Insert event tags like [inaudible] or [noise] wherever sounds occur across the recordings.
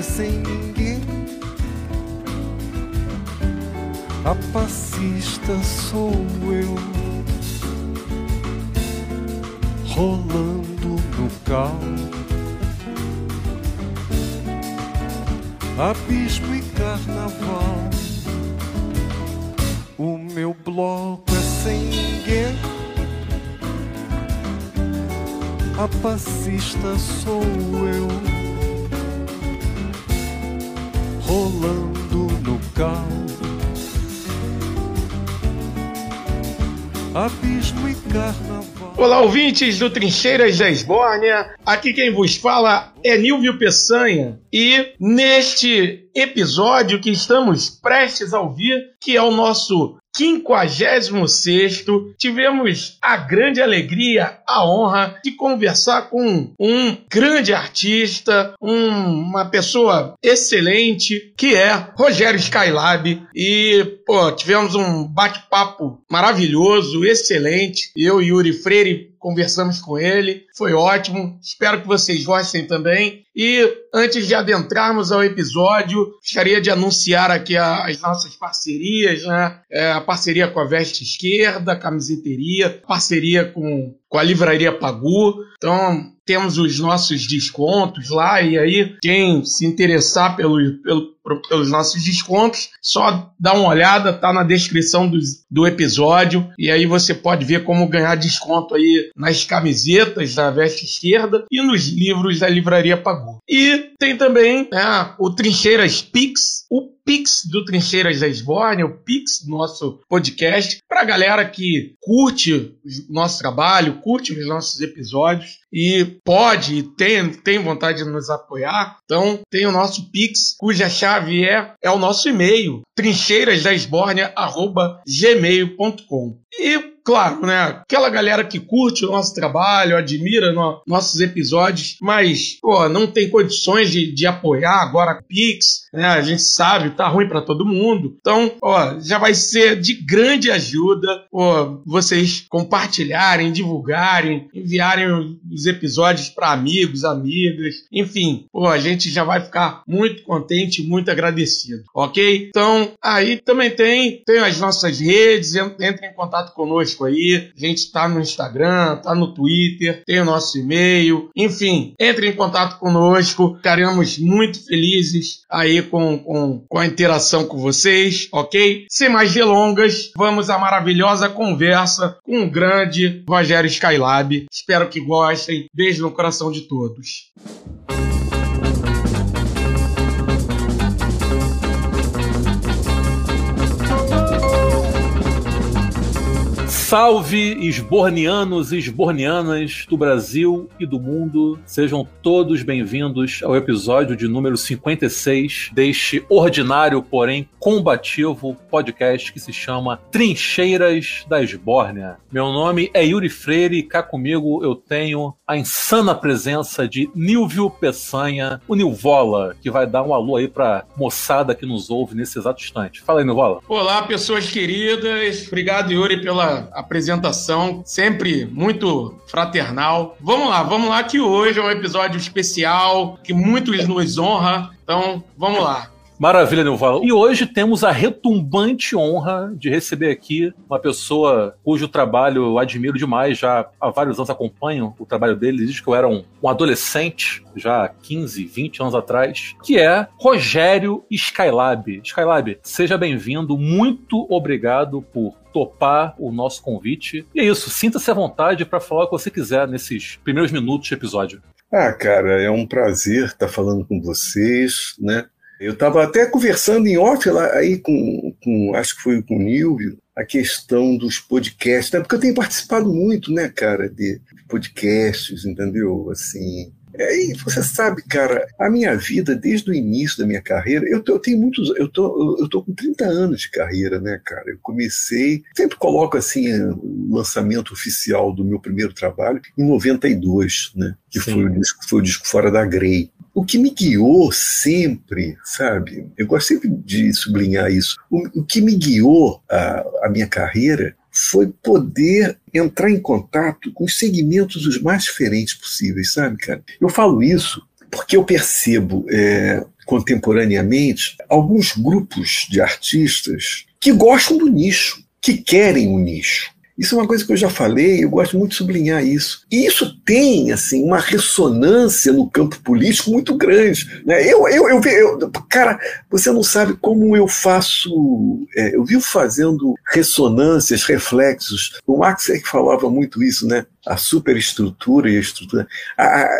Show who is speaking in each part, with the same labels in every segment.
Speaker 1: é sem ninguém. A passista sou eu, rolando no cal. Abismo e carnaval. O meu bloco é sem ninguém. A passista sou eu, Abismo e carnaval.
Speaker 2: Olá, ouvintes do Trincheiras da Esbórnia. Aqui quem vos fala é Nilvio Peçanha. E neste episódio que estamos prestes a ouvir, que é o nosso 56 tivemos a grande alegria, a honra de conversar com um grande artista, um, uma pessoa excelente, que é Rogério Skylab. E, pô, tivemos um bate-papo maravilhoso, excelente. Eu e Yuri Freire conversamos com ele, foi ótimo. Espero que vocês gostem também. E antes de adentrarmos ao episódio, gostaria de anunciar aqui as nossas parcerias, né? É, a parceria com a Veste Esquerda, camiseteria, parceria com, com a Livraria Pagu. Então, temos os nossos descontos lá, e aí, quem se interessar pelo, pelo, pelos nossos descontos, só dá uma olhada, tá na descrição do, do episódio, e aí você pode ver como ganhar desconto aí nas camisetas da Veste Esquerda e nos livros da Livraria Pagu. E tem também né, o Trincheiras Pix, o Pix do Trincheiras da Esbórnia, o Pix do nosso podcast, para a galera que curte o nosso trabalho, curte os nossos episódios e pode e tem, tem vontade de nos apoiar. Então tem o nosso Pix, cuja chave é, é o nosso e-mail, trincheirasdaesbórnia.gmail.com. E claro, né? Aquela galera que curte o nosso trabalho, admira no, nossos episódios, mas, pô, não tem condições de, de apoiar agora a Pix, né? A gente sabe, tá ruim para todo mundo. Então, ó, já vai ser de grande ajuda, ó, vocês compartilharem, divulgarem, enviarem os episódios para amigos, amigas, enfim, pô, a gente já vai ficar muito contente, muito agradecido, ok? Então, aí também tem, tem as nossas redes, entre em contato conosco aí, a gente está no Instagram, tá no Twitter, tem o nosso e-mail, enfim, entre em contato conosco, ficaremos muito felizes aí com, com, com a interação com vocês, ok? Sem mais delongas, vamos à maravilhosa conversa com o grande Rogério Skylab. Espero que gostem. Beijo no coração de todos. Salve esbornianos e esbornianas do Brasil e do mundo. Sejam todos bem-vindos ao episódio de número 56 deste ordinário, porém combativo podcast que se chama Trincheiras da Esbórnia. Meu nome é Yuri Freire e cá comigo eu tenho a insana presença de Nilvio Peçanha, o Nilvola, que vai dar um alô aí pra moçada que nos ouve nesse exato instante. Fala aí, Nilvola. Olá, pessoas queridas. Obrigado, Yuri, pela apresentação, sempre muito fraternal. Vamos lá, vamos lá que hoje é um episódio especial que muito nos honra. Então, vamos lá. Maravilha, Nilval. E hoje temos a retumbante honra de receber aqui uma pessoa cujo trabalho eu admiro demais, já há vários anos acompanho o trabalho dele, desde que eu era um, um adolescente, já 15, 20 anos atrás, que é Rogério Skylab. Skylab, seja bem-vindo, muito obrigado por topar o nosso convite. E é isso, sinta-se à vontade para falar o que você quiser nesses primeiros minutos de episódio.
Speaker 3: Ah, cara, é um prazer estar falando com vocês, né? Eu estava até conversando em off lá aí com, com, acho que foi com o Nilvio, a questão dos podcasts, né? Porque eu tenho participado muito, né, cara, de podcasts, entendeu? Assim, é, e você sabe, cara, a minha vida, desde o início da minha carreira, eu, eu tenho muitos. Eu tô, eu tô com 30 anos de carreira, né, cara? Eu comecei. Sempre coloco assim o lançamento oficial do meu primeiro trabalho em 92, né? Que foi o, disco, foi o disco Fora da Grey o que me guiou sempre, sabe? Eu gosto sempre de sublinhar isso. O, o que me guiou a, a minha carreira foi poder entrar em contato com os segmentos os mais diferentes possíveis, sabe, cara? Eu falo isso porque eu percebo é, contemporaneamente alguns grupos de artistas que gostam do nicho, que querem o nicho. Isso é uma coisa que eu já falei, eu gosto muito de sublinhar isso. E isso tem, assim, uma ressonância no campo político muito grande. Né? Eu, eu, eu, eu, cara, você não sabe como eu faço. É, eu vivo fazendo ressonâncias, reflexos. O Max é que falava muito isso, né? A superestrutura e a estrutura.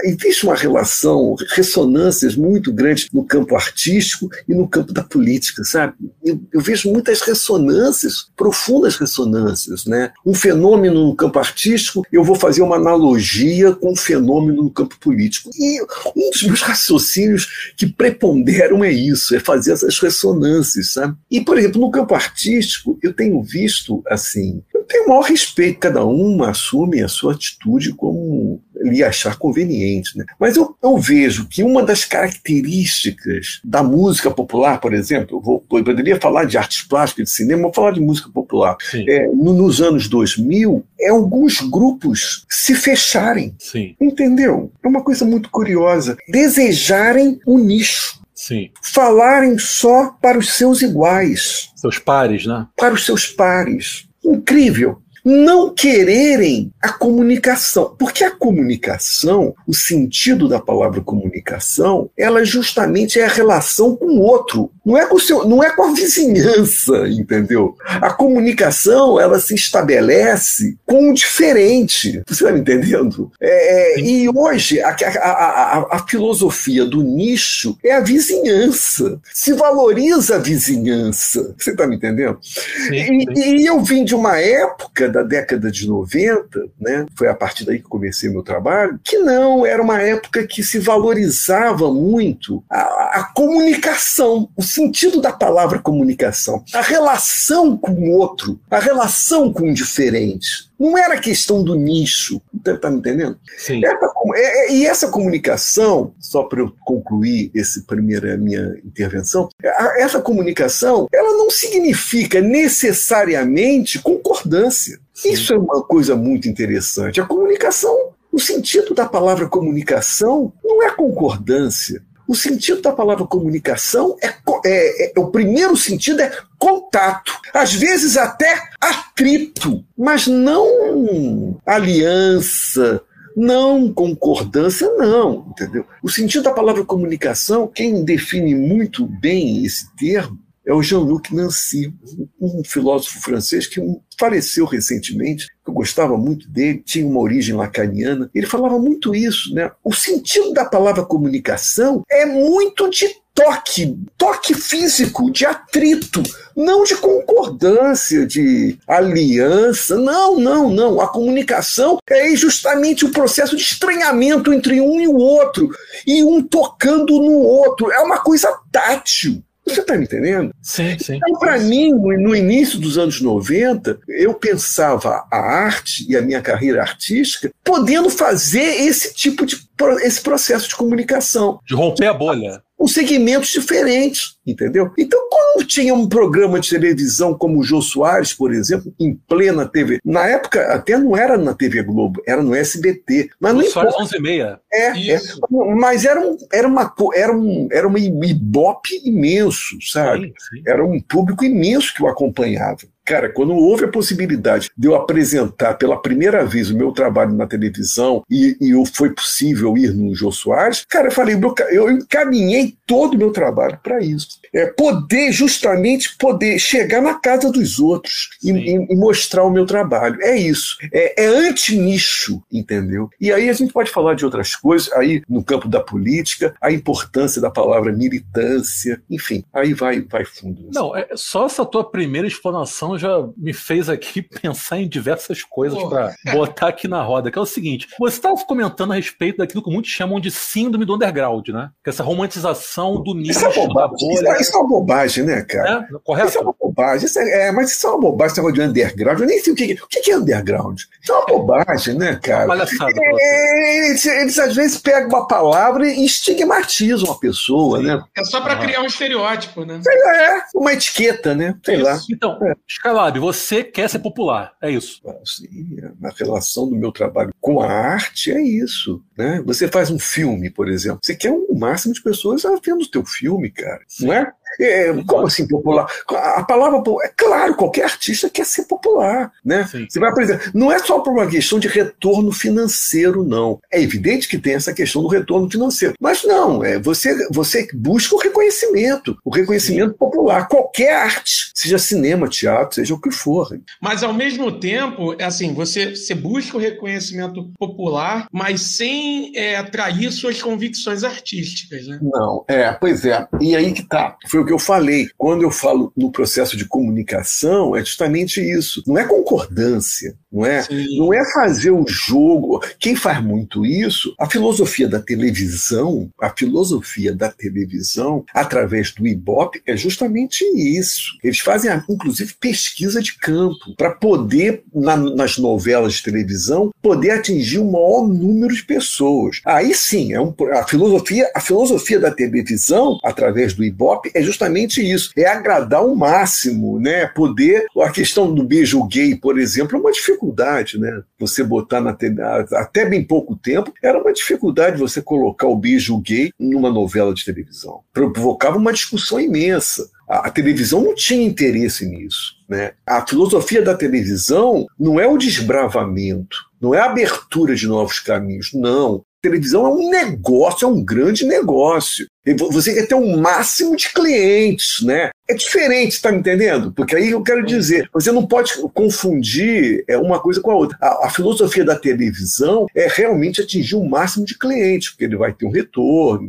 Speaker 3: existe uma relação, ressonâncias muito grandes no campo artístico e no campo da política, sabe? Eu, eu, vejo muitas ressonâncias, profundas ressonâncias, né? Um fenômeno no campo artístico, eu vou fazer uma analogia com um fenômeno no campo político. E um dos meus [laughs] raciocínios que preponderam é isso, é fazer essas ressonâncias, sabe? E, por exemplo, no campo artístico, eu tenho visto, assim, eu tenho o maior respeito, cada um assume a sua atitude como lhe achar conveniente. Né? Mas eu, eu, vejo que uma das características da música popular, por exemplo, eu, vou, eu poderia falar de artes plásticas, de cinema, vou falar de música popular. É, no, nos anos 2000, é alguns grupos se fecharem.
Speaker 4: Sim.
Speaker 3: Entendeu? É uma coisa muito curiosa. Desejarem o um nicho.
Speaker 4: Sim.
Speaker 3: Falarem só para os seus iguais.
Speaker 4: Seus pares, né?
Speaker 3: Para os seus pares. Incrível não quererem a comunicação. Porque a comunicação, o sentido da palavra comunicação, ela justamente é a relação com o outro. Não é com, o seu, não é com a vizinhança, entendeu? A comunicação, ela se estabelece com o diferente. Você está me entendendo? É, é e hoje, a, a, a, a filosofia do nicho é a vizinhança. Se valoriza a vizinhança. Você está me entendendo? Sim, sim. E, e eu vim de uma época da década de 90, né, foi a partir daí que comecei meu trabalho, que não, era uma época que se valorizava muito a, a comunicação, o sentido da palavra comunicação, a relação com o outro, a relação com o diferente. Não era questão do nicho, tá, tá me entendendo?
Speaker 4: Sim.
Speaker 3: Essa, é, é, e essa comunicação, só para eu concluir essa primeira minha intervenção, essa comunicação, ela não significa necessariamente concordância. Sim. Isso é uma coisa muito interessante. A comunicação, o sentido da palavra comunicação não é concordância. O sentido da palavra comunicação é, é, é, o primeiro sentido é contato, às vezes até atrito, mas não aliança, não concordância, não, entendeu? O sentido da palavra comunicação, quem define muito bem esse termo é o Jean-Luc Nancy, um filósofo francês que faleceu recentemente, eu gostava muito dele, tinha uma origem lacaniana. Ele falava muito isso, né? O sentido da palavra comunicação é muito de toque, toque físico, de atrito, não de concordância, de aliança. Não, não, não. A comunicação é justamente o processo de estranhamento entre um e o outro, e um tocando no outro. É uma coisa tátil. Você está me entendendo?
Speaker 4: Sim, sim.
Speaker 3: Então, para mim, no início dos anos 90, eu pensava a arte e a minha carreira artística podendo fazer esse tipo de esse processo de comunicação.
Speaker 4: De romper a bolha
Speaker 3: com segmentos diferentes, entendeu? Então, quando tinha um programa de televisão como o Jô Soares, por exemplo, em plena TV, na época até não era na TV Globo, era no SBT. Mas
Speaker 4: Jô Soares 11 e meia.
Speaker 3: É, é, mas era um, era uma era um, era um ibope imenso, sabe? Sim, sim. Era um público imenso que o acompanhava. Cara, quando houve a possibilidade de eu apresentar pela primeira vez o meu trabalho na televisão e, e foi possível ir no Jô Soares, cara, eu falei, eu encaminhei todo o meu trabalho para isso. É poder, justamente, poder chegar na casa dos outros e, e, e mostrar o meu trabalho. É isso. É, é anti-nicho, entendeu? E aí a gente pode falar de outras coisas, aí no campo da política, a importância da palavra militância, enfim, aí vai, vai fundo.
Speaker 4: Não, é, só essa tua primeira explanação já me fez aqui [laughs] pensar em diversas coisas para botar aqui na roda, que é o seguinte: você estava comentando a respeito daquilo que muitos chamam de síndrome do underground, né? Que é essa romantização do nicho,
Speaker 3: isso é bolha. Isso é, isso é uma bobagem, né, cara?
Speaker 4: É, correto?
Speaker 3: Isso é uma bobagem. Isso é, é, mas isso é uma bobagem, esse negócio de underground. Eu nem sei o que, o que é underground. Isso é uma bobagem, né, cara?
Speaker 4: Palhaçada.
Speaker 3: É, eles, eles, às vezes pegam uma palavra e estigmatizam a pessoa, Sim. né?
Speaker 2: É só para criar um estereótipo, né?
Speaker 3: É, uma etiqueta, né? Sei isso. lá.
Speaker 4: Então, os caras Calab, você quer ser popular, é isso.
Speaker 3: Sim, a relação do meu trabalho com a arte é isso. Né? Você faz um filme, por exemplo, você quer o um máximo de pessoas vendo o teu filme, cara. Sim. Não é? É, como assim popular? A palavra é claro, qualquer artista quer ser popular, né? Sim. Você vai apresentar. Não é só por uma questão de retorno financeiro, não. É evidente que tem essa questão do retorno financeiro, mas não. É você você busca o reconhecimento, o reconhecimento Sim. popular, qualquer arte, seja cinema, teatro, seja o que for.
Speaker 2: Mas ao mesmo tempo, é assim, você você busca o reconhecimento popular, mas sem é, atrair suas convicções artísticas, né?
Speaker 3: Não, é, pois é. E aí que tá. Foi o que eu falei. Quando eu falo no processo de comunicação, é justamente isso. Não é concordância, não é? Sim. Não é fazer o jogo. Quem faz muito isso, a filosofia da televisão, a filosofia da televisão, através do Ibope, é justamente isso. Eles fazem, inclusive, pesquisa de campo para poder, na, nas novelas de televisão, poder atingir o maior número de pessoas. Aí sim, é um, a filosofia, a filosofia da televisão, através do Ibope, é justamente isso, é agradar o máximo, né? Poder, a questão do beijo gay, por exemplo, é uma dificuldade, né? Você botar na até bem pouco tempo, era uma dificuldade você colocar o beijo gay numa novela de televisão. Provocava uma discussão imensa. A, televisão não tinha interesse nisso. Né? A filosofia da televisão não é o desbravamento, não é a abertura de novos caminhos, não. A televisão é um negócio, é um grande negócio. Você quer ter um máximo de clientes, né? É diferente, tá me entendendo? Porque aí eu quero dizer, você não pode confundir é, uma coisa com a outra. A, a, filosofia da televisão é realmente atingir o máximo de clientes, porque ele vai ter um retorno.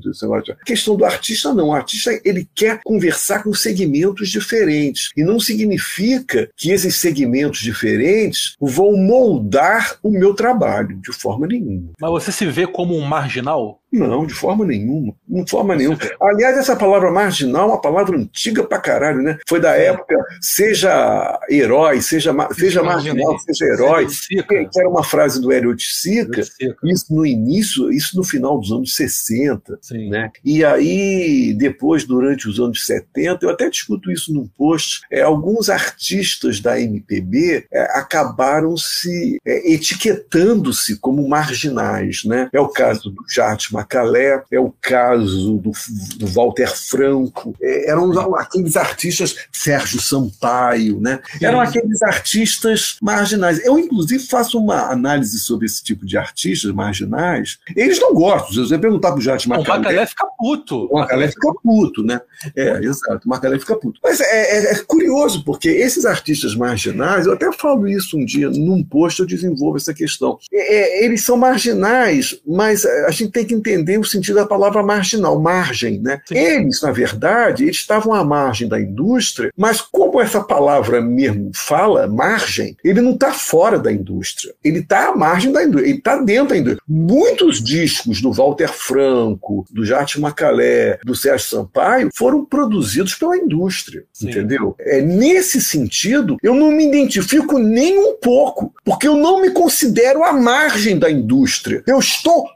Speaker 3: A questão do artista, não. O artista ele quer conversar com segmentos diferentes. E não significa que esses segmentos diferentes vão moldar o meu trabalho, de forma nenhuma.
Speaker 4: Mas você se vê como um marginal?
Speaker 3: Não, de forma nenhuma. De forma nenhuma. Aliás, essa palavra marginal é uma palavra antiga pra caralho, né? Foi da época, seja herói, seja, seja marginal, seja herói. Que, era uma frase do Hélio Sica, isso no início, isso no final dos anos 60. Sim. Né? E aí, depois, durante os anos 70, eu até discuto isso num post, é, alguns artistas da MPB é, acabaram se é, etiquetando-se como marginais. Né? É o caso do Jarte Macalé, é o caso do, do Walter Franco, é, eram aqueles artistas, Sérgio Sampaio, né? eram aqueles artistas marginais. Eu, inclusive, faço uma análise sobre esse tipo de artistas marginais. Eles não gostam. Se você perguntar para o Jate Macalé...
Speaker 4: O Macalé fica puto.
Speaker 3: O Macalé fica puto, né? É, exato. O Macalé fica puto. Mas é, é, é, curioso, porque esses artistas marginais, eu até falo isso um dia, num post eu desenvolvo essa questão. É, é eles são marginais, mas a gente tem que entender o sentido da palavra marginal, margem, né? Sim. Eles, na verdade, eles estavam à margem da indústria, mas como essa palavra mesmo fala, margem, ele não está fora da indústria, ele está à margem da indústria, ele está dentro da indústria. Muitos discos do Walter Franco, do Jate Macalé, do Sérgio Sampaio foram produzidos pela indústria, Sim. entendeu? É nesse sentido, eu não me identifico nem um pouco, porque eu não me considero à margem da indústria. Eu estou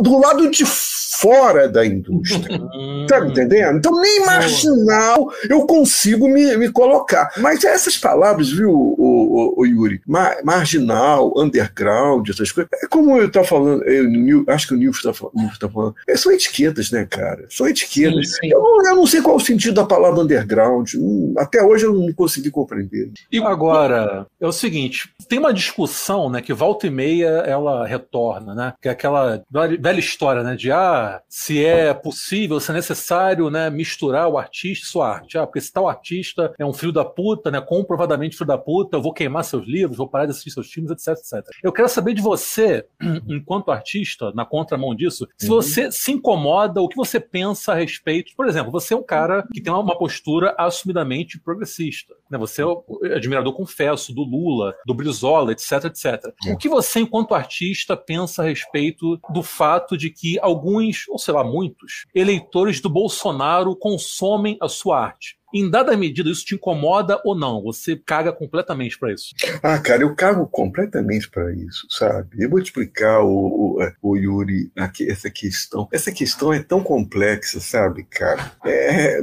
Speaker 3: do lado de fora da indústria. [laughs] tá me entendendo? Então, nem marginal eu consigo me, me colocar. Mas essas palavras, viu, o, o, o Yuri? Mar, marginal, underground, essas coisas. É como eu estava falando, eu, acho que o Nilson está tá falando. É, são etiquetas, né, cara? São etiquetas. Sim, sim. Eu, eu, não sei qual o sentido da palavra underground. Até hoje eu não consegui compreender.
Speaker 4: E agora, é o seguinte: tem uma discussão, né, que volta e meia ela retorna, né? Que é aquela velha história, né? De ah, se é possível, se é necessário, né, misturar o artista e sua arte. Ah, porque se tal artista é um filho da puta, né, comprovadamente filho da puta, eu vou queimar seus livros, vou parar de assistir seus filmes, etc, etc. Eu quero saber de você, [clears throat] enquanto artista, na contramão disso, se uhum. você se incomoda, o que você pensa a respeito. Por exemplo, você é um cara que tem uma postura assumidamente progressista. Né? Você é o admirador confesso do Lula, do Brizola, etc, etc. O que você, enquanto artista, pensa a respeito do fato de que alguns, ou sei lá, muitos, eleitores do Bolsonaro consomem a sua arte? Em dada medida, isso te incomoda ou não? Você caga completamente para isso?
Speaker 3: Ah, cara, eu cago completamente para isso, sabe? Eu vou te explicar, o, o, o Yuri, aqui, essa questão. Essa questão é tão complexa, sabe, cara? É,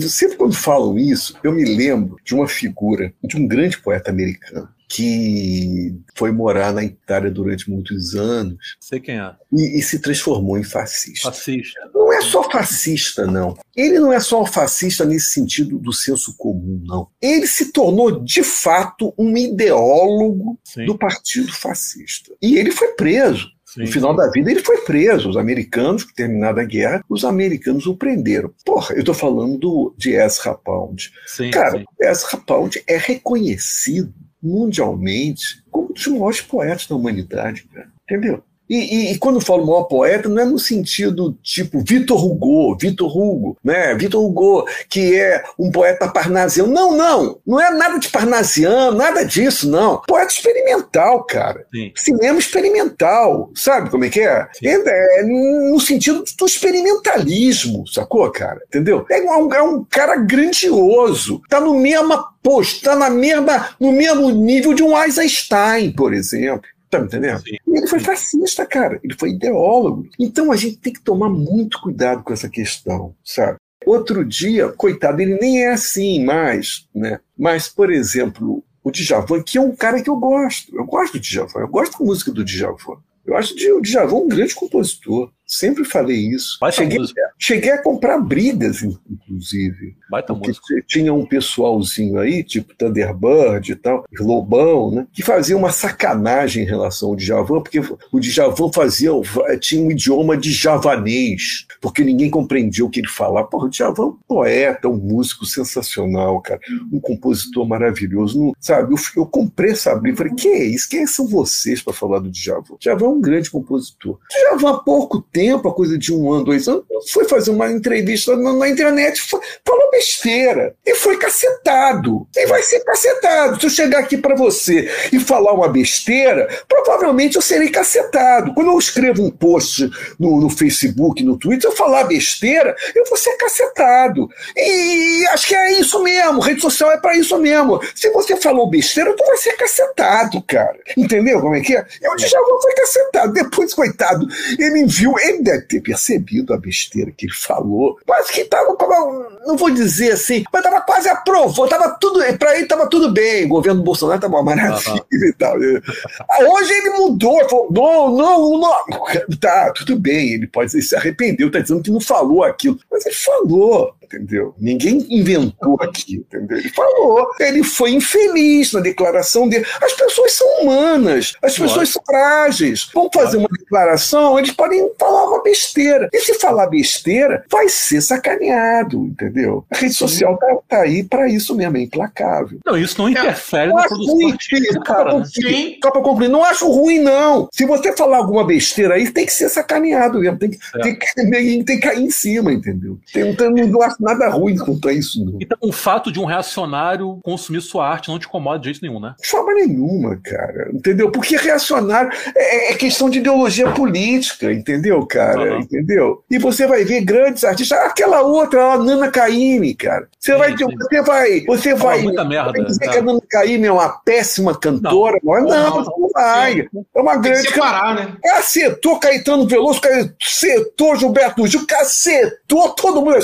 Speaker 3: sempre quando falam isso, eu me lembro de uma figura, de um grande poeta americano que foi morar na Itália durante muitos anos.
Speaker 4: Sei quem é.
Speaker 3: E, e, se transformou em fascista.
Speaker 4: Fascista.
Speaker 3: Não é só fascista, não. Ele não é só um fascista nesse sentido do senso comum, não. Ele se tornou, de fato, um ideólogo Sim. do partido fascista. E ele foi preso. Sim. No final da vida ele foi preso. Os americanos, terminada a guerra, os americanos o prenderam. Porra, eu tô falando do, de Ezra Pound. Sim, Cara, sim. Ezra Pound é reconhecido mundialmente como um dos maiores poetas da humanidade, cara. Entendeu? E, e, e, quando eu falo maior poeta, não é no sentido tipo Vitor Hugo, Vitor Hugo, né? Vitor Hugo, que é um poeta parnasiano. Não, não, não é nada de parnasiano, nada disso, não. Poeta experimental, cara. Sim. Cinema experimental, sabe como é que é? é? é? no sentido do experimentalismo, sacou, cara? Entendeu? É um, é um cara grandioso, tá no mesmo posto, tá na mesma, no mesmo nível de um Eisenstein, por exemplo. Tá me entendendo? Sim. E ele foi fascista, cara. Ele foi ideólogo. Então a gente tem que tomar muito cuidado com essa questão, sabe? Outro dia, coitado, ele nem é assim mais, né? Mas, por exemplo, o Djavan, que é um cara que eu gosto. Eu gosto do Djavan, eu gosto da música do Djavan. Eu acho o Djavan um grande compositor. Sempre falei isso. cheguei, cheguei, a comprar brigas, inclusive.
Speaker 4: Baita
Speaker 3: porque música. tinha um pessoalzinho aí, tipo Thunderbird e tal, Lobão, né? Que fazia uma sacanagem em relação ao Djavan, porque o Djavan fazia, tinha um idioma de javanês, porque ninguém compreendia o que ele falava. Porra, o Djavan é um poeta, um músico sensacional, cara. Um compositor maravilhoso. Não, sabe, eu, eu comprei essa briga. Falei, que é isso? Quem são vocês para falar do Djavan? O Djavan é um grande compositor. O Djavan há pouco tempo, a coisa de um ano, dois anos, foi fazer uma entrevista na, na internet, foi, falou besteira e foi cacetado. E vai ser cacetado. Se eu chegar aqui para você e falar uma besteira, provavelmente eu serei cacetado. Quando eu escrevo um post no, no Facebook, no Twitter, eu falar besteira, eu vou ser cacetado. E acho que é isso mesmo. Rede social é para isso mesmo. Se você falou besteira, tu vai ser cacetado, cara. Entendeu como é que é? Eu já vou ser cacetado. Depois, coitado, ele viu, ele deve ter percebido a besteira que ele falou. Quase que tava, não vou dizer assim, mas tava quase aprovou, tava tudo, para ele tava tudo bem, o governo do Bolsonaro tava uma maravilha e tal. Ah, hoje ele mudou, falou, não, não, não, tá, tudo bem, ele pode se arrependeu, tá dizendo que não falou aquilo, mas ele falou entendeu? Ninguém inventou aqui, entendeu? Ele falou, ele foi infeliz na declaração dele. As pessoas são humanas, as pessoas são frágeis. Vão fazer uma declaração, eles podem falar uma besteira. E se falar besteira, vai ser sacaneado, entendeu? A rede social tá, tá aí para isso mesmo, é implacável.
Speaker 4: Não, isso não interfere na produção
Speaker 3: ruim, artística, cara. Né? Só concluir, não acho ruim, não. Se você falar alguma besteira aí, tem que ser sacaneado mesmo, tem que, é. tem que, tem que cair em cima, entendeu? Tem, tem, não acho nada ruim quanto a isso, não.
Speaker 4: Então, o fato de um reacionário consumir sua arte não te incomoda de jeito nenhum, né?
Speaker 3: De forma nenhuma, cara. Entendeu? Porque reacionário é, é questão de ideologia política, entendeu, cara? Uhum. Entendeu? E você vai ver grandes artistas. Aquela outra, a Nana Caymmi, cara. Você sim, vai, sim. você vai, você Fala vai,
Speaker 4: muita merda, vai
Speaker 3: dizer tá. que a Nana Caymmi é uma péssima cantora. Não, não, não, não vai. É uma grande. Tem que
Speaker 2: separar, né?
Speaker 3: Cacetou Caetano Veloso, cacetou Gilberto Gil, cacetou todo mundo.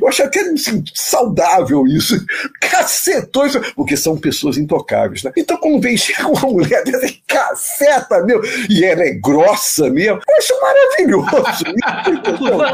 Speaker 3: Eu acho até assim, saudável isso. [laughs] Cacetou isso. Porque são pessoas intocáveis, né? Então, quando vem chega [laughs] uma mulher dessa caceta, meu, e ela é grossa mesmo, eu acho maravilhoso.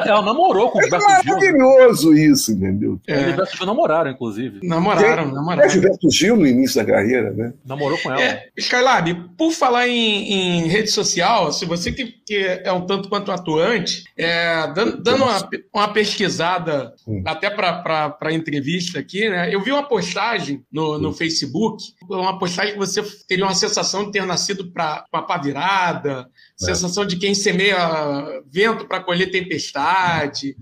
Speaker 4: Ela namorou com o
Speaker 3: Gilberto Gil. É maravilhoso isso, entendeu?
Speaker 4: É. Ele e o Gilberto Gil namoraram, inclusive.
Speaker 2: Namoraram,
Speaker 3: Tem,
Speaker 2: namoraram. É
Speaker 3: Gilberto Gil no início da carreira, né?
Speaker 4: Namorou com ela.
Speaker 2: É, Skylab, por falar em, em, rede social, se você que, que é um tanto quanto atuante, é, dando, dando uma, uma pesquisada hum. até para a entrevista aqui, né? Eu vi uma postagem no, no Facebook, uma postagem que você teria uma sensação de ter nascido para uma pá virada, é. Sensação de quem semeia vento para colher tempestade,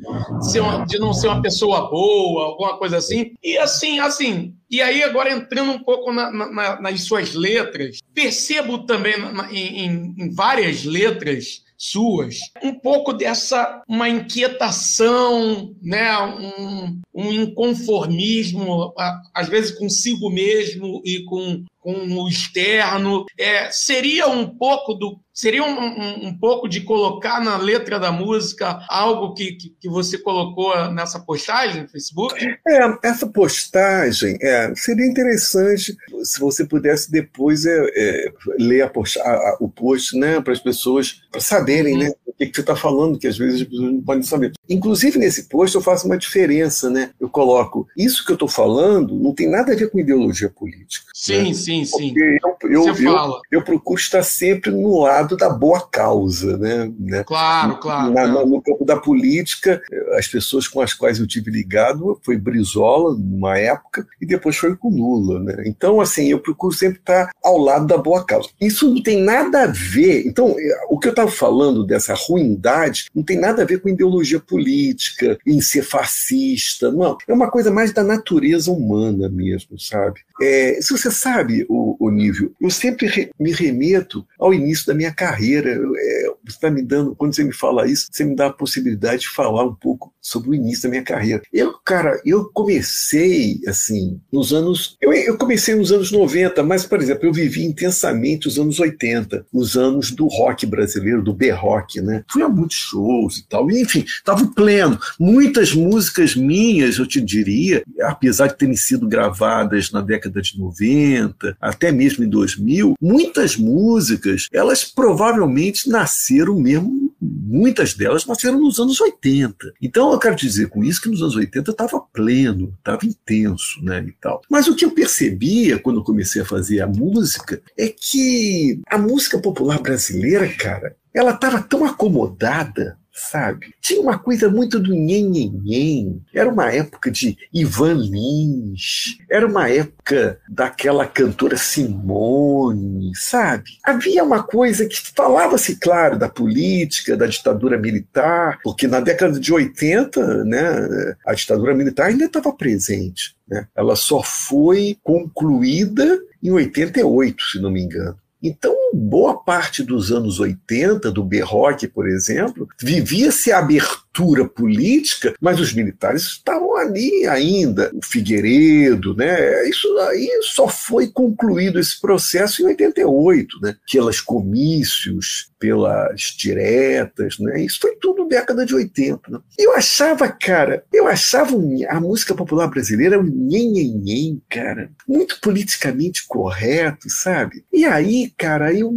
Speaker 2: de não ser uma pessoa boa, alguma coisa assim. E assim, assim, e aí agora entrando um pouco na, na, nas suas letras, percebo também na, em, em várias letras suas, um pouco dessa uma inquietação, né, um, um inconformismo, às vezes consigo mesmo e com com o externo. É, seria um pouco do. Seria um, um, um, pouco de colocar na letra da música algo que, que, que, você colocou nessa postagem no Facebook?
Speaker 3: É, essa postagem é, seria interessante se você pudesse depois é, é ler a post, a, a, o post né, para as pessoas saberem né, o que, que você está falando, que às vezes as pessoas não podem saber. Inclusive, nesse post eu faço uma diferença. Né? Eu coloco isso que eu estou falando não tem nada a ver com ideologia política.
Speaker 2: Sim, né? sim sim, sim.
Speaker 3: Eu, eu, eu, eu, procuro estar sempre no lado da boa causa, né? né?
Speaker 2: Claro, claro,
Speaker 3: Na,
Speaker 2: claro.
Speaker 3: No campo da política, as pessoas com as quais eu tive ligado foi Brizola, numa época, e depois foi com Lula, né? Então, assim, eu procuro sempre estar ao lado da boa causa. Isso não tem nada a ver. Então, o que eu estava falando dessa ruindade não tem nada a ver com ideologia política, em ser fascista, não. É uma coisa mais da natureza humana mesmo, sabe? É, se você sabe, o, o nível, eu sempre re, me remeto ao início da minha carreira. É, você está me dando, quando você me fala isso, você me dá a possibilidade de falar um pouco sobre o início da minha carreira. Eu, cara, eu comecei assim, nos anos. Eu, eu comecei nos anos 90, mas, por exemplo, eu vivi intensamente os anos 80, os anos do rock brasileiro, do B-rock, né? Fui a muitos shows e tal. E, enfim, estava pleno. Muitas músicas minhas, eu te diria, apesar de terem sido gravadas na década de 90, até mesmo em 2000, muitas músicas, elas provavelmente nasceram mesmo, muitas delas nasceram nos anos 80. Então, eu quero dizer com isso que nos anos 80 estava pleno, estava intenso, né, e tal. Mas o que eu percebia quando eu comecei a fazer a música é que a música popular brasileira, cara, ela estava tão acomodada sabe? Tinha uma coisa muito do nhen, Era uma época de Ivan Lins, era uma época daquela cantora Simone, sabe? Havia uma coisa que falava-se, claro, da política, da ditadura militar, porque na década de 80, né, a ditadura militar ainda estava presente. Né? Ela só foi concluída em 88, se não me engano. Então, boa parte dos anos 80, do B-Rock, por exemplo, vivia-se abertura política, mas os militares estavam ali ainda. O Figueiredo, né? Isso aí só foi concluído esse processo em 88, né? Pelas comícios, pelas diretas, né? Isso foi tudo década de 80. Né? Eu achava, cara, eu achava a música popular brasileira um nhen, cara, muito politicamente correto, sabe? E aí, cara, eu,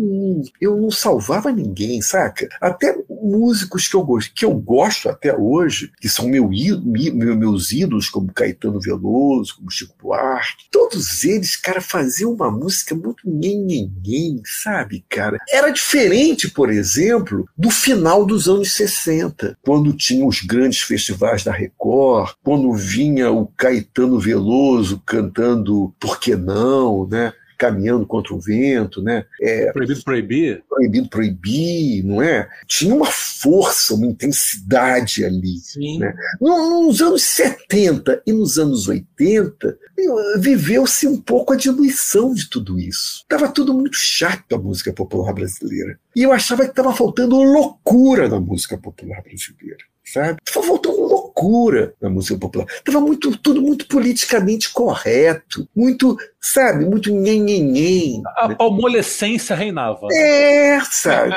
Speaker 3: eu não salvava ninguém, saca? Até músicos que eu gosto, que eu gosto até hoje, que são meu, meu, meus ídolos, como Caetano Veloso, como Chico Buarque, todos eles, cara, faziam uma música muito nhen, sabe, cara? Era diferente, por exemplo, do final dos anos 60, quando tinha os grandes festivais da Record, quando vinha o Caetano Veloso cantando Por que não, né? Caminhando contra o vento, né?
Speaker 4: É, proibido proibir?
Speaker 3: Proibido proibir, não é? Tinha uma força, uma intensidade ali.
Speaker 2: Sim.
Speaker 3: Né? Nos anos 70 e nos anos 80, viveu-se um pouco a diluição de tudo isso. Estava tudo muito chato a música popular brasileira. E eu achava que estava faltando loucura na música popular brasileira sabe? Estava voltando loucura na música popular. Estava muito, tudo muito politicamente correto, muito, sabe, muito nhenhenhen.
Speaker 4: A palmolescência reinava.
Speaker 3: É, sabe?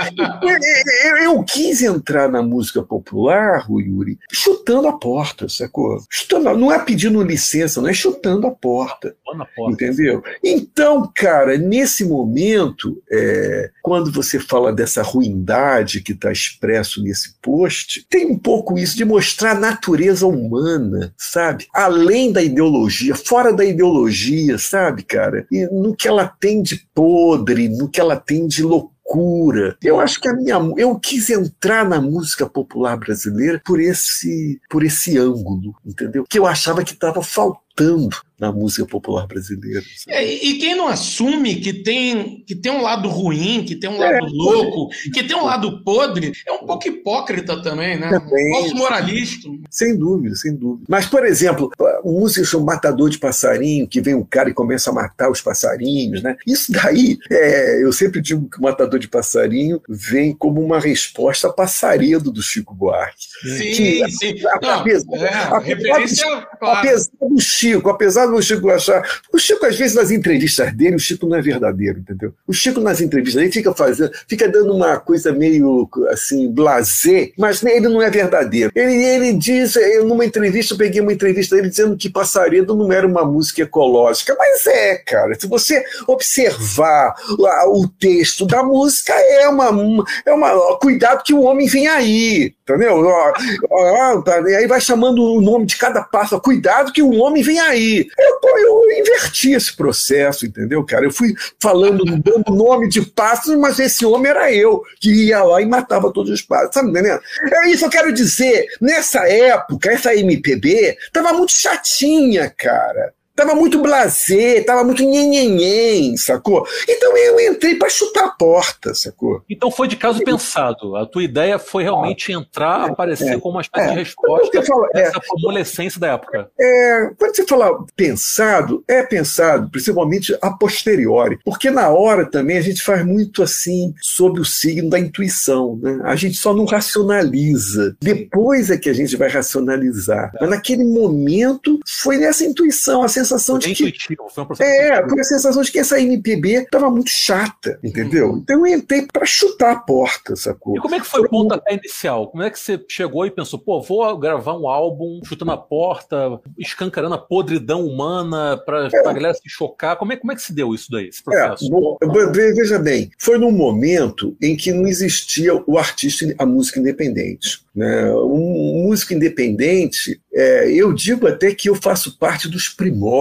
Speaker 3: eu, [laughs] eu, quis entrar na música popular, Yuri, chutando a porta, sacou? Chutando, não é pedindo licença, não é chutando a porta. porta. Entendeu? Então, cara, nesse momento, é, quando você fala dessa ruindade que está expresso nesse post, tem um pouco isso, de mostrar a natureza humana, sabe? Além da ideologia, fora da ideologia, sabe, cara? E no que ela tem de podre, no que ela tem de loucura. Eu acho que a minha eu quis entrar na música popular brasileira por esse por esse ângulo, entendeu? Que eu achava que estava faltando faltando na música popular brasileira.
Speaker 2: É, e quem não assume que tem, que tem um lado ruim, que tem um lado é, louco, que tem um lado podre, é um pouco hipócrita também, né? Também. Um falso moralista.
Speaker 3: Sem dúvida, sem dúvida. Mas, por exemplo, o músico chama Matador de Passarinho, que vem um cara e começa a matar os passarinhos, né? Isso daí, é, eu sempre digo que o Matador de Passarinho vem como uma resposta a Passaredo do Chico Buarque.
Speaker 2: Sim, que, sim. Não, é,
Speaker 3: apesar, apesar do Chico, apesar do Chico achar. O Chico, às vezes, nas entrevistas dele, o Chico não é verdadeiro, entendeu? O Chico, nas entrevistas dele, fica fazendo, fica dando uma coisa meio assim, blazer, mas ele não é verdadeiro. Ele, ele diz, eu, numa entrevista, eu peguei uma entrevista dele dizendo que Passaredo não era uma música ecológica, mas é, cara. Se você observar o texto da música, é uma, é uma. Cuidado que o homem vem aí. Entendeu? e aí vai chamando o nome de cada passo. Cuidado que o homem vem aí. Eu, eu inverti esse processo, entendeu, cara? Eu fui falando, dando nome de pássaros, mas esse homem era eu, que ia lá e matava todos os pássaros. Sabe, entendendo? É isso que eu quero dizer. Nessa época, essa MPB tava muito chatinha, cara. Tava muito blazer, tava muito nhenhenhen, sacou? Então eu entrei para chutar a porta, sacou?
Speaker 4: Então foi de caso pensado. A tua ideia foi realmente entrar, aparecer é, como uma espécie é, de resposta fala, a essa adolescência da época.
Speaker 3: É, quando você fala pensado, é pensado, principalmente a posteriori. Porque na hora também a gente faz muito assim sob o signo da intuição. Né? A gente só não racionaliza. Depois é que a gente vai racionalizar. Mas naquele momento foi nessa intuição, a sensação sensação de que. Foi é, foi a sensação de que essa MPB estava muito chata, entendeu? Uhum. Então eu entrei para chutar a porta, sacou?
Speaker 4: E como é que foi o pontapé inicial? Como é que você chegou e pensou, pô, vou gravar um álbum chutando a porta, escancarando a podridão humana para é. a galera se chocar? Como é, como é que se deu isso daí, esse é, processo?
Speaker 3: É, veja bem, foi num momento em que não existia o artista, a música independente. Né? Um músico independente, é, eu digo até que eu faço parte dos primórdios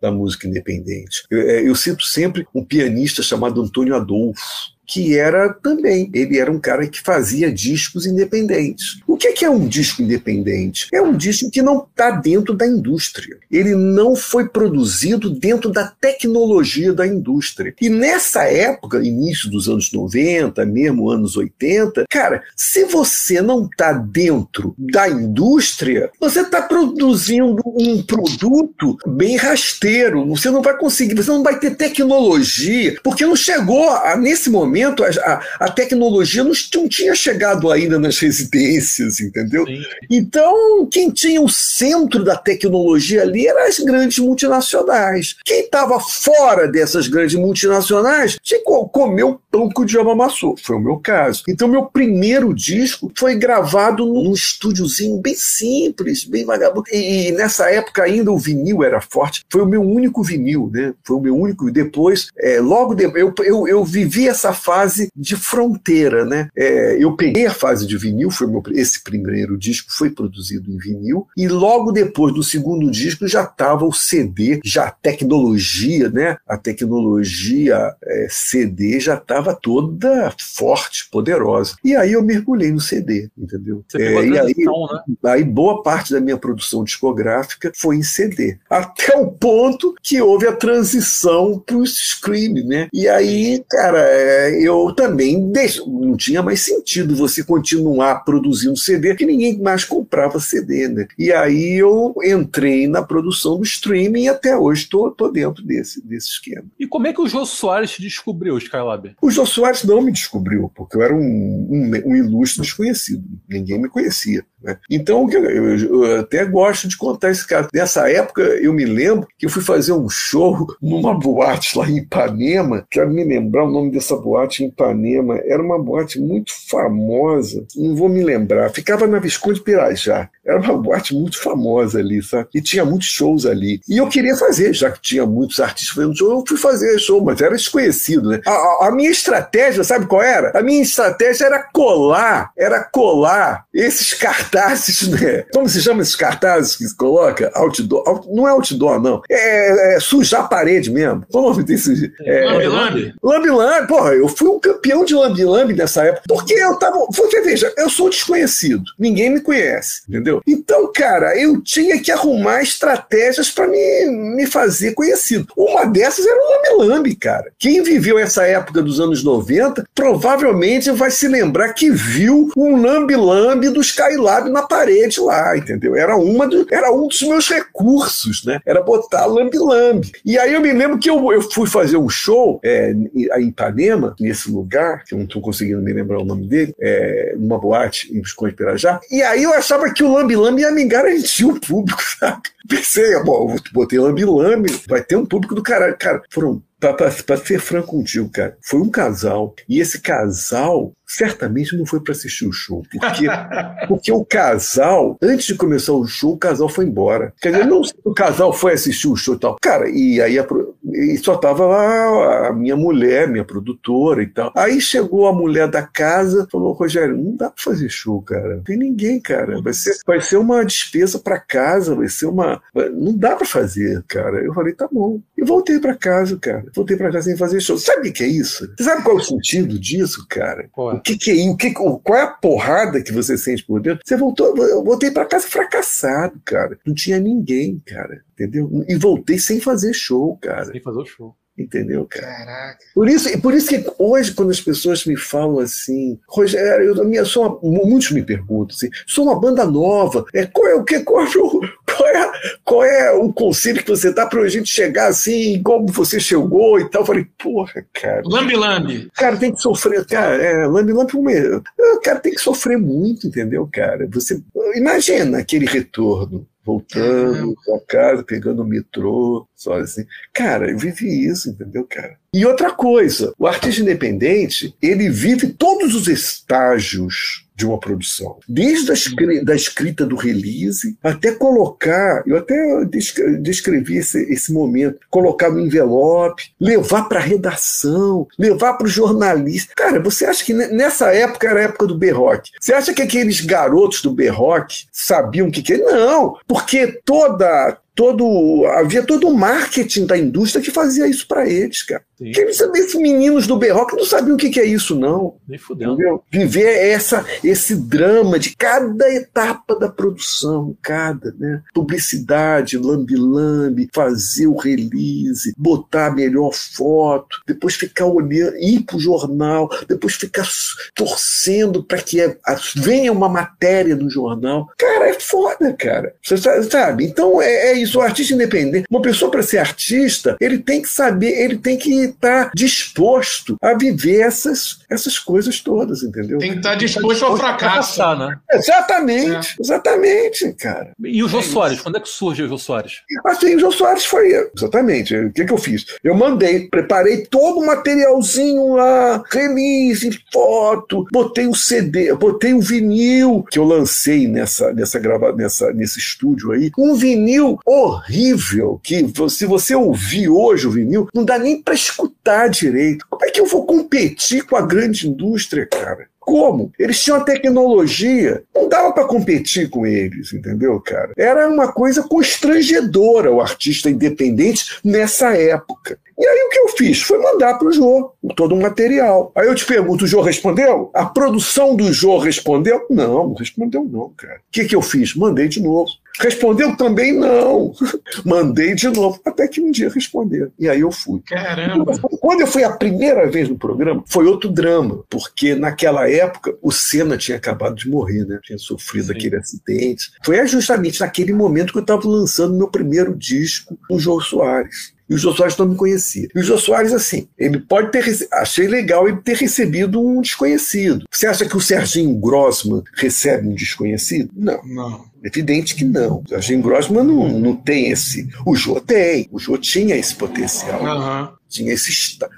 Speaker 3: da música independente. Eu, é, eu cito sempre um pianista chamado Antônio Adolfo, que era também, ele era um cara que fazia discos independentes. O que é um disco independente? É um disco que não está dentro da indústria. Ele não foi produzido dentro da tecnologia da indústria. E nessa época, início dos anos 90, mesmo anos 80, cara, se você não está dentro da indústria, você está produzindo um produto bem rasteiro. Você não vai conseguir, você não vai ter tecnologia, porque não chegou a, nesse momento momento a, a tecnologia não, não, tinha chegado ainda nas residências, entendeu? Sim. Então, quem tinha o centro da tecnologia ali eram as grandes multinacionais. Quem estava fora dessas grandes multinacionais tinha que comer o pão que o diabo amassou. Foi o meu caso. Então, meu primeiro disco foi gravado num estúdiozinho bem simples, bem vagabundo. E, e nessa época ainda o vinil era forte. Foi o meu único vinil, né? Foi o meu único. Depois, é, logo de, eu, eu, eu vivi essa fase de fronteira, né? É, eu peguei a fase de vinil, foi meu, esse primeiro disco foi produzido em vinil, e logo depois do segundo disco já estava o CD, já a tecnologia, né? A tecnologia é, CD já estava toda forte, poderosa. E aí eu mergulhei no CD, entendeu?
Speaker 4: É, e aí, né?
Speaker 3: aí boa parte da minha produção discográfica foi em CD. Até o ponto que houve a transição para o stream, né? E aí, cara, é, eu também deixo, não tinha mais sentido você continuar produzindo CD, que ninguém mais comprava CD, né? E aí eu entrei na produção do streaming e até hoje estou dentro desse, desse esquema.
Speaker 4: E como é que o Jô Soares te descobriu, Skylab?
Speaker 3: O Jô Soares não me descobriu, porque eu era um, um, um ilustre desconhecido. Ninguém me conhecia. Né? Então, eu, eu, até gosto de contar esse caso. Nessa época, eu me lembro que eu fui fazer um show [laughs] numa boate lá em Ipanema, quero me lembrar o nome dessa boate em Ipanema, era uma boate muito famosa, não vou me lembrar, ficava na Visconde Pirajá. Era uma boate muito famosa ali, sabe? E tinha muitos shows ali. E eu queria fazer, já que tinha muitos artistas fazendo show, eu fui fazer show, mas era desconhecido, né? A, a, a minha estratégia, sabe qual era? A minha estratégia era colar, era colar esses cartões cartazes, né? Como se chama esses cartazes que se coloca? Outdoor. Out, não é outdoor, não. É, é, sujar a parede mesmo. Qual o nome desse? É,
Speaker 2: Lambi-lambi?
Speaker 3: Lambi-lambi. Porra, eu fui um campeão de lambi-lambi nessa época. Porque eu tava. Você veja, eu sou desconhecido. Ninguém me conhece, entendeu? Então, cara, eu tinha que arrumar estratégias para me, me fazer conhecido. Uma dessas era o lambi-lambi, cara. Quem viveu essa época dos anos 90 provavelmente vai se lembrar que viu um lambi-lambi do Skylab na parede lá, entendeu? Era, uma do, era um dos meus recursos, né? Era botar lambi-lambi. E aí eu me lembro que eu, eu fui fazer um show é, em Ipanema, nesse lugar, que eu não estou conseguindo me lembrar o nome dele, é, numa boate em Visconde Pirajá. E aí eu achava que o lambi-lambi ia me garantir o público, [laughs] sabe? Pensei, bom, botei lambi-lambi, vai ter um público do caralho. Cara, foram para ser franco contigo, cara, foi um casal, e esse casal certamente não foi para assistir o show, porque, [laughs] porque o casal, antes de começar o show, o casal foi embora. Quer dizer, não o casal foi assistir o show e tal. Cara, e aí a, e só tava lá a minha mulher, minha produtora e tal. Aí chegou a mulher da casa, falou: Rogério, não dá para fazer show, cara. Não tem ninguém, cara. Vai ser, vai ser uma despesa para casa, vai ser uma. Não dá para fazer, cara. Eu falei: tá bom. E voltei para casa, cara. Voltei para casa sem fazer show. Sabe o que é isso? Você sabe qual é o sentido disso, cara? Pô. O que, que é o que Qual é a porrada que você sente por dentro? Você voltou, eu voltei para casa fracassado, cara. Não tinha ninguém, cara. Entendeu? E voltei sem fazer show, cara.
Speaker 4: Sem fazer o show.
Speaker 3: Entendeu, cara?
Speaker 2: Caraca.
Speaker 3: Por isso, por isso que hoje, quando as pessoas me falam assim, Rogério, eu, eu sou uma, muitos me perguntam assim, sou uma banda nova, é, qual é o que? Qual é o, qual é, qual é o conselho que você dá pra gente chegar assim, como você chegou e tal? Eu falei, porra, cara.
Speaker 2: Lambi-lambi.
Speaker 3: Cara, tem que sofrer, cara, é, lambi-lambi. Cara, tem que sofrer muito, entendeu, cara? Você imagina aquele retorno voltando pra casa, pegando o metrô, sozinho. Cara, eu vivi isso, entendeu, cara? E outra coisa, o artista independente, ele vive todos os estágios de uma produção. Desde a escrita, da escrita do release até colocar, eu até descrevi esse, esse momento, colocar no envelope, levar para a redação, levar para o jornalista. Cara, você acha que nessa época era a época do Berroque? Você acha que aqueles garotos do Berroque sabiam o que que é? Não, porque toda todo havia todo o marketing da indústria que fazia isso para eles, cara. Que esses meninos do Berroque não sabiam o que, que é isso, não.
Speaker 4: Nem fudeu.
Speaker 3: Viver essa, esse drama de cada etapa da produção, cada, né? Publicidade, lambi-lambi, fazer o release, botar a melhor foto, depois ficar olhando, ir pro jornal, depois ficar torcendo para que venha uma matéria no jornal. Cara, é foda, cara. Você sabe? Então é, é isso, o artista independente. Uma pessoa para ser artista, ele tem que saber, ele tem que estar tá disposto a viver essas, essas coisas todas, entendeu?
Speaker 2: Tem que estar tá disposto ao fracasso.
Speaker 4: né?
Speaker 3: Exatamente, é. exatamente, cara.
Speaker 4: E o Jô é Soares, isso. quando é que surge o Jô Soares?
Speaker 3: Assim, o Jô Soares foi, exatamente. O que, que eu fiz? Eu mandei, preparei todo o materialzinho lá, release, foto, botei o CD, botei o vinil que eu lancei nessa, nessa grava, nessa, nesse estúdio aí, um vinil horrível que se você ouvir hoje o vinil, não dá nem para escutar direito. Como é que eu vou competir com a grande indústria, cara? Como? Eles tinham a tecnologia, não dava para competir com eles, entendeu, cara? Era uma coisa constrangedora o artista independente nessa época. E aí o que eu fiz? Foi mandar para o Jô todo o material. Aí eu te pergunto, o Jô respondeu? A produção do Jô respondeu? Não, não respondeu não, cara. O que, que eu fiz? Mandei de novo. Respondeu também não. [laughs] Mandei de novo. Até que um dia respondeu. E aí eu fui.
Speaker 2: Caramba!
Speaker 3: Quando eu fui a primeira vez no programa, foi outro drama. Porque naquela época o Senna tinha acabado de morrer, né? Tinha sofrido Sim. aquele acidente. Foi justamente naquele momento que eu estava lançando meu primeiro disco, o João Soares. E o Jô Soares não me conhecia. E o Jô Soares, assim, ele pode ter. Achei legal ele ter recebido um desconhecido. Você acha que o Serginho Grossman recebe um desconhecido? Não.
Speaker 2: Não.
Speaker 3: Evidente que não. O Serginho Grossman não, não tem esse. O Jô tem. O Jô tinha esse potencial.
Speaker 2: Uhum.
Speaker 3: Tinha esse,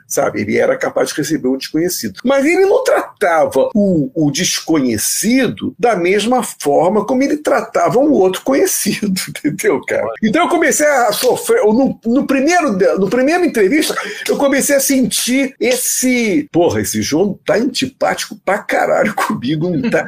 Speaker 3: sabe, ele era capaz de receber um desconhecido. Mas ele não tratava o, o desconhecido da mesma forma como ele tratava um outro conhecido, [laughs] entendeu, cara? Então eu comecei a sofrer, no, no primeiro, no primeiro entrevista, eu comecei a sentir esse, porra, esse João tá antipático pra caralho [laughs] comigo, não tá,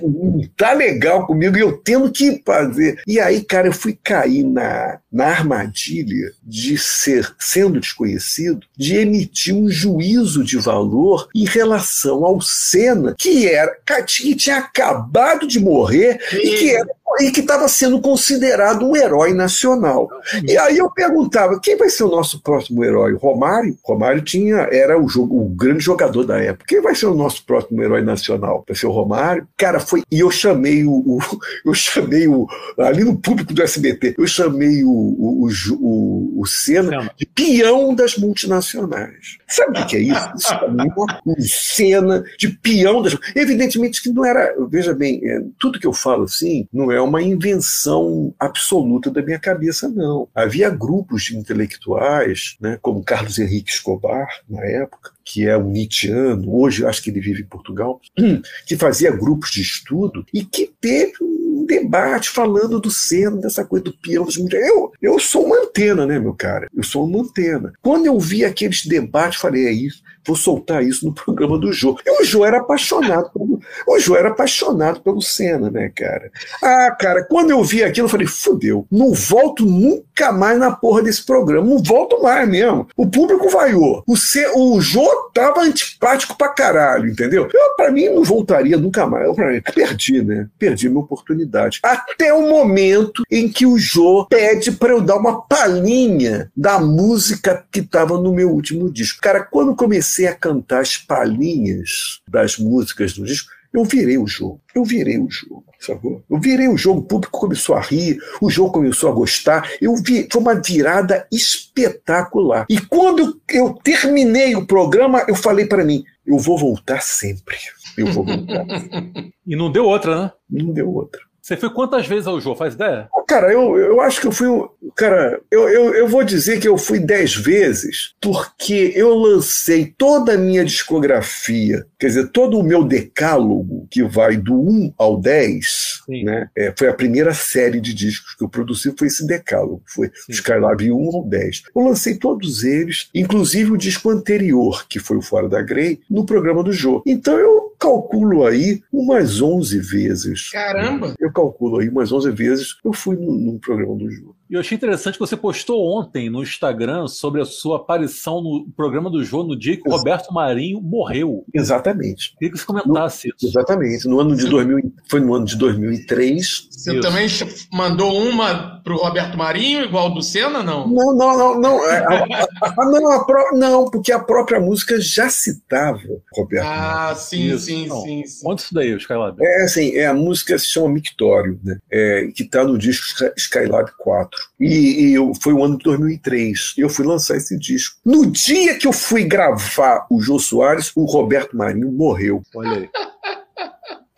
Speaker 3: não tá legal comigo, e eu tendo que fazer. E aí, cara, eu fui cair na, na armadilha de ser, sendo desconhecido, de emitir um juízo de valor em relação ao Senna, que era que tinha acabado de morrer e que era e que estava sendo considerado um herói nacional. E aí eu perguntava, quem vai ser o nosso próximo herói? Romário? Romário tinha, era o, jogo, o grande jogador da época. Quem vai ser o nosso próximo herói nacional? Vai ser o Romário? Cara, foi. E eu chamei o. o [laughs] eu chamei o. Ali no público do SBT, eu chamei o, o, o, o Senna de peão das multinacionais. Sabe o que é isso? Isso é uma cena de peão das. Evidentemente que não era. Veja bem, é, tudo que eu falo assim não é uma invenção absoluta da minha cabeça, não. Havia grupos de intelectuais, né, como Carlos Henrique Escobar, na época, que é um Nietzscheano, hoje acho que ele vive em Portugal, [clears throat] que fazia grupos de estudo e que teve um debate falando do seno, dessa coisa do peão. Eu, eu sou uma antena, né, meu cara? Eu sou uma antena. Quando eu vi aqueles debates, falei, é isso vou soltar isso no programa do Jô. E o Jô era apaixonado pelo, o Jô era apaixonado pelo Senna, né, cara? Ah, cara, quando eu vi aquilo, eu falei, fudeu, não volto nunca mais na porra desse programa, não volto mais mesmo. O público vaiou. O, C, o Jô tava antipático pra caralho, entendeu? Eu, pra mim, não voltaria nunca mais. Eu, perdi, né? Perdi minha oportunidade. Até o momento em que o Jô pede pra eu dar uma palhinha da música que tava no meu último disco. Cara, quando comecei comecei a cantar as palhinhas das músicas do disco, eu virei o jogo. Eu virei o jogo, sacou? Eu virei o jogo, o público começou a rir, o jogo começou a gostar. Eu vi, foi uma virada espetacular. E quando eu terminei o programa, eu falei para mim, eu vou voltar sempre. Eu vou voltar. [laughs]
Speaker 4: e não deu outra, né?
Speaker 3: Não deu outra.
Speaker 4: Você foi quantas vezes ao jogo? Faz ideia?
Speaker 3: Cara, eu, eu acho que eu fui. Cara, eu, eu, eu vou dizer que eu fui dez vezes, porque eu lancei toda a minha discografia, quer dizer, todo o meu decálogo, que vai do 1 ao 10, né? É, foi a primeira série de discos que eu produzi, foi esse decálogo, foi Sim. Skylab 1 ao 10. Eu lancei todos eles, inclusive o disco anterior, que foi o Fora da Grey, no programa do Jô. Então eu calculo aí umas 11 vezes.
Speaker 2: Caramba!
Speaker 3: Eu calculo aí umas 11 vezes eu fui no programa do Jô.
Speaker 4: E eu achei interessante que você postou ontem no Instagram sobre a sua aparição no programa do Jô no dia que o Roberto Marinho morreu.
Speaker 3: Exatamente.
Speaker 4: Queria que você comentasse
Speaker 3: no, isso. Exatamente. No ano de 2000, foi no ano de 2003.
Speaker 2: Você isso. também mandou uma para o Roberto Marinho, igual do Senna, não?
Speaker 3: Não, não, não. Não, é, a, a, a, não, a pro, não, porque a própria música já citava Roberto
Speaker 2: Ah, Marinho. sim, isso. sim, não. sim, sim.
Speaker 4: Conta isso daí, o Skylab.
Speaker 3: É assim, é, a música se chama Mictório, né? É, que está no disco Skylab 4. E, e eu, foi o ano de 2003. E eu fui lançar esse disco. No dia que eu fui gravar o Jô Soares, o Roberto Marinho morreu.
Speaker 4: Olha aí.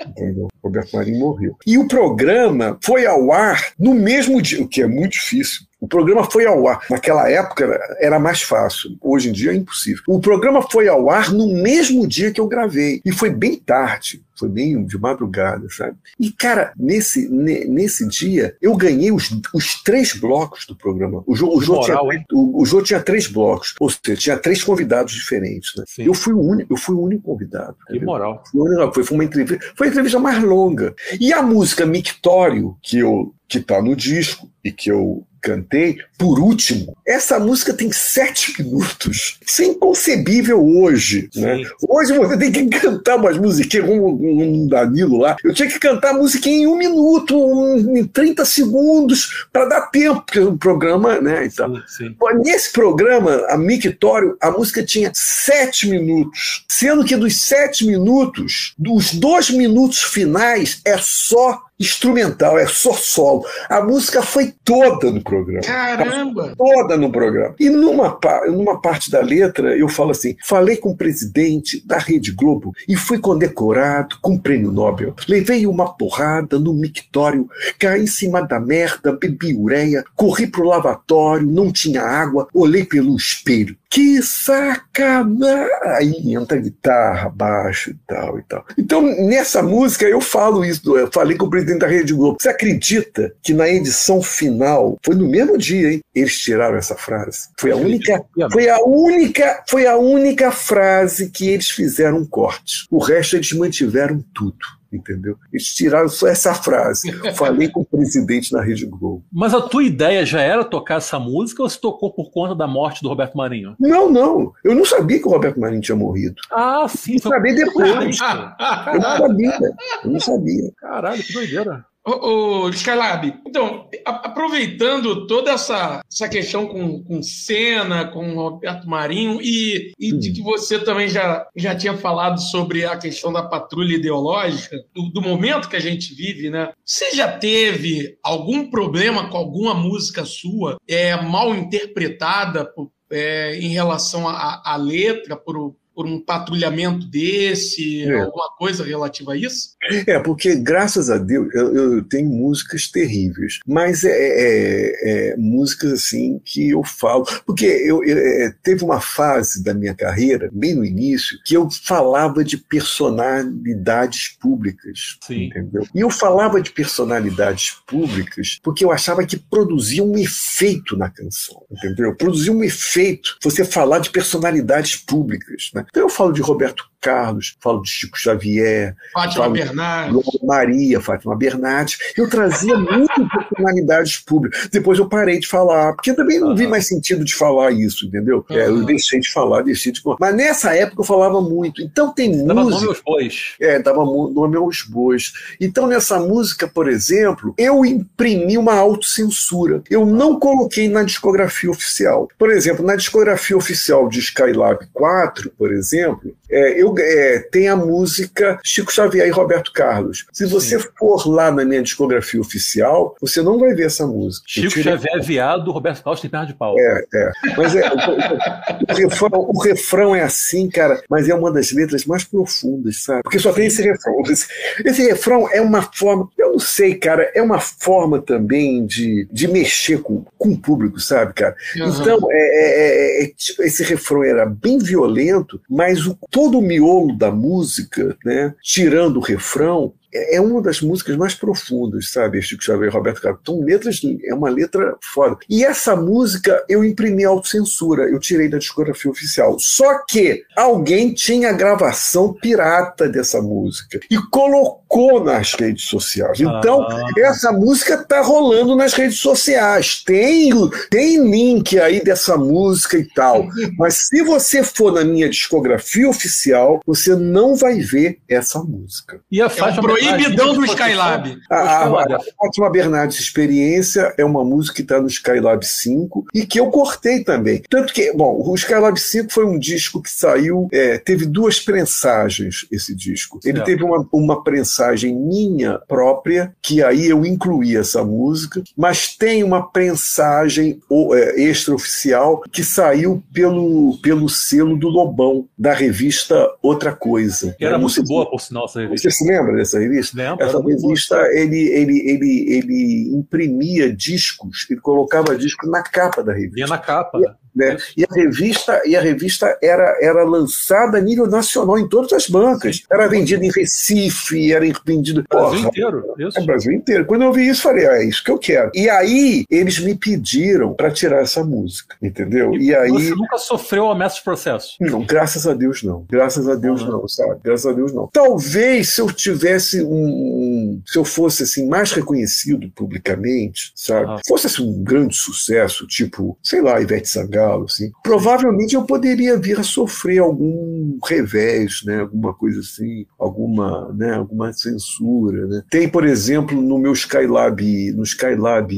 Speaker 3: Entendeu? Roberto Marinho morreu. E o programa foi ao ar no mesmo dia, o que é muito difícil. O programa foi ao ar. Naquela época era mais fácil. Hoje em dia é impossível. O programa foi ao ar no mesmo dia que eu gravei. E foi bem tarde. Foi bem de madrugada, sabe? E, cara, nesse, nesse dia, eu ganhei os, os três blocos do programa. O Jô, o, moral, tinha, o, o Jô tinha três blocos. Ou seja, tinha três convidados diferentes. Né? Eu, fui o único, eu fui o único convidado.
Speaker 4: Que entendeu? moral.
Speaker 3: Foi, foi, uma entrevista, foi a entrevista mais longa. E a música Mictório, que eu que está no disco e que eu cantei, por último, essa música tem sete minutos. Isso é inconcebível hoje. Né? Hoje você tem que cantar umas musiquinhas como um Danilo lá. Eu tinha que cantar a musiquinha em um minuto, um, em 30 segundos, para dar tempo, porque o programa, né? Então, sim, sim. Nesse programa, a Mictório, a música tinha sete minutos, sendo que dos sete minutos, dos dois minutos finais é só instrumental, é só solo. A música foi toda no programa.
Speaker 2: Caramba!
Speaker 3: Toda no programa. E numa, numa parte da letra eu falo assim: falei com o presidente da Rede Globo e fui condecorado com o prêmio Nobel. Levei uma porrada no mictório, caí em cima da merda, bebi ureia, corri pro lavatório, não tinha água, olhei pelo espelho. Que sacanagem! Aí entra guitarra, baixo e tal e tal. Então, nessa música, eu falo isso, eu falei com o presidente da Rede Globo. Você acredita que na edição final, foi no mesmo dia, hein? Eles tiraram essa frase. Foi a única, foi a única, foi a única frase que eles fizeram um corte. O resto eles mantiveram tudo entendeu? Eles tiraram só essa frase. [laughs] Falei com o presidente na Rede Globo.
Speaker 4: Mas a tua ideia já era tocar essa música ou você tocou por conta da morte do Roberto Marinho?
Speaker 3: Não, não. Eu não sabia que o Roberto Marinho tinha morrido.
Speaker 4: Ah, sim.
Speaker 3: Eu sabia depois. eu não sabia. Eu não sabia.
Speaker 4: Caralho, que doideira.
Speaker 2: Ô, ô Skylab, então, aproveitando toda essa, essa questão com, com Senna, com Roberto Marinho, e, e de que você também já, já tinha falado sobre a questão da patrulha ideológica, do, do, momento que a gente vive, né? Você já teve algum problema com alguma música sua é, mal interpretada por, é, em relação à letra, por, por um patrulhamento desse, é. alguma coisa relativa a isso?
Speaker 3: É, porque graças a Deus eu, eu tenho músicas terríveis, mas é, é, é, músicas assim que eu falo. Porque eu, eu, é, teve uma fase da minha carreira, bem no início, que eu falava de personalidades públicas. Sim. Entendeu? E eu falava de personalidades públicas porque eu achava que produzia um efeito na canção. Entendeu? Produzia um efeito você falar de personalidades públicas. Né? Então eu falo de Roberto Carlos, falo de Chico Xavier,
Speaker 2: Fátima Bernardes,
Speaker 3: Maria, Fátima Bernardes. Eu trazia muitas personalidades públicas. Depois eu parei de falar, porque também não vi mais sentido de falar isso, entendeu? Uhum. É, eu deixei de falar, deixei de. Mas nessa época eu falava muito. Então tem música. Dava nome
Speaker 4: aos bois.
Speaker 3: É, dava nome aos bois. Então nessa música, por exemplo, eu imprimi uma autocensura. Eu não coloquei na discografia oficial. Por exemplo, na discografia oficial de Skylab 4, por exemplo, é, eu, é, tem a música Chico Xavier e Roberto Carlos. Se você Sim. for lá na minha discografia oficial, você não vai ver essa música.
Speaker 4: Chico Xavier é viado, Roberto Carlos tem perna de pau.
Speaker 3: É, é. Mas é, o, o, refrão, o, refrão, é assim, cara, mas é uma das letras mais profundas, sabe? Porque só tem esse refrão. Esse, esse refrão é uma forma, eu não sei, cara, é uma forma também de, de mexer com, com o público, sabe, cara? Uhum. Então, é, é, é, esse refrão era bem violento, mas o todo o miolo da música, né, tirando o refrão, é, é uma das músicas mais profundas, sabe? Chico Xavier e Roberto Carlos. Então, letras, é uma letra foda. E essa música eu imprimi autocensura, eu tirei da discografia oficial. Só que alguém tinha gravação pirata dessa música e colocou nas redes sociais. Então, ah. essa música tá rolando nas redes sociais. Tem, tem link aí dessa música e tal. [laughs] Mas se você for na minha discografia oficial, você não vai ver essa música.
Speaker 2: E a faixa é proibidão do Skylab.
Speaker 3: A, a, a Fátima Bernardes Experiência é uma música que está no Skylab 5 e que eu cortei também. Tanto que, bom, o Skylab 5 foi um disco que saiu, é, teve duas prensagens esse disco. Ele teve uma, uma prensagem minha própria, que aí eu incluí essa música, mas tem uma prensagem é, extraoficial que saiu pelo, pelo selo do Lobão, da revista Outra Coisa.
Speaker 4: Era muito boa, por sinal, essa
Speaker 3: revista. Você se lembra dessa revista? Essa revista ele, ele, ele, ele imprimia discos, ele colocava discos na capa da revista.
Speaker 4: Vinha na capa.
Speaker 3: E, né? E a revista, e a revista era, era lançada a nível nacional em todas as bancas. Era vendida em Recife, era vendida.
Speaker 4: Brasil inteiro. Isso.
Speaker 3: É, Brasil inteiro. Quando eu vi isso, falei, ah, é isso que eu quero. E aí, eles me pediram para tirar essa música, entendeu?
Speaker 4: E,
Speaker 3: e aí.
Speaker 4: Você nunca sofreu ameaça de processo?
Speaker 3: Não, graças a Deus não. Graças a Deus não, não sabe? Graças a Deus não. Talvez se eu tivesse um. Se eu fosse assim, mais reconhecido publicamente, sabe? Ah. Fosse assim, um grande sucesso, tipo, sei lá, Ivete Sangalo assim, provavelmente eu poderia vir a sofrer algum revés, né, alguma coisa assim, alguma, né, alguma censura, né. Tem, por exemplo, no meu Skylab, no Skylab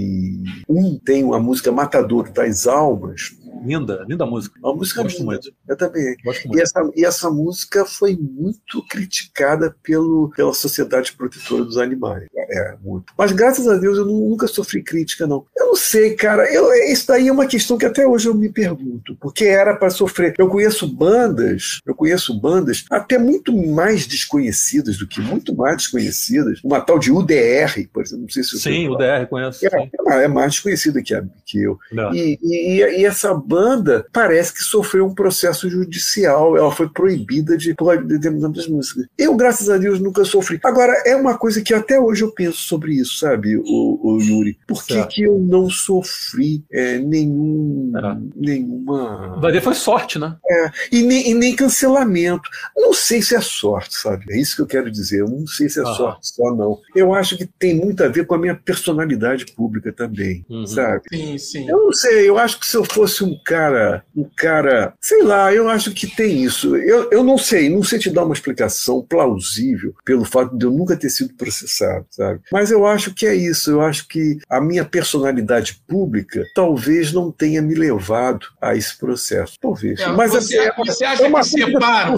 Speaker 3: 1, tem a música Matador das Almas,
Speaker 4: Linda, linda música.
Speaker 3: Uma música
Speaker 4: Gosto
Speaker 3: linda.
Speaker 4: muito.
Speaker 3: Eu também.
Speaker 4: Gosto muito.
Speaker 3: E essa, e essa música foi muito criticada pelo, pela Sociedade Protetora dos Animais. É, muito. Mas graças a Deus eu nunca sofri crítica, não. Eu não sei, cara. Eu, isso daí é uma questão que até hoje eu me pergunto. Porque era para sofrer. Eu conheço bandas, eu conheço bandas até muito mais desconhecidas do que muito mais desconhecidas. Uma tal de UDR, por exemplo. Não sei se
Speaker 4: Sim, UDR, conheço.
Speaker 3: É, é, mais desconhecida que, a, que eu. E, e, e, essa banda parece que sofreu um processo judicial. Ela foi proibida de pular determinadas músicas. Eu, graças a Deus, nunca sofri. Agora, é uma coisa que até hoje eu penso sobre isso, sabe, o, o Yuri? Por que, que eu não sofri é, nenhum, é. nenhuma.
Speaker 4: Vai ver, foi sorte, né?
Speaker 3: É, e nem, e nem, cancelamento. Não sei se é sorte, sabe? É isso que eu quero dizer. Eu não sei se é sorte só, não. Eu acho que tem muito a ver com a minha personalidade pública também, uhum. sabe?
Speaker 2: Sim, sim.
Speaker 3: Eu não sei, eu acho que se eu fosse um cara, um cara, sei lá, eu acho que tem isso. Eu, eu não sei, não sei te dar uma explicação plausível pelo fato de eu nunca ter sido processado, sabe? Mas eu acho que é isso. Eu acho que a minha personalidade pública talvez não tenha me levado a esse processo. Talvez.
Speaker 2: É, Mas você, é, você acha é uma que separam?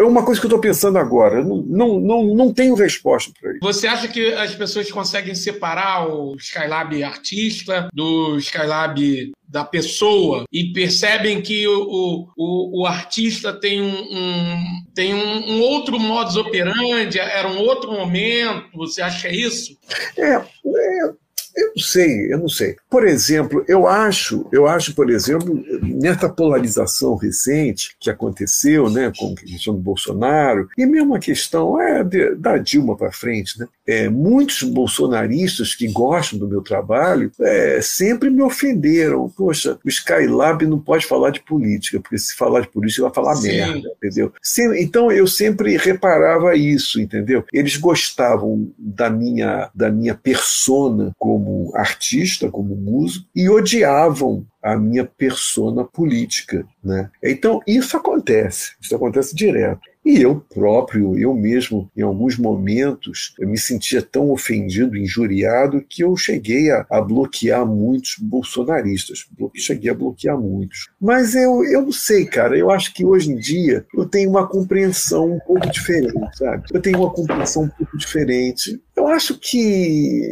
Speaker 3: é uma coisa que eu estou pensando agora. Não, não, não, não tenho resposta para isso.
Speaker 2: Você acha que as pessoas conseguem separar o Skylab artista do Skylab da pessoa e percebem que o, o, o artista tem, um, um tem um, um, outro modus operandi, era um outro momento, você acha isso?
Speaker 3: É, é eu não sei, eu não sei. Por exemplo, eu acho, eu acho, por exemplo, nessa polarização recente que aconteceu, né, com a questão do Bolsonaro, e mesmo a questão é de, da Dilma para frente, né, é, muitos bolsonaristas que gostam do meu trabalho é, sempre me ofenderam. Poxa, o Skylab não pode falar de política, porque se falar de política vai falar Sim. merda, entendeu? então eu sempre reparava isso, entendeu? Eles gostavam da minha, da minha persona como como artista, como músico, e odiavam a minha persona política. Né? Então, isso acontece, isso acontece direto. E eu próprio, eu mesmo, em alguns momentos, eu me sentia tão ofendido, injuriado, que eu cheguei a, a bloquear muitos bolsonaristas. Cheguei a bloquear muitos. Mas eu, eu não sei, cara, eu acho que hoje em dia eu tenho uma compreensão um pouco diferente, sabe? Eu tenho uma compreensão um pouco diferente. Eu acho que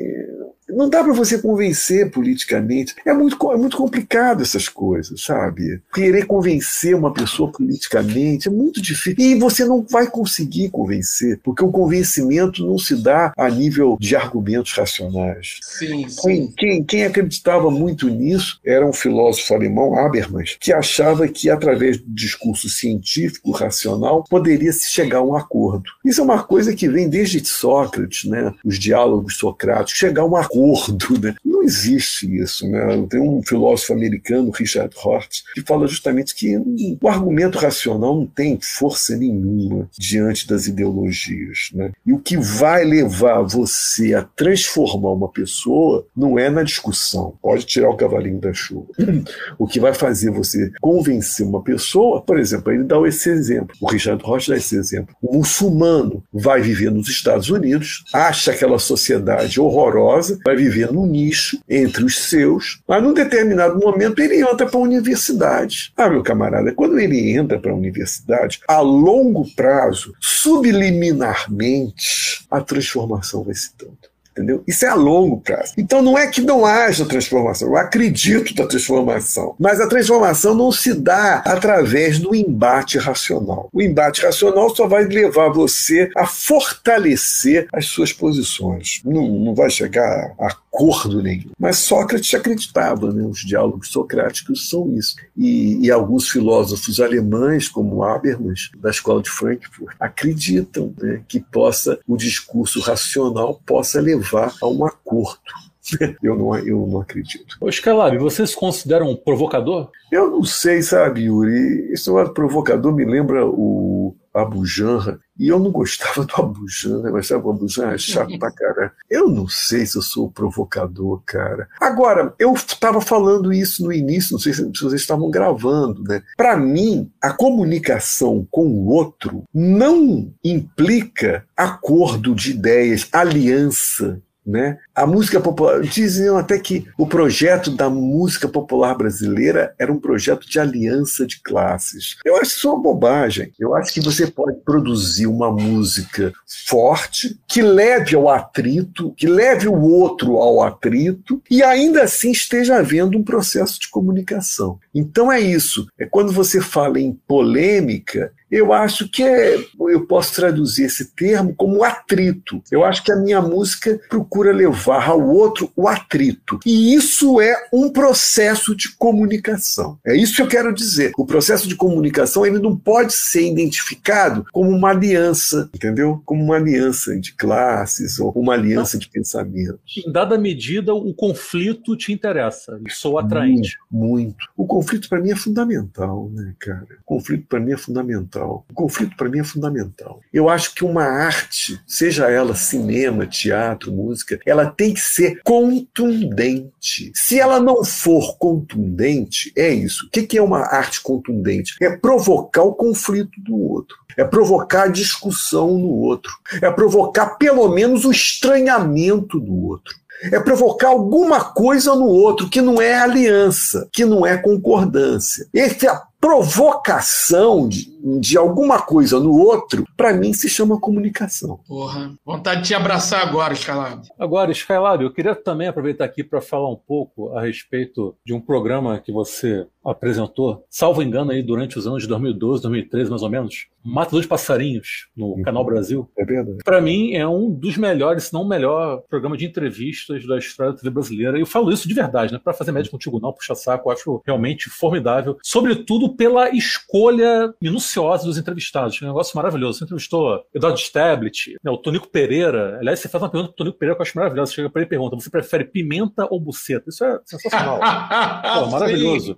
Speaker 3: não dá para você convencer politicamente. É muito, é muito complicado essas coisas, sabe? Querer convencer uma pessoa politicamente é muito difícil. E você não vai conseguir convencer, porque o convencimento não se dá a nível de argumentos racionais.
Speaker 2: Sim, sim.
Speaker 3: Quem, quem, quem acreditava muito nisso era um filósofo alemão, Habermas, que achava que através do discurso científico, racional, poderia se chegar a um acordo. Isso é uma coisa que vem desde Sócrates, né? os diálogos socráticos, chegar a um acordo acordo. Né? Não existe isso. Né? Tem um filósofo americano, Richard Hort, que fala justamente que o argumento racional não tem força nenhuma diante das ideologias. Né? E o que vai levar você a transformar uma pessoa não é na discussão. Pode tirar o cavalinho da chuva. [clears throat] O que vai fazer você convencer uma pessoa, por exemplo, ele dá esse exemplo. O Richard Roth dá esse exemplo. O muçulmano vai viver nos Estados Unidos, acha aquela sociedade horrorosa, vai viver num nicho entre os seus, mas num determinado momento ele entra para a universidade. Ah, meu camarada, quando ele entra para a universidade, a longo prazo, subliminarmente, a transformação vai se dando. Entendeu? Isso é a longo prazo. Então não é que não haja transformação, eu acredito na transformação, mas a transformação não se dá através do embate racional. O embate racional só vai levar você a fortalecer as suas posições. Não, não vai chegar a acordo nenhum. Mas Sócrates acreditava, né? os diálogos socráticos são isso. E, e, alguns filósofos alemães, como Habermas, da escola de Frankfurt, acreditam né? que possa o discurso racional possa levar a um acordo. [laughs] Eu não, eu não acredito.
Speaker 4: Ô, Skylab, você se considera um provocador?
Speaker 3: Eu não sei, sabe, Yuri? Esse negócio provocador me lembra o Abu Janra, e eu não gostava do Abu Janra, eu achava o Abu Janra chato pra caralho. Eu não sei se eu sou provocador, cara. Agora, eu estava falando isso no início, não sei se vocês estavam gravando, né? Para mim, a comunicação com o outro não implica acordo de ideias, aliança né? A música popular, diziam até que o projeto da música popular brasileira era um projeto de aliança de classes. Eu acho isso uma bobagem. Eu acho que você pode produzir uma música forte, que leve ao atrito, que leve o outro ao atrito, e ainda assim esteja havendo um processo de comunicação. Então é isso. É quando você fala em polêmica, eu acho que é, eu posso traduzir esse termo como atrito. Eu acho que a minha música procura levar ao outro o atrito. E isso é um processo de comunicação. É isso que eu quero dizer. O processo de comunicação ele não pode ser identificado como uma aliança, entendeu? Como uma aliança de classes ou uma aliança de pensamentos.
Speaker 4: Em dada medida, o conflito te interessa. Sou atraente.
Speaker 3: Muito. muito. O conflito para mim é fundamental, né, cara? O conflito para mim é fundamental fundamental. O conflito para mim é fundamental. Eu acho que uma arte, seja ela cinema, teatro, música, ela tem que ser contundente. Se ela não for contundente, é isso. O que é uma arte contundente? É provocar o conflito do outro. É provocar discussão no outro. É provocar pelo menos o estranhamento do outro é provocar alguma coisa no outro que não é aliança, que não é concordância. Esse provocação de, de alguma coisa no outro, para mim se chama comunicação.
Speaker 2: Porra, vontade de te abraçar agora, Skylab.
Speaker 4: Agora, Skylab, eu queria também aproveitar aqui para falar um pouco a respeito de um programa que você apresentou, salvo engano, aí durante os anos de 2012, 2013, mais ou menos, Matador de Passarinhos, no uhum. Canal Brasil.
Speaker 3: É verdade.
Speaker 4: Para mim, é um dos melhores, se não o melhor, programa de entrevistas da história da TV brasileira. E eu falo isso de verdade, né? Para fazer média contigo, não, puxa saco, eu acho realmente formidável. Sobretudo pela escolha minuciosa dos entrevistados. Um negócio maravilhoso. Você entrevistou Eduardo Stablet, né, o Tonico Pereira. Aliás, você faz uma pergunta pro Tonico Pereira que eu acho maravilhosa. Você chega para ele e pergunta: você prefere pimenta ou buceta? Isso é sensacional. [laughs] Pô, maravilhoso.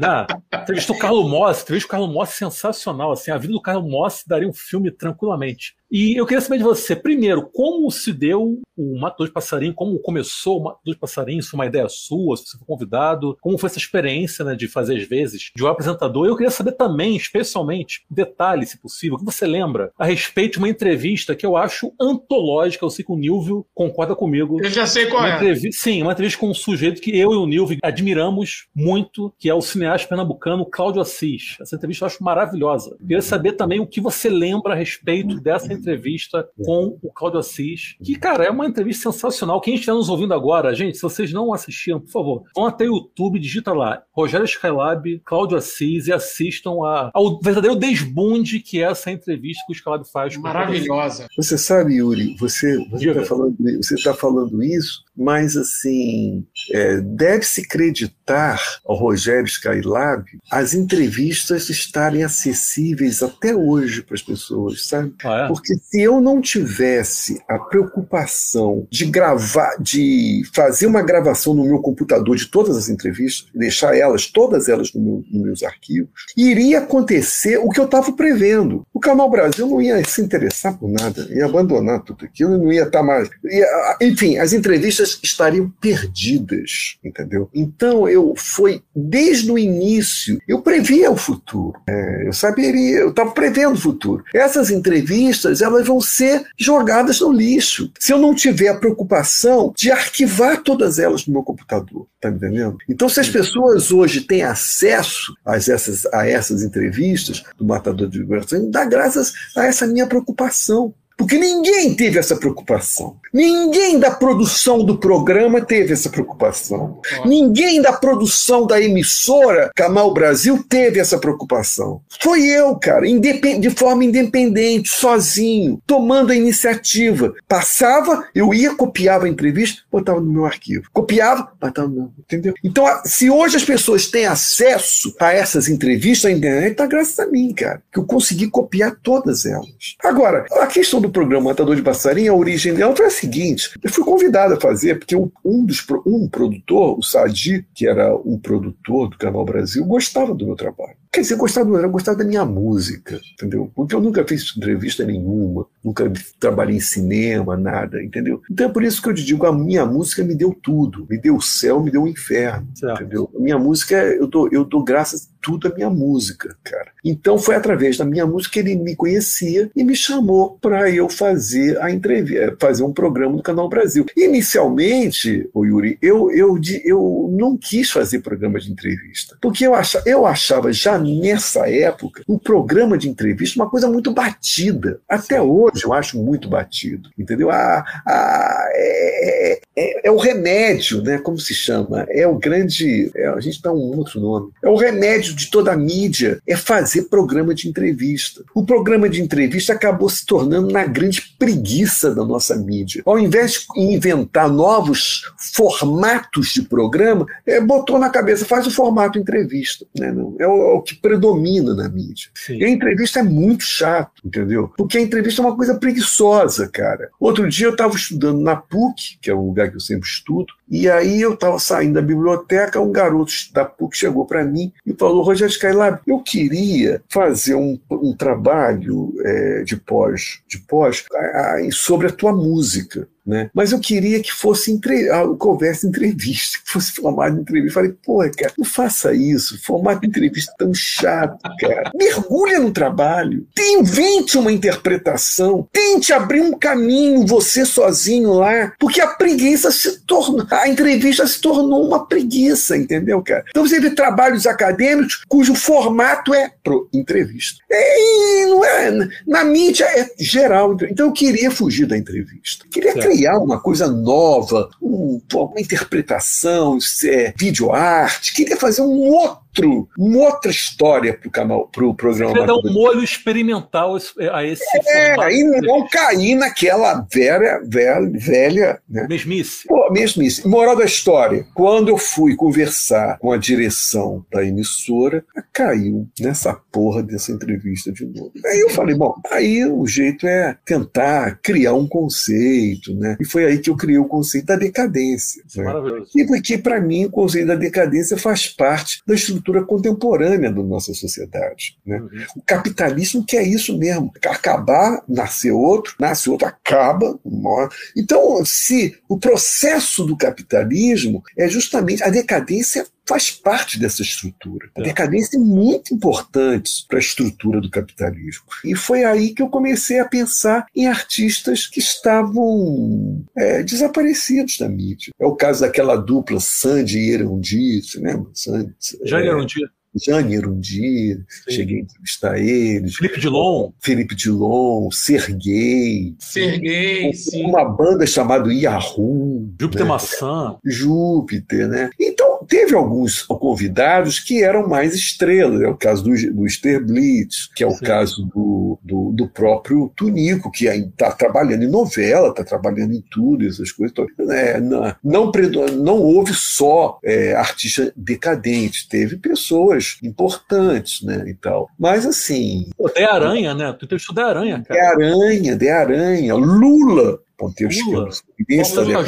Speaker 4: Né? Entrevistou o Carlos Moss, entrevistou o Carlos Moss sensacional. Assim, a vida do Carlos Moss daria um filme tranquilamente. E eu queria saber de você, primeiro, como se deu o Matador de Passarinho, como começou o Matador de Passarinho, se foi uma ideia sua, se você foi convidado, como foi essa experiência né, de fazer, às vezes, de um apresentador. E eu queria saber também, especialmente, detalhes, se possível, o que você lembra a respeito de uma entrevista que eu acho antológica, eu sei que o Nilvio concorda comigo.
Speaker 2: Eu já sei qual
Speaker 4: uma é. Sim, uma entrevista com um sujeito que eu e o Nilvio admiramos muito, que é o cineasta pernambucano Cláudio Assis. Essa entrevista eu acho maravilhosa. Eu queria saber também o que você lembra a respeito dessa entrevista com o Cláudio Assis, que, cara, é uma entrevista sensacional. Quem estiver nos ouvindo agora, gente, se vocês não assistiram, por favor, vão até o YouTube, digita lá Rogério Skylab, Cláudio Assis e assistam a, ao verdadeiro desbunde que é essa entrevista que o Skylab faz.
Speaker 2: Maravilhosa.
Speaker 3: Você sabe, Yuri, você está falando, você tá falando isso, mas assim, é, deve-se acreditar ao Rogério Skylab as entrevistas estarem acessíveis até hoje para as pessoas, sabe? Ah, é? Porque se eu não tivesse a preocupação de gravar, de fazer uma gravação no meu computador de todas as entrevistas, deixar elas, todas elas no meu, nos meus arquivos, iria acontecer o que eu estava prevendo. O Canal Brasil não ia se interessar por nada, ia abandonar tudo aquilo, não ia estar tá mais. Ia, enfim, as entrevistas estariam perdidas, entendeu? Então eu fui desde o início, eu previa o futuro. É, eu saberia, eu estava prevendo o futuro. Essas entrevistas elas vão ser jogadas no lixo. Se eu não tiver a preocupação de arquivar todas elas no meu computador, tá entendendo? Então, se as pessoas hoje têm acesso a essas, a essas entrevistas do Matador de Vibrações, dá graças a essa minha preocupação. Porque ninguém teve essa preocupação. Ninguém da produção do programa teve essa preocupação. Ninguém da produção da emissora Canal Brasil teve essa preocupação. Foi eu, cara, de forma independente, sozinho, tomando a iniciativa. Passava, eu ia, copiava a entrevista, botava no meu arquivo. Copiava, botava no meu. Entendeu? Então, se hoje as pessoas têm acesso a essas entrevistas, a internet tá graças a mim, cara, que eu consegui copiar todas elas. Agora, a questão do programa Matador de Passarinho, a origem dela foi a seguinte: eu fui convidado a fazer, porque um, dos, um produtor, o Sadi, que era um produtor do Canal Brasil, gostava do meu trabalho. Quer dizer, gostava, era gostava da minha música, entendeu? Porque eu nunca fiz entrevista nenhuma, nunca trabalhei em cinema, nada, entendeu? Então é por isso que eu te digo, a minha música me deu tudo, me deu o céu, me deu o inferno, certo. entendeu? A minha música, eu dou, eu dou graças tudo à minha música, cara. Então foi através da minha música que ele me conhecia e me chamou para eu fazer a entrevista, fazer um programa no Canal Brasil. Inicialmente, o Yuri, eu, eu, eu não quis fazer programa de entrevista, porque eu achava, eu achava já nessa época o programa de entrevista uma coisa muito batida. Até hoje eu acho muito batido, entendeu? A, a, é, é, é, o remédio, né? Como se chama? É o grande. É, a gente dá um outro nome. É o remédio de toda a mídia, é fazer programa de entrevista. O programa de entrevista acabou se tornando na grande preguiça da nossa mídia. Ao invés de inventar novos formatos de programa, é, botou na cabeça, faz o formato entrevista. Né? É, o, é o que predomina na mídia. Sim. E a entrevista é muito chato, entendeu? Porque a entrevista é uma coisa preguiçosa, cara. Outro dia eu estava estudando na PUC, que é o lugar que eu sempre estudo, e aí eu estava saindo da biblioteca, um garoto da PUC chegou para mim e falou, Rogério Skylab, eu queria fazer um, um trabalho é, de pós, de pós a, a, sobre a tua música. Né? Mas eu queria que fosse entre... conversa entrevista, que fosse formato entrevista. Falei, pô, cara, não faça isso. Formato de entrevista tão chato, cara. Mergulha no trabalho. Invente uma interpretação. Tente abrir um caminho, você sozinho lá. Porque a preguiça se tornou. A entrevista se tornou uma preguiça, entendeu, cara? Então você vê trabalhos acadêmicos cujo formato é pro entrevista. E não é. Na mídia é geral. Então eu queria fugir da entrevista. Queria certo criar uma coisa nova, um, uma interpretação, é, videoarte, queria fazer um outro outro, uma outra história para o canal, para o programa.
Speaker 4: Você dar um molho experimental a esse
Speaker 3: É, formato. e não cair naquela velha, velha, velha né?
Speaker 4: Mesmice.
Speaker 3: Pô, mesmice. Moral da história, quando eu fui conversar com a direção da emissora, caiu nessa porra dessa entrevista de novo. Aí eu falei, bom, aí o jeito é tentar criar um conceito, né? E foi aí que eu criei o conceito da decadência. Né? Maravilhoso. E porque, para mim, o conceito da decadência faz parte da estrutura estrutura contemporânea da nossa sociedade. Né? Uhum. O capitalismo que é isso mesmo. Acabar, nascer outro, nasce outro, acaba, morre. Então, se o processo do capitalismo é justamente a decadência faz parte dessa estrutura. A decadência é muito importante para a estrutura do capitalismo. E foi aí que eu comecei a pensar em artistas que estavam é, desaparecidos da mídia. É o caso daquela dupla Sandy e Erundi, você lembra? Sandy,
Speaker 4: Já é, Erundi.
Speaker 3: Jane Erundi, cheguei a entrevistar eles.
Speaker 4: Felipe Dilon.
Speaker 3: Felipe Dilon, Serguei.
Speaker 2: Serguei, sim.
Speaker 3: Uma banda chamada Yahoo.
Speaker 4: Júpiter né? Maçã.
Speaker 3: Júpiter, né? Então, teve alguns convidados que eram mais estrelas. É o caso do, do Blitz, que é o sim. caso do, do, do, próprio Tunico, que ainda está trabalhando em novela, está trabalhando em tudo, essas coisas. É, não, não, não houve só é, artista decadente, teve pessoas importantes, né, e tal. Mas assim...
Speaker 4: Pô, de Aranha, né? Tu teve de Aranha, cara.
Speaker 3: De Aranha, de Aranha. Lula, ponteiro
Speaker 4: Lula. esquerdo.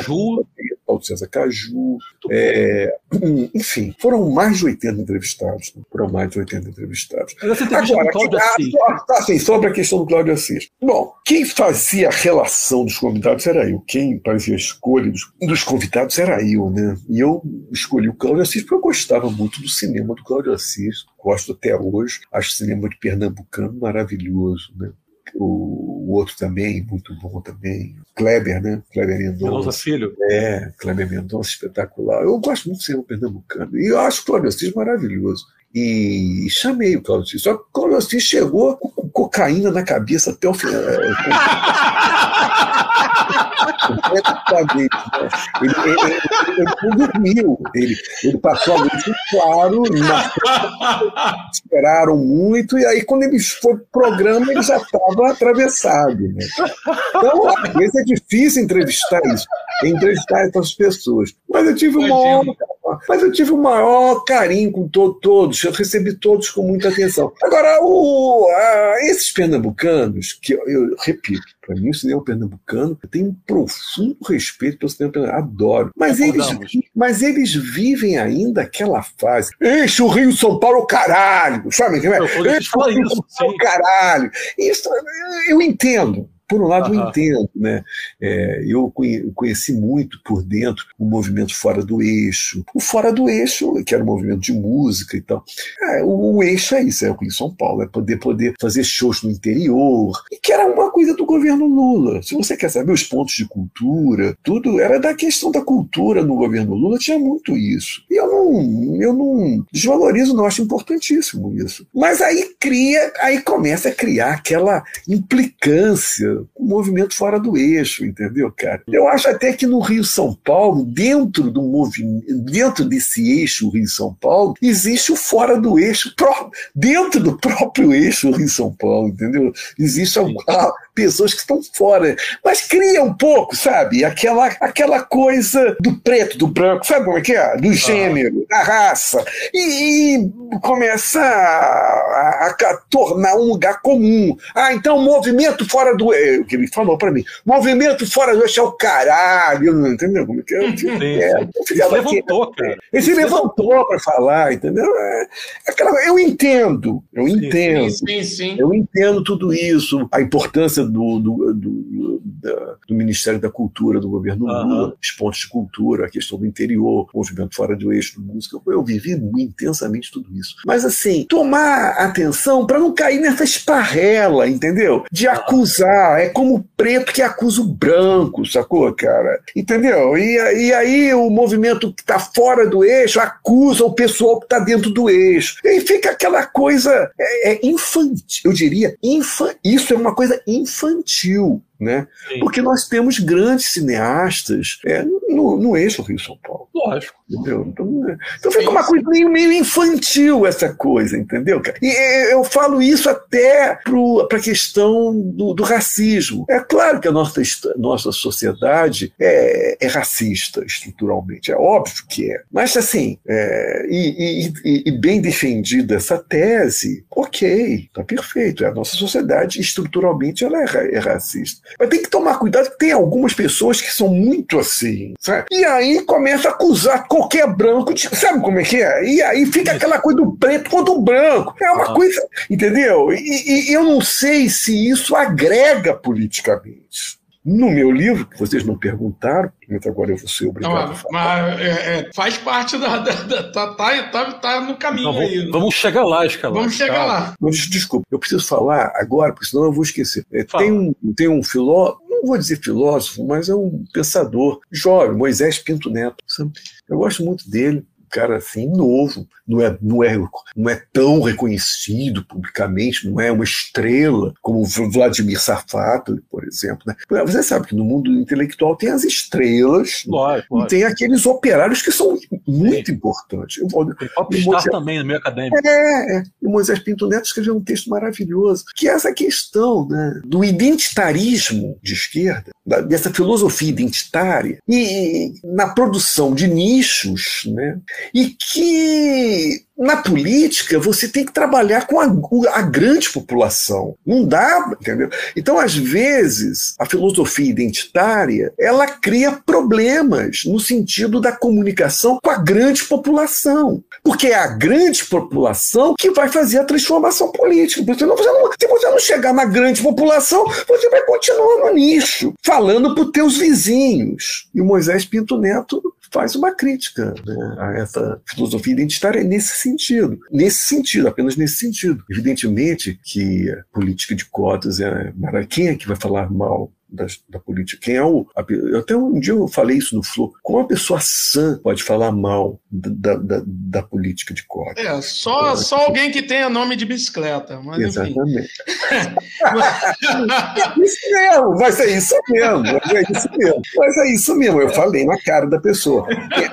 Speaker 4: Paulo
Speaker 3: Paulo César Caju. É, [clears throat] enfim, foram mais de 80 entrevistados. Né? Foram mais de 80 entrevistados.
Speaker 4: Mas Agora, Cláudio Assis.
Speaker 3: Ah, assim, sobre a questão do Cláudio Assis. Bom, quem fazia a relação dos convidados era eu. Quem fazia a escolha dos, dos convidados era eu, né? E eu escolhi o Cláudio Assis porque eu gostava muito do cinema do Cláudio Assis. Gosto até hoje. Acho o cinema de Pernambucano maravilhoso, né? O, o, outro também, muito bom também. Kleber, né? Kleber Mendonça.
Speaker 4: Mendonça Filho.
Speaker 3: É, Kleber Mendonça, espetacular. Eu gosto muito do cinema pernambucano. E eu acho o Assis maravilhoso. E chamei o Cláudio Assis. Só que o Cláudio Assis chegou com cocaína na cabeça até o final. Completamente. Né? Ele, ele, ele, ele, dormiu. Ele, ele passou a noite claro, esperaram muito, e aí quando ele foi pro programa, ele já estava atravessado. Né? Então, às vezes é difícil entrevistar isso, entrevistar essas pessoas. Mas eu tive uma hora, mas eu tive o maior carinho com to todos, eu recebi todos com muita atenção. Agora, o, a, esses pernambucanos, que eu, eu repito, para mim o cinema pernambucano, eu tenho um profundo respeito pelo cinema pernambucano, adoro. Mas eles, mas eles vivem ainda aquela fase, enche o Rio São Paulo caralho, sabe?
Speaker 4: Eu, enche o Rio São Paulo
Speaker 3: caralho. Isso, eu entendo, por um lado eu entendo, né? É, eu conhe- conheci muito por dentro o movimento fora do eixo. O fora do eixo, que era um movimento de música e tal. É, o, o eixo é isso, é o Rio São Paulo, é poder poder fazer shows no interior, e que era uma coisa do governo Lula. Se você quer saber os pontos de cultura, tudo era da questão da cultura no governo Lula, tinha muito isso. E eu não, eu não desvalorizo, não acho importantíssimo isso. Mas aí cria, aí começa a criar aquela implicância com o movimento fora do eixo, entendeu, cara? Eu acho até que no Rio São Paulo, dentro do movimento, dentro desse eixo Rio São Paulo, existe o fora do eixo, dentro do próprio eixo Rio São Paulo, entendeu? Existe ah, pessoas que estão fora, mas cria um pouco, sabe? Aquela, aquela coisa do preto, do branco, sabe como é que é? Do gênero, da raça. E, e começa a, a- a tornar um lugar comum. Ah, então o movimento fora do. É, o que ele falou pra mim. Movimento fora do eixo é o caralho, não entendeu como é que é? Eu é, eu ficava
Speaker 4: Isso
Speaker 3: aqui,
Speaker 4: levantou, cara.
Speaker 3: ele se levantou para falar, entendeu? É, aquela, eu entendo, eu entendo.
Speaker 2: Sim, sim, sim.
Speaker 3: Eu entendo tudo isso, a importância do, do, do, da- do Ministério da Cultura, do governo. Lula, os pontos de cultura, a questão do interior, o movimento fora do eixo do música. Eu vivi intensamente tudo isso. Mas, assim, tomar atenção para não cair nessa esparrela, entendeu? De acusar. É como o preto que acusa o branco, sacou, cara? Entendeu? E, e aí o movimento que está fora do eixo acusa o pessoal que está dentro do eixo. E fica aquela coisa é, é infantil, eu diria, infa, isso é uma coisa infantil infantil. Né?
Speaker 4: Sim.
Speaker 3: Porque nós temos grandes cineastas é, no, no eixo Rio-São Paulo.
Speaker 4: Lógico.
Speaker 3: Entendeu? Então, é, então fica uma coisa meio, meio infantil essa coisa, entendeu, cara? E é, eu falo isso até para a questão do, do racismo. É claro que a nossa, nossa sociedade é, é racista estruturalmente, é óbvio que é. Mas assim, é, e, e- e- bem defendida essa tese, ok, tá perfeito. A nossa sociedade estruturalmente ela é, é racista. Mas tem que tomar cuidado que tem algumas pessoas que são muito assim, sabe? E aí começa a acusar qualquer branco, de, sabe como é que é? E aí fica aquela coisa do preto contra o branco. É uma
Speaker 4: Aham.
Speaker 3: coisa, entendeu? E, e eu não sei se isso agrega politicamente. No meu livro, que vocês não perguntaram, mas agora eu vou ser
Speaker 2: Não,
Speaker 3: obrigado a
Speaker 2: mas,
Speaker 3: falar.
Speaker 2: mas, é, é, faz parte da. da- da- tá, tá, tá, tá no caminho
Speaker 4: Então,
Speaker 2: aí.
Speaker 4: vamos, vamos chegar lá, Escalante.
Speaker 2: Vamos chegar
Speaker 4: Calma.
Speaker 2: lá.
Speaker 3: Mas, desculpa, eu preciso falar agora, porque senão eu vou esquecer. É, tem, um, tem um filósofo, não vou dizer filósofo, mas é um pensador jovem, Moisés Pinto Neto. sabe? Eu gosto muito dele. Cara assim, novo, não é, não, é, não é tão reconhecido publicamente, não é uma estrela como Vladimir Safato, por exemplo. Né? Você sabe que no mundo intelectual tem as estrelas
Speaker 4: Lógico,
Speaker 3: e
Speaker 4: lógico.
Speaker 3: tem aqueles operários que são muito importantes. Eu vou,
Speaker 4: Tem Pop
Speaker 3: E
Speaker 4: Star
Speaker 3: você-
Speaker 4: também no meio acadêmico.
Speaker 3: é, é. E Moisés Pinto Neto escreveu um texto maravilhoso, que é essa questão né, do identitarismo de esquerda, da- dessa filosofia identitária, e na produção de nichos, né, e que na política você tem que trabalhar com a, a grande população. Não dá, entendeu? Então, às vezes, a filosofia identitária ela cria problemas no sentido da comunicação com a grande população. Porque é a grande população que vai fazer a transformação política. Porque você não, se você não chegar na grande população, você vai continuar no nicho, falando para os teus vizinhos. E o Moisés Pinto Neto faz uma crítica né, a essa filosofia identitária nesse sentido. Nesse sentido, apenas nesse sentido. Evidentemente que a política de cotas é. Quem é que vai falar mal da, da política? Quem é o. a até um dia eu falei isso no Flow. Como uma pessoa sã pode falar mal da, da, da política de cotas?
Speaker 2: É, só, só alguém que tenha nome de bicicleta. Mas.
Speaker 3: Exatamente. [laughs] Isso mesmo, vai ser isso mesmo, vai ser isso mesmo. Vai ser isso mesmo, eu falei na cara da pessoa.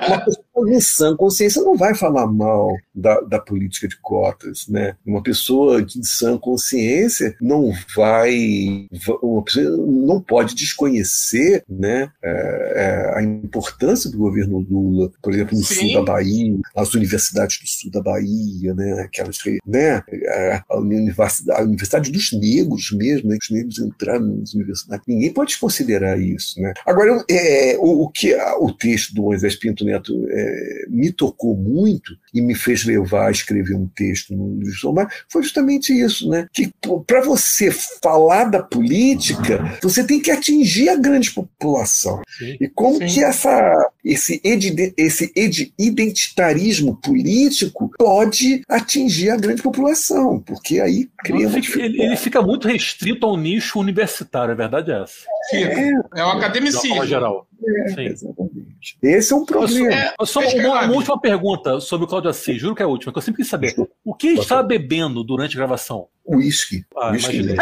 Speaker 3: Uma pessoa em sã consciência não vai falar mal da, da política de cotas, né? Uma pessoa de sã consciência não vai, uma pessoa não pode desconhecer, né, é, é, a importância do governo Lula, por exemplo, no
Speaker 2: Sim.
Speaker 3: sul da Bahia, as universidades do sul da Bahia, né, aquelas, né, a, a universidade, a universidade dos negros mesmo, né, que os negros entraram nas universidades. Ninguém pode considerar isso, né? Agora, é, o, o que o texto do Moisés Pinto Neto é, me tocou muito e me fez levar a escrever um texto no mas foi justamente isso, né? Que para você falar da política, você tem que atingir a grande população. Sim. E como Sim. que essa, esse, ed, esse ed, identitarismo político pode atingir a grande população? Porque aí cria
Speaker 4: fica, ele, ele, fica muito restrito ao nicho universitário, a verdade é essa.
Speaker 2: É, é o academicismo.
Speaker 4: geral.
Speaker 3: É, exatamente. Esse é um problema. É,
Speaker 4: só, uma, uma, última pergunta sobre o Cláudio Assis, juro que é a última, que eu sempre quis saber. O que ele estava bebendo durante a gravação?
Speaker 3: Whisky.
Speaker 4: Ah, imaginei.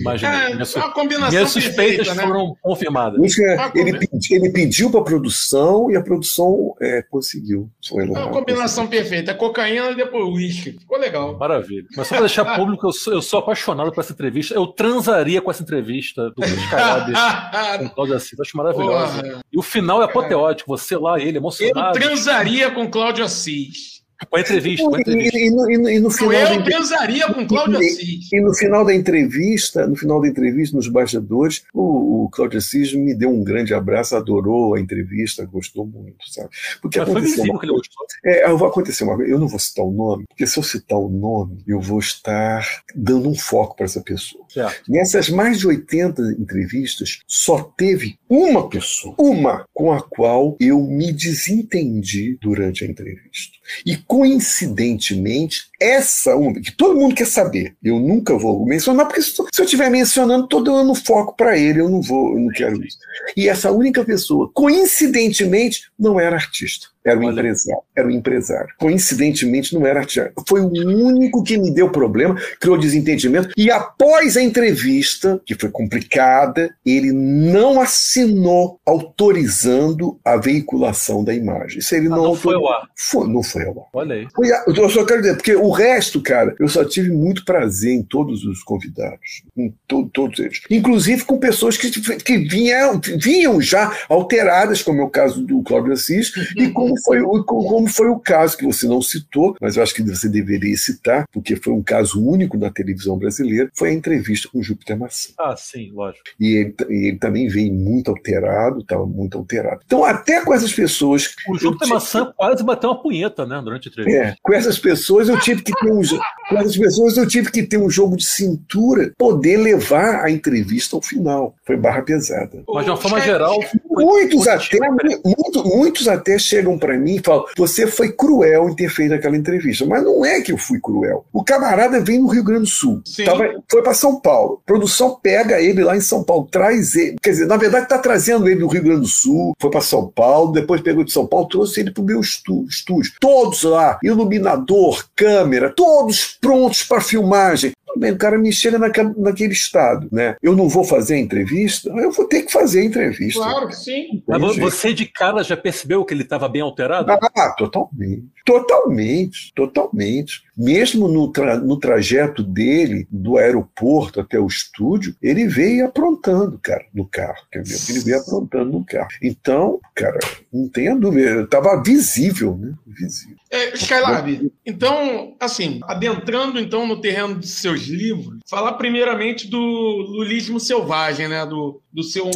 Speaker 4: imaginei. [laughs] É, minhas, uma combinação minhas suspeitas perfeita, né? foram confirmadas.
Speaker 3: Whisky, ele, pedi, ele pediu para a produção e a produção é, conseguiu.
Speaker 2: Foi lá, uma combinação perfeita. Cocaína e depois whisky. Ficou legal.
Speaker 4: Maravilha. Mas só para deixar [laughs] público, eu sou, eu sou apaixonado por essa entrevista. Eu transaria com essa entrevista do Skylab [laughs] com Cláudio Assis. Acho maravilhoso. E o final é apoteótico. Você lá, ele emocionado.
Speaker 2: Eu transaria com Cláudio Assis.
Speaker 4: Com a entrevista, com a entrevista. E, e, no,
Speaker 3: e, no, final
Speaker 2: eu transaria com Cláudio Assis.
Speaker 3: E no final da entrevista, no final da entrevista, nos bastidores, o, o Cláudio Assis me deu um grande abraço, adorou a entrevista, gostou muito, sabe?
Speaker 4: Porque Mas foi visível uma, que ele gostou.
Speaker 3: É, vai acontecer uma coisa, eu não vou citar o nome, porque se eu citar o nome, eu vou estar dando um foco para essa pessoa.
Speaker 4: Certo.
Speaker 3: Nessas mais de 80 entrevistas, só teve uma pessoa, uma, com a qual eu me desentendi durante a entrevista. E coincidentemente, essa uma, que todo mundo quer saber, eu nunca vou mencionar, porque se eu estiver mencionando, estou dando foco para ele, eu não vou, eu não quero isso. E essa única pessoa, coincidentemente, não era artista. Era um Olha. empresário. Era um empresário. Coincidentemente, não era artista. Foi o único que me deu problema, criou desentendimento. E após a entrevista, que foi complicada, ele não assinou autorizando a veiculação da imagem. Isso ele ah, não,
Speaker 4: não foi ao ar.
Speaker 3: Foi, não foi ao ar.
Speaker 4: Olha aí.
Speaker 3: Eu só quero dizer, porque o resto, cara, eu só tive muito prazer em todos os convidados. Em to, todos eles. Inclusive com pessoas que, que vinham, vinham já alteradas, como é o caso do Cláudio Assis, e uhum. como foi, como foi o caso que você não citou, mas eu acho que você deveria citar, porque foi um caso único na televisão brasileira, foi a entrevista com Júpiter Maçã.
Speaker 4: Ah, sim, lógico.
Speaker 3: E ele, ele também veio muito alterado, estava muito alterado. Então, até com essas pessoas.
Speaker 4: O Júpiter Maçã quase bateu uma punheta, né, durante a entrevista.
Speaker 3: É, com essas pessoas eu tive que ter um, com essas pessoas eu tive que ter um jogo de cintura, poder levar a entrevista ao final. Foi barra pesada.
Speaker 4: Mas de uma forma geral.
Speaker 3: Muitos até, muito, muitos até chegam para mim e falam: você foi cruel em ter feito aquela entrevista. Mas não é que eu fui cruel. O camarada vem no Rio Grande do Sul. Tava, foi para São Paulo. A produção pega ele lá em São Paulo, traz ele. Quer dizer, na verdade, está trazendo ele do Rio Grande do Sul, foi para São Paulo, depois pegou de São Paulo, trouxe ele para o meu estúdio. Todos lá, iluminador, câmera, todos prontos para filmagem. Tudo bem, o cara me chega naquele, naquele estado, né? Eu não vou fazer a entrevista, eu vou ter que fazer a entrevista.
Speaker 2: Claro que sim.
Speaker 4: Mas você de cara já percebeu que ele estava bem alterado?
Speaker 3: Ah, totalmente. Totalmente, totalmente. Mesmo no, tra no trajeto dele, do aeroporto até o estúdio, ele veio aprontando, cara, no carro. Dizer, ele veio aprontando no carro. Então, cara, não tenha dúvida, estava visível, né? Visível.
Speaker 2: É, Skylab, então, assim, adentrando então no terreno de seus livros, falar primeiramente do Lulismo Selvagem, né? Do, do seu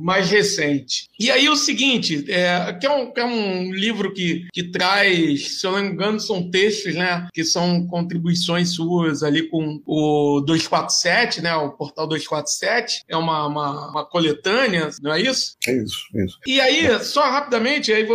Speaker 2: mais recente. E aí o seguinte, é, que, é um, que é um livro que, que traz, se eu não me engano, são textos, né? Que são contribuições suas ali com o 247, né? O portal 247. É uma, uma, uma coletânea, não é isso?
Speaker 3: É isso, isso.
Speaker 2: E aí, só rapidamente, aí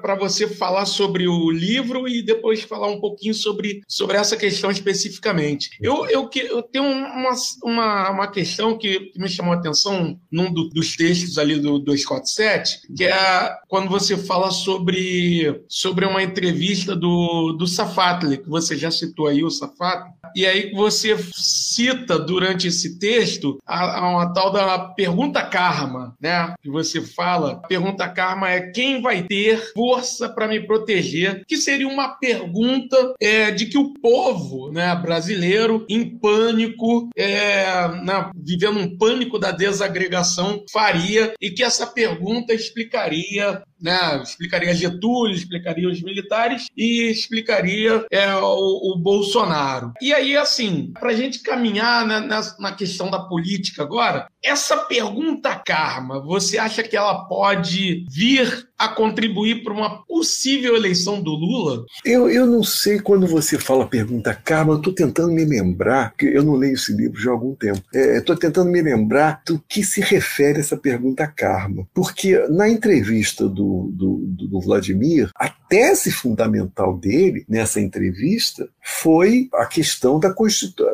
Speaker 2: para você falar sobre o livro e depois falar um pouquinho sobre, sobre essa questão especificamente. Eu, eu, eu tenho uma, uma, uma questão que me chamou a atenção num do, dos textos ali do 247, que é quando você fala sobre, sobre uma entrevista do, do Safatli, que você já citou aí o Safatli, e aí você cita durante esse texto a, a uma tal da pergunta karma, né? Que você fala, pergunta karma é quem vai ter força para me proteger, que seria uma pergunta é, de que o povo né, brasileiro, em pânico, é, né, vivendo um pânico da desagregação, faria e que essa pergunta explicaria né? Explicaria Getúlio, explicaria os militares e explicaria é, o, o, Bolsonaro. E aí, assim, para a gente caminhar né, na, na questão da política agora, essa pergunta karma, você acha que ela pode vir a contribuir para uma possível eleição do Lula?
Speaker 3: Eu, eu não sei quando você fala pergunta karma, eu estou tentando me lembrar, porque eu não leio esse livro já há algum tempo, estou é, tentando me lembrar do que se refere essa pergunta karma. Porque na entrevista do, do, do Vladimir, a tese fundamental dele nessa entrevista foi a questão da,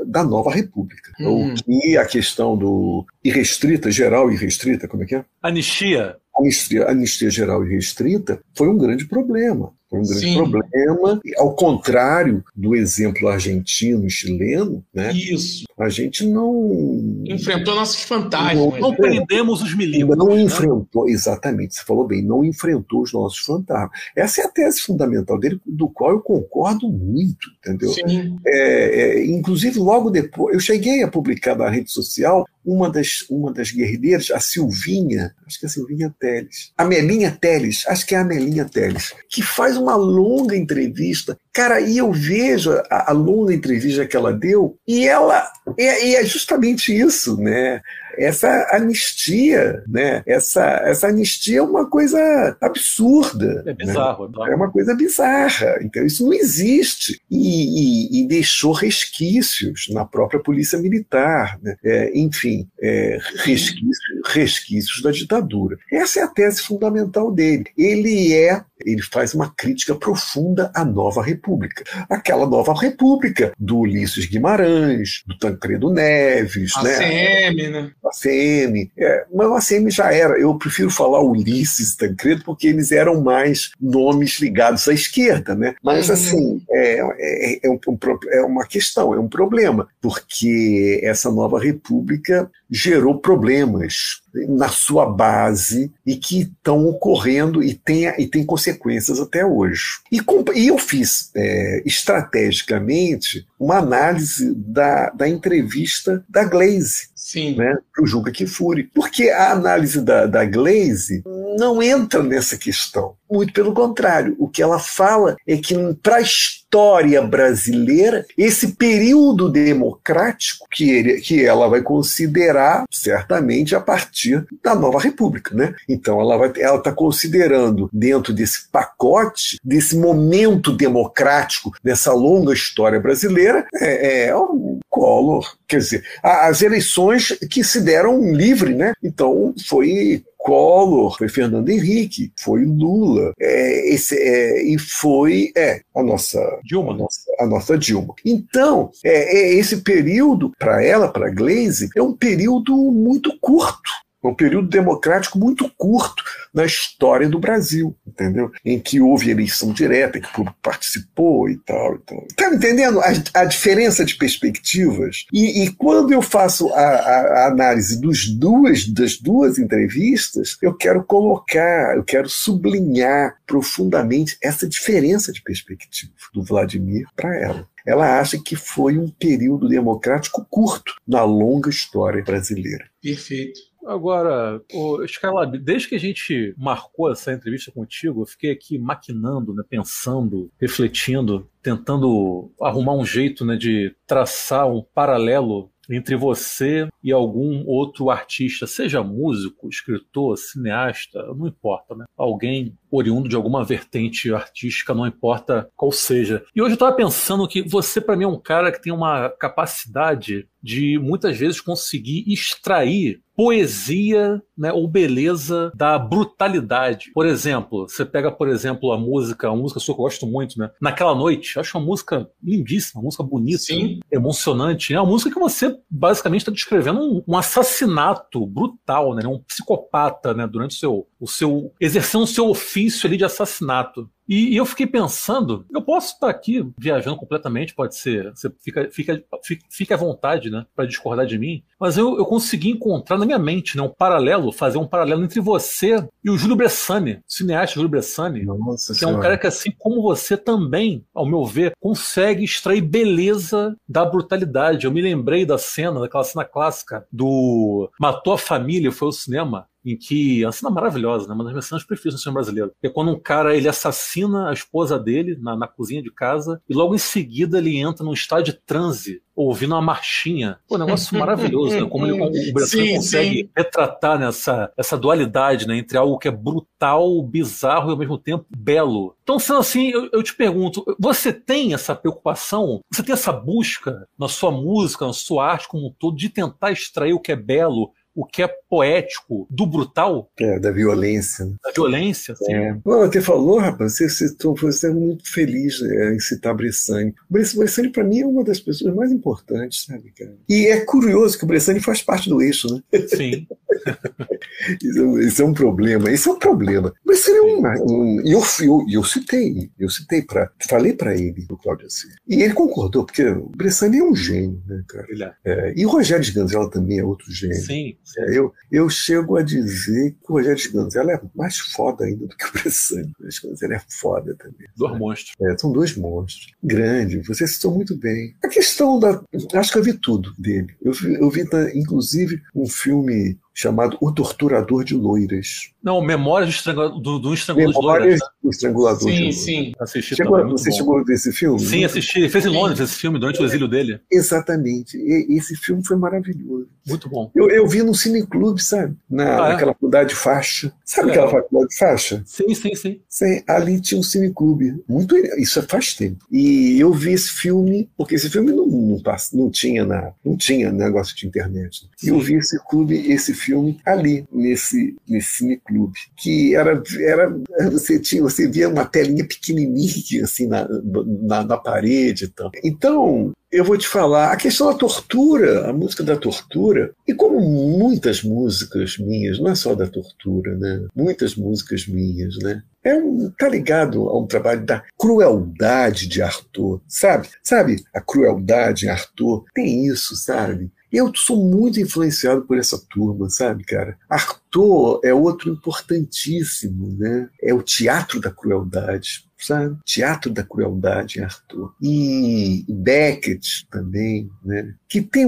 Speaker 3: da nova república. Hum. E a questão do irrestrita, geral e restrita, como é que é?
Speaker 4: Anistia.
Speaker 3: Anistia, anistia geral e restrita foi um grande problema. Foi um grande Sim. problema. Ao contrário do exemplo argentino e chileno, né?
Speaker 2: Isso.
Speaker 3: A gente não.
Speaker 2: Enfrentou nossos fantasmas.
Speaker 4: Não, não prendemos os milímetros.
Speaker 3: Não né? enfrentou, exatamente, você falou bem, não enfrentou os nossos fantasmas. Essa é a tese fundamental dele, do qual eu concordo muito, entendeu?
Speaker 2: Sim.
Speaker 3: É, é, inclusive, logo depois, eu cheguei a publicar na rede social uma das, uma das guerrilheiras, a Silvinha, acho que é a Silvinha Teles, a Melinha Teles, acho que é a Melinha Teles, que faz uma longa entrevista. Cara, e eu vejo a, a longa entrevista que ela deu, e ela e, e é justamente isso, né? essa anistia, né? Essa, essa anistia é uma coisa absurda.
Speaker 4: É bizarro,
Speaker 3: né? é uma coisa bizarra. Então, isso não existe. E, e, e deixou resquícios na própria polícia militar, né? é, enfim, é, resquícios, resquícios da ditadura. Essa é a tese fundamental dele. Ele é ele faz uma crítica profunda à nova república. Aquela nova república do Ulisses Guimarães, do Tancredo Neves,
Speaker 2: a
Speaker 3: né?
Speaker 2: ACM, né?
Speaker 3: A ACM. É, mas o ACM já era. Eu prefiro falar Ulisses e Tancredo porque eles eram mais nomes ligados à esquerda, né? Mas, uhum. assim, é, é, é, um, é uma questão, é um problema, porque essa nova república gerou problemas na sua base e que estão ocorrendo e tem, e tem consequências até hoje. E, e eu fiz é, estrategicamente uma análise da, da entrevista da Glaze
Speaker 2: Sim.
Speaker 3: Né, para o Juca Kifuri. Porque a análise da, da Glaze não entra nessa questão. Muito pelo contrário, o que ela fala é que para a história brasileira, esse período democrático que, ele, que ela vai considerar certamente a partir da nova república, né? Então ela está considerando dentro desse pacote, desse momento democrático dessa longa história brasileira, é, é um Collor, quer dizer, as eleições que se deram livre, né? Então foi Collor, foi Fernando Henrique, foi Lula, é, esse, é, e foi é, a nossa
Speaker 4: Dilma.
Speaker 3: A nossa, a nossa Dilma. Então, é, é esse período, para ela, para Glaze, é um período muito curto um período democrático muito curto na história do Brasil, entendeu? Em que houve eleição direta, em que o público participou e tal. Então, tá entendendo a, a diferença de perspectivas? E, e quando eu faço a, a, a, análise dos duas, das duas entrevistas, eu quero colocar, eu quero sublinhar profundamente essa diferença de perspectiva do Vladimir para ela ela acha que foi um período democrático curto na longa história brasileira.
Speaker 2: Perfeito.
Speaker 4: Agora, o Skylab, desde que a gente marcou essa entrevista contigo, eu fiquei aqui maquinando, né, pensando, refletindo, tentando arrumar um jeito né, de traçar um paralelo entre você e algum outro artista, seja músico, escritor, cineasta, não importa, né? Alguém oriundo de alguma vertente artística, não importa qual seja. E hoje eu estava pensando que você, para mim, é um cara que tem uma capacidade de muitas vezes conseguir extrair poesia né, ou beleza da brutalidade. Por exemplo, você pega, por exemplo, a música, uma música sua que eu gosto muito, né? Naquela Noite, acho uma música lindíssima, uma música bonita,
Speaker 2: Sim.
Speaker 4: emocionante. É né? uma música que você basicamente está descrevendo um, um, assassinato brutal, né? Um psicopata, né? Durante o seu, o seu exercendo o seu ofício ali de assassinato. E, e, eu fiquei pensando, eu posso estar aqui viajando completamente, pode ser, você fica, fica, fica, fica à vontade, né, para discordar de mim, mas eu, eu consegui encontrar na minha mente, né, um paralelo, fazer um paralelo entre você e o Júlio Bressani, cineasta Júlio Bressani,
Speaker 3: Nossa
Speaker 4: que senhora. é um cara que, assim como você também, ao meu ver, consegue extrair beleza da brutalidade. Eu me lembrei da cena, daquela cena clássica do Matou a Família, foi ao cinema, em que é uma cena maravilhosa, né? Uma das minhas cenas preferidas no cinema brasileiro. É quando um cara ele assassina a esposa dele na, na cozinha de casa e logo em seguida ele entra num estado de transe ouvindo uma marchinha. Pô, negócio [laughs] maravilhoso, né? Como ele, o consegue sim. retratar nessa essa dualidade, né? Entre algo que é brutal, bizarro e ao mesmo tempo belo. Então, sendo assim, eu, eu, te pergunto, você tem essa preocupação? Você tem essa busca na sua música, na sua arte como um todo, de tentar extrair o que é belo, o que é poético do brutal.
Speaker 3: É, da violência.
Speaker 4: Da violência, sim.
Speaker 3: É. Você falou, rapaz, você, citou, você é muito feliz é, em citar Bressani. Bressani, para mim, é uma das pessoas mais importantes, sabe, cara? E é curioso que o Bressani faz parte do eixo, né?
Speaker 4: Sim. [laughs]
Speaker 3: isso, isso, é um problema, isso é um problema. Mas seria um. um eu, eu, eu citei, eu citei para. Falei para ele, do Cláudio Assis. E ele concordou, porque o Bressani é um gênio, né, cara? É. é e o Rogério de Ganzella também é outro gênio.
Speaker 4: Sim.
Speaker 3: É, eu, eu chego a dizer que o Rogério de Ganzella é mais foda ainda do que o Bressani. O Rogério de Ganzella é foda também.
Speaker 4: Dois monstros.
Speaker 3: É, são dois monstros. Grande, você citou muito bem. A questão da. Acho que eu vi tudo dele. Eu vi, eu vi inclusive, um filme chamado O Torturador de Loiras.
Speaker 4: Não, Memórias do, Estrangula, do, do Estrangulador
Speaker 3: de Loiras. Né? do Estrangulador
Speaker 2: sim,
Speaker 3: de Loiras.
Speaker 2: Sim,
Speaker 4: assisti
Speaker 3: chegou,
Speaker 4: também,
Speaker 3: Você chegou a ver esse filme?
Speaker 4: Sim, assisti. Ele fez em Londres esse filme, durante o exílio dele.
Speaker 3: Exatamente. E, esse filme foi maravilhoso.
Speaker 4: Muito bom.
Speaker 3: Eu, eu vi no cineclube, sabe? Na,
Speaker 4: Ah, é?
Speaker 3: naquela faculdade de faixa. Sabe
Speaker 4: Legal.
Speaker 3: aquela faculdade de faixa?
Speaker 4: Sim, sim, sim.
Speaker 3: Sim, ali tinha um cineclube. Muito, isso faz tempo. E eu vi esse filme, porque esse filme não, não, passa- não tinha na, não tinha negócio de internet. E eu
Speaker 4: Sim.
Speaker 3: vi esse clube, esse filme ali, nesse, nesse cineclube. Que era, era você, tinha, você via uma telinha pequenininha assim na, na, na parede e tal. Então, eu vou te falar, a questão da tortura, a música da tortura, e como muitas músicas minhas, não é só da tortura, né? Muitas músicas minhas, né? É um, tá ligado a um trabalho da crueldade de Arthur, sabe? Sabe? A crueldade Arthur tem isso, sabe? Eu sou muito influenciado por essa turma, sabe, cara? Arthur é outro importantíssimo, né? É o teatro da crueldade, sabe? Teatro da crueldade Arthur. E Beckett também, né? Que tem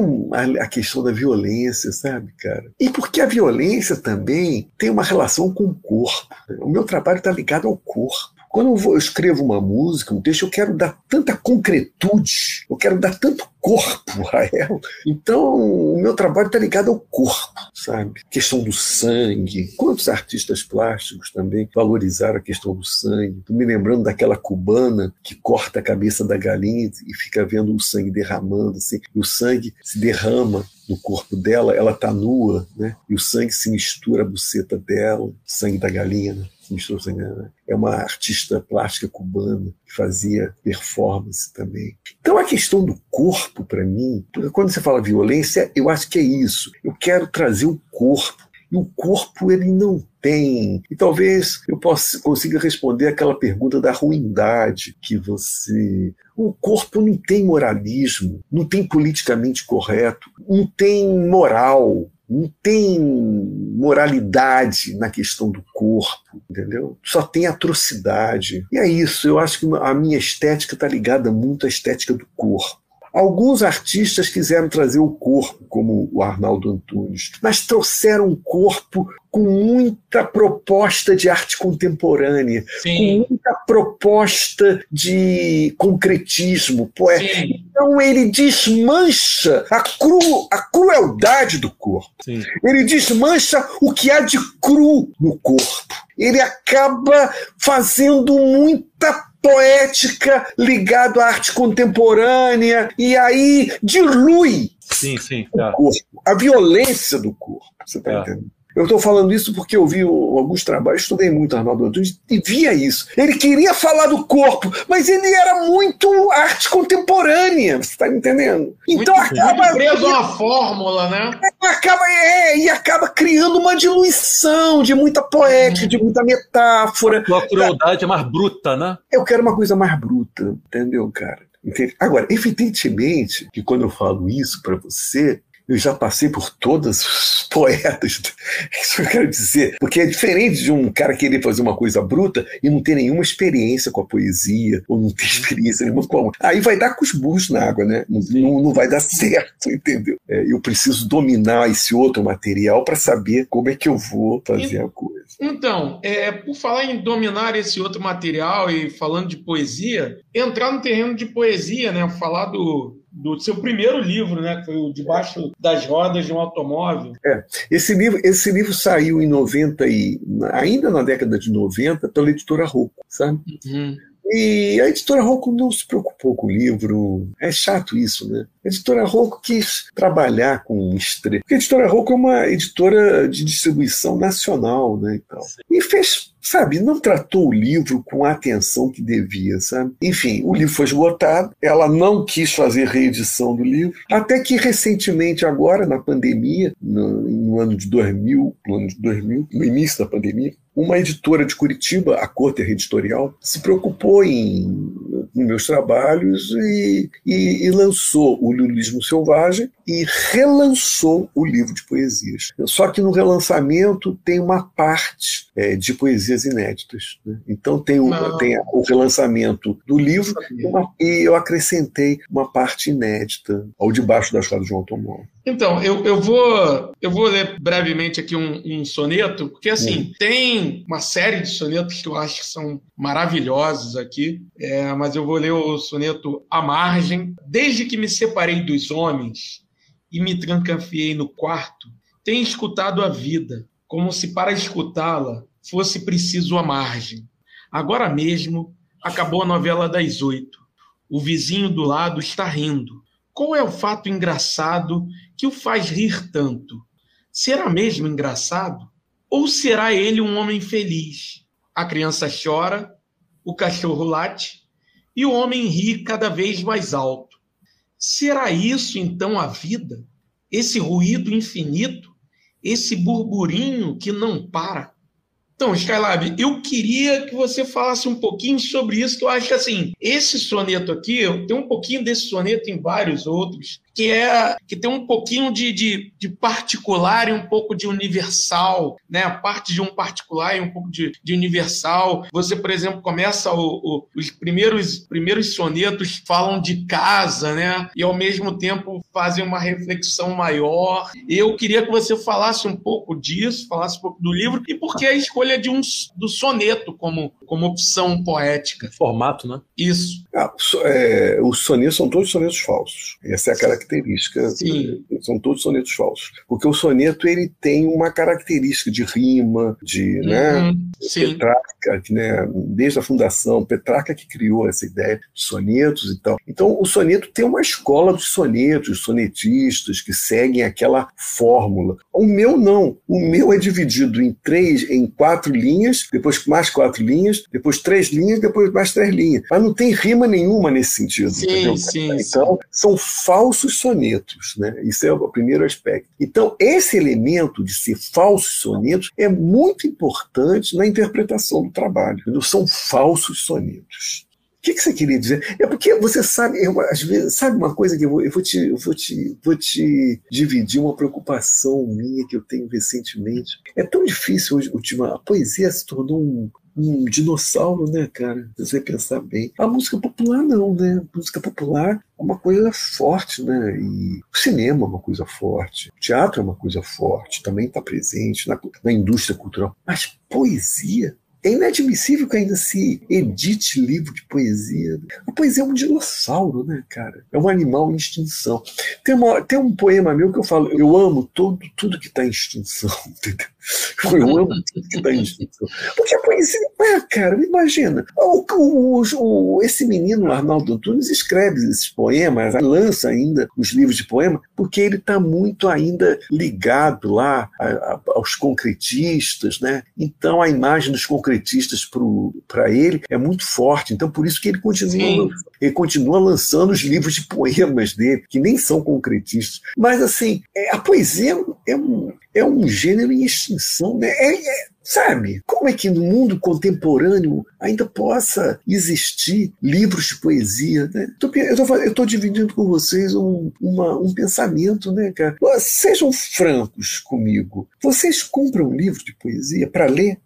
Speaker 3: a, questão da violência, sabe, cara? E porque a violência também tem uma relação com o corpo. O meu trabalho está ligado ao corpo. Quando eu, vou- eu escrevo uma música, um texto, eu quero dar tanta concretude, eu quero dar tanto corpo [laughs] a ela. Então, o meu trabalho está ligado ao corpo, sabe? Questão do sangue. Quantos artistas plásticos também valorizaram a questão do sangue? Tô me lembrando daquela cubana que corta a cabeça da galinha e fica vendo o sangue derramando, assim, e o sangue se derrama no corpo dela, ela está nua, né? E o sangue se mistura à buceta dela, sangue da galinha, né? Sangue dela. É uma artista plástica cubana que fazia performance também. Então a questão do corpo, para mim, quando você fala violência, eu acho que é isso. Eu quero trazer o corpo. E o corpo, ele não tem. E talvez eu possa, consiga responder aquela pergunta da ruindade que você. O corpo não tem moralismo, não tem politicamente correto, não tem moral, não tem moralidade na questão do corpo, entendeu? Só tem atrocidade. E é isso, eu acho que a minha estética está ligada muito à estética do corpo. Alguns artistas quiseram trazer o corpo, como o Arnaldo Antunes, mas trouxeram o corpo com muita proposta de arte contemporânea,
Speaker 2: Sim,
Speaker 3: com muita proposta de concretismo poético. Então ele desmancha a, cru, a crueldade do corpo.
Speaker 4: Sim.
Speaker 3: Ele desmancha o que há de cru no corpo. Ele acaba fazendo muita poética ligado à arte contemporânea e aí dilui
Speaker 4: Sim, sim.
Speaker 3: o
Speaker 4: É.
Speaker 3: corpo, a violência do corpo. Você está
Speaker 4: É.
Speaker 3: entendendo? Eu estou falando isso porque eu vi alguns trabalhos, estudei muito Arnaldo Antunes e via isso. Ele queria falar do corpo, mas ele era muito arte contemporânea, você está entendendo?
Speaker 2: Então muito, acaba. Muito preso a uma fórmula, né?
Speaker 3: Acaba, é, e acaba criando uma diluição de muita poética, de muita metáfora.
Speaker 4: A crueldade é mais bruta, né?
Speaker 3: Eu quero uma coisa mais bruta, entendeu, cara? Agora, evidentemente que quando eu falo isso para você, eu já passei por todos os [laughs] poetas. Isso que eu quero dizer. Porque é diferente de um cara querer fazer uma coisa bruta e não ter nenhuma experiência com a poesia, ou não ter experiência nenhuma com a... Aí vai dar com os burros na água, né? Não, não vai dar [laughs] certo, entendeu? É, eu preciso dominar esse outro material para saber como é que eu vou fazer a coisa.
Speaker 2: Então, é, por falar em dominar esse outro material e falando de poesia, entrar no terreno de poesia, né? Falar do, do seu primeiro livro, né? Que foi o Debaixo das Rodas de um Automóvel.
Speaker 3: É, esse livro, esse livro saiu em 90 e ainda na década de 90 pela editora Rocco, sabe? Uhum. E a editora Rocco não se preocupou com o livro. É chato isso, né? A editora Rocco quis trabalhar com estrela. Porque a editora Rocco é uma editora de distribuição nacional, né? E, tal. e fez sabe, não tratou o livro com a atenção que devia, sabe? Enfim, o livro foi esgotado, ela não quis fazer reedição do livro, até que recentemente agora, na pandemia, no, no ano de 2000, no ano de 2000, no início da pandemia, uma editora de Curitiba, a Coter Editorial, se preocupou em, em meus trabalhos e, e, e lançou o Lulismo Selvagem e relançou o livro de poesias. Só que no relançamento tem uma parte é, de poesias inéditas. Né? Então tem o, tem o relançamento do livro uma, e eu acrescentei uma parte inédita ao debaixo das rodas de um automóvel.
Speaker 2: Então, eu, eu, vou, eu vou ler brevemente aqui um, um soneto, porque assim, uma série de sonetos que eu acho que são maravilhosos aqui, é, mas eu vou ler o soneto A Margem. Desde que me separei dos homens e me trancafiei no quarto, tenho escutado a vida, como se para escutá-la fosse preciso a margem. Agora mesmo acabou a novela das oito. O vizinho do lado está rindo. Qual é o fato engraçado que o faz rir tanto? Será mesmo engraçado? Ou será ele um homem feliz? A criança chora, o cachorro late e o homem ri cada vez mais alto. Será isso então a vida? Esse ruído infinito? Esse burburinho que não para? Então, Skylab, eu queria que você falasse um pouquinho sobre isso, que eu acho que assim, esse soneto aqui, tem um pouquinho desse soneto em vários outros, que é que tem um pouquinho de, de, de, particular e um pouco de universal, né? A parte de um particular e um pouco de, de universal. Você, por exemplo, começa o, o, os primeiros, primeiros sonetos falam de casa, né? E ao mesmo tempo fazem uma reflexão maior. Eu queria que você falasse um pouco disso, falasse um pouco do livro e por que a escolha de um do soneto como, como opção poética.
Speaker 4: Formato, né?
Speaker 2: Isso.
Speaker 3: Ah, é, os sonetos são todos sonetos falsos. Essa é a característica característica. Sim. São todos sonetos falsos. Porque o soneto ele tem uma característica de rima, de né,
Speaker 2: uhum. né,
Speaker 3: Petrarca, né, desde a fundação, Petrarca que criou essa ideia de sonetos e tal. Então o soneto tem uma escola dos sonetos, sonetistas que seguem aquela fórmula. O meu não. O meu é dividido em três, em quatro linhas, depois mais quatro linhas, depois três linhas, depois mais três linhas. Mas não tem rima nenhuma nesse sentido.
Speaker 2: Sim, sim,
Speaker 3: então, sim. são falsos sonetos, né? Isso é o primeiro aspecto. Então, esse elemento de ser falsos sonetos é muito importante na interpretação do trabalho. Não são falsos sonetos. O que, que você queria dizer? É porque você sabe, eu, às vezes, sabe uma coisa que eu vou, eu vou, te, eu vou, te, vou te dividir uma preocupação minha que eu tenho recentemente. É tão difícil hoje, a poesia se tornou um, um dinossauro, né, cara? Se você pensar bem. A música popular não, né? A música popular é uma coisa forte, né? E o cinema é uma coisa forte. O teatro é uma coisa forte, também está presente na, na indústria cultural. Mas poesia é inadmissível que ainda se edite livro de poesia. A poesia é um dinossauro, né, cara? É um animal em extinção. Tem, uma, tem um poema meu que eu falo, eu amo todo, tudo que está em extinção, [laughs] entendeu? Eu amo extinção. Porque a poesia, é, cara, imagina. O, o, o, esse menino, Arnaldo Antunes, escreve esses poemas, lança ainda os livros de poema, porque ele está muito ainda ligado lá a, a, aos concretistas, né? Então a imagem dos concretistas para ele é muito forte. Então por isso que ele continua, ele continua lançando os livros de poemas dele, que nem são concretistas. Mas assim, é, a poesia é um, é um gênero em extinção, né? É, é, sabe? Como é que no mundo contemporâneo ainda possa existir livros de poesia, né? Eu estou dividindo com vocês um, uma, um pensamento, né, cara? Sejam francos comigo. Vocês compram um livro de poesia para ler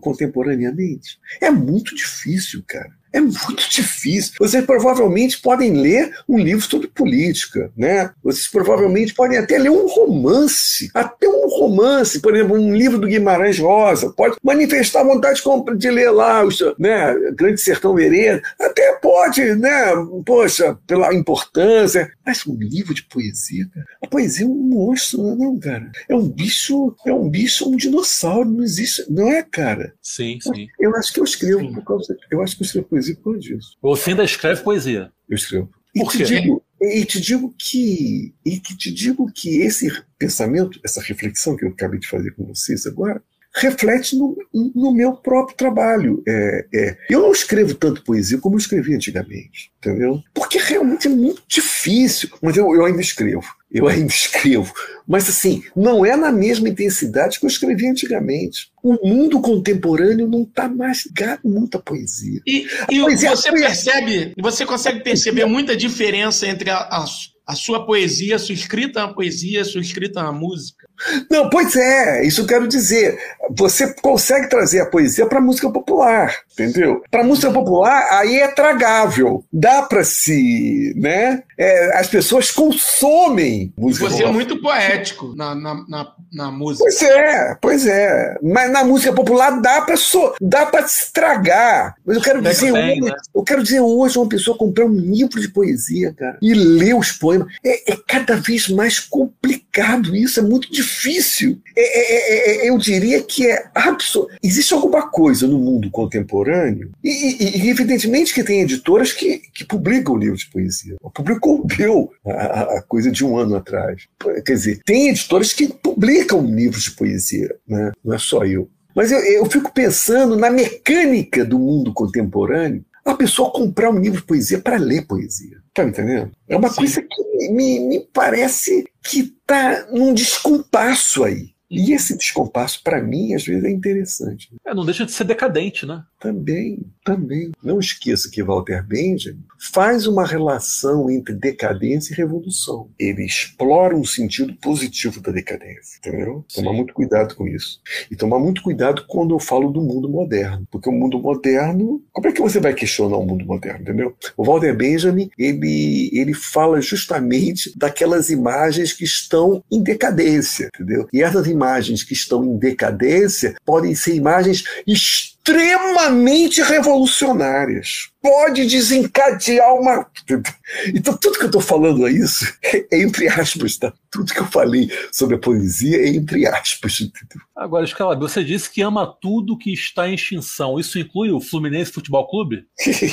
Speaker 3: contemporaneamente? É muito difícil, cara. É muito [laughs] difícil. Vocês provavelmente podem ler um livro sobre política, né? Vocês provavelmente podem até ler um romance, até um romance, por exemplo, um livro do Guimarães Rosa, pode manifestar vontade de ler lá, né, Grande Sertão Vereda, até pode, né, poxa, pela importância, mas um livro de poesia, cara, a poesia é um monstro, não é não, cara? É um bicho, é um bicho, um dinossauro, não existe, não é, cara?
Speaker 4: Sim, sim.
Speaker 3: Eu acho que eu escrevo sim. por causa, eu acho que eu escrevo poesia por causa disso.
Speaker 4: Você ainda escreve poesia?
Speaker 3: Eu escrevo. E Por digo, e te digo que e que te digo que esse pensamento, essa reflexão que eu acabei de fazer com vocês agora, reflete no, no meu próprio trabalho. É, é. Eu não escrevo tanto poesia como eu escrevi antigamente, entendeu? Porque realmente é muito difícil, mas eu, eu ainda escrevo. Eu ainda [laughs] escrevo. Mas, assim, não é na mesma intensidade que eu escrevi antigamente. O mundo contemporâneo não está mais ligado muito à poesia.
Speaker 2: E, e poesia, você percebe, você consegue perceber muita diferença entre a, a a sua poesia, a sua escrita é uma poesia, a sua escrita é uma música.
Speaker 3: Não, pois é, isso eu quero dizer. Você consegue trazer a poesia para a música popular, entendeu? Para a música popular, aí é tragável. Dá para se. Né? É, as pessoas consomem música
Speaker 2: Você popular. é muito poético na, na, na, na, música.
Speaker 3: Pois é, pois é. Mas na música popular dá para so, dá para estragar. Mas eu quero dizer, bem, hoje, né? eu quero dizer hoje uma pessoa comprar um livro de poesia, cara, e ler os poemas é, é cada vez mais complicado isso, é muito difícil. É, é, é, é eu diria que é absoluto. Existe alguma coisa no mundo contemporâneo, e, e, evidentemente que tem editoras que, que publicam livros de poesia. Publicou o a, a, coisa de um ano atrás. Quer dizer, tem editoras que publicam livros de poesia, né? não é só eu. Mas eu, eu fico pensando na mecânica do mundo contemporâneo a pessoa comprar um livro de poesia para ler poesia. Tá entendendo? É uma Sim. coisa que me, me parece que tá num descompasso aí. E esse descompasso, para mim, às vezes é interessante.
Speaker 4: É, não deixa de ser decadente, né?
Speaker 3: Também, também. Não esqueça que Walter Benjamin faz uma relação entre decadência e revolução. Ele explora um sentido positivo da decadência, entendeu? Sim. Tomar muito cuidado com isso. E tomar muito cuidado quando eu falo do mundo moderno, porque o mundo moderno, como é que você vai questionar o mundo moderno, entendeu? O Walter Benjamin, ele, ele fala justamente daquelas imagens que estão em decadência, entendeu? E essas imagens que estão em decadência podem ser imagens extremamente revolucionárias. Pode desencadear uma. [laughs] Então, tudo que eu estou falando é isso, é [laughs] entre aspas, tá? Tudo que eu falei sobre a poesia é entre aspas. Entendeu?
Speaker 4: Agora, Scalab, você disse que ama tudo que está em extinção. Isso inclui o Fluminense Futebol Clube? [laughs]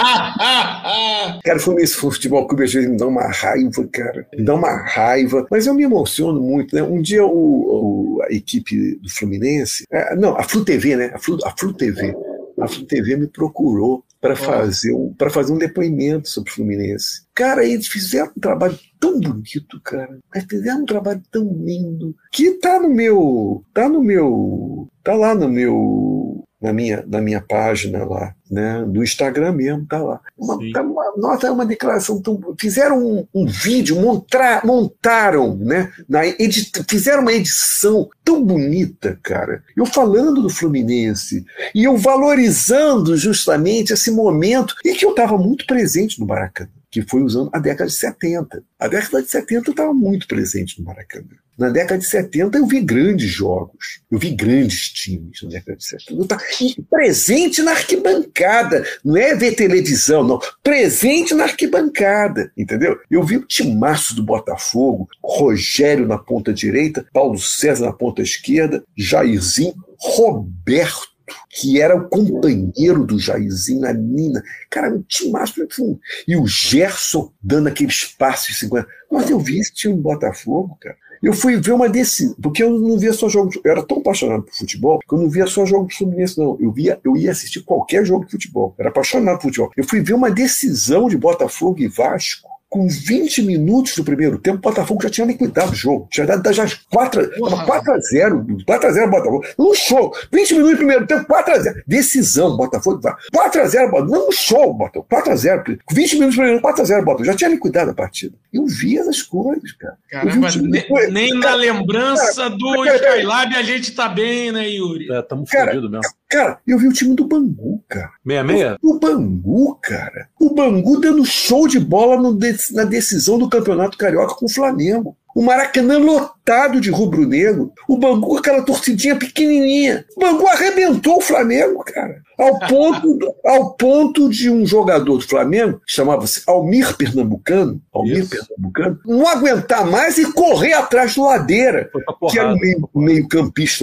Speaker 3: cara, o Fluminense Futebol Clube às vezes me dá uma raiva, cara. Me dá uma raiva. Mas eu me emociono muito, né? Um dia o, o a equipe do Fluminense. É, não, a Flu TV, né? A Flu, a Flu TV a Flu TV me procurou para fazer, um, fazer um depoimento sobre o Fluminense. Cara, eles fizeram um trabalho tão bonito, cara. Eles fizeram um trabalho tão lindo que tá no meu, tá no meu, tá lá no meu na minha, na minha página lá, né? Do Instagram mesmo, tá lá. Uma, tá uma, nossa, é uma declaração tão. Fizeram um, um vídeo, montra, montaram, né? Na edit, fizeram uma edição tão bonita, cara. Eu falando do Fluminense e eu valorizando justamente esse momento em que eu estava muito presente no Maracanã que foi usando a década de 70. A década de 70 estava muito presente no Maracanã. Na década de 70 eu vi grandes jogos, eu vi grandes times na década de 70. Eu tava presente na arquibancada, não é ver televisão, não. Presente na arquibancada, entendeu? Eu vi o timaço do Botafogo, Rogério na ponta direita, Paulo César na ponta esquerda, Jairzinho, Roberto que era o companheiro do Jairzinho na Nina. Cara, um timaço. Assim. E o Gerson dando aqueles passos de 50. Mas eu vi esse time do Botafogo, cara. Eu fui ver uma decisão, porque eu não via só jogos. Eu era tão apaixonado por futebol que eu não via só jogos do Fluminense, não. Eu, via, eu ia assistir qualquer jogo de futebol. Era apaixonado por futebol. Eu fui ver uma decisão de Botafogo e Vasco com 20 minutos do primeiro tempo, o Botafogo já tinha liquidado o jogo. Tinha dado já 4, 4 a 0 4 a 0 Botafogo. No show. 20 minutos do primeiro tempo, 4 a 0 Decisão, Botafogo. 4 a 0 Botafogo. Não, no show, Botafogo. 4 a 0 20 minutos do primeiro 4 a 0 Botafogo. Já tinha liquidado a partida. Eu vi essas coisas, cara.
Speaker 2: Caramba, nem, nem na lembrança cara, do Skylab a gente tá bem, né, Yuri?
Speaker 4: É, tamo fodido mesmo.
Speaker 3: Cara, eu vi o time do Bangu, cara.
Speaker 4: 66?
Speaker 3: O Bangu, cara. O Bangu dando show de bola no, na decisão do Campeonato Carioca com o Flamengo. O Maracanã lotado de rubro-negro. O Bangu aquela torcidinha pequenininha. O Bangu arrebentou o Flamengo, cara. Ao [laughs] ponto, ao ponto de um jogador do Flamengo, chamava-se Almir Pernambucano, Almir Isso. Pernambucano, não aguentar mais e correr atrás do Ladeira, que era o meio, meio,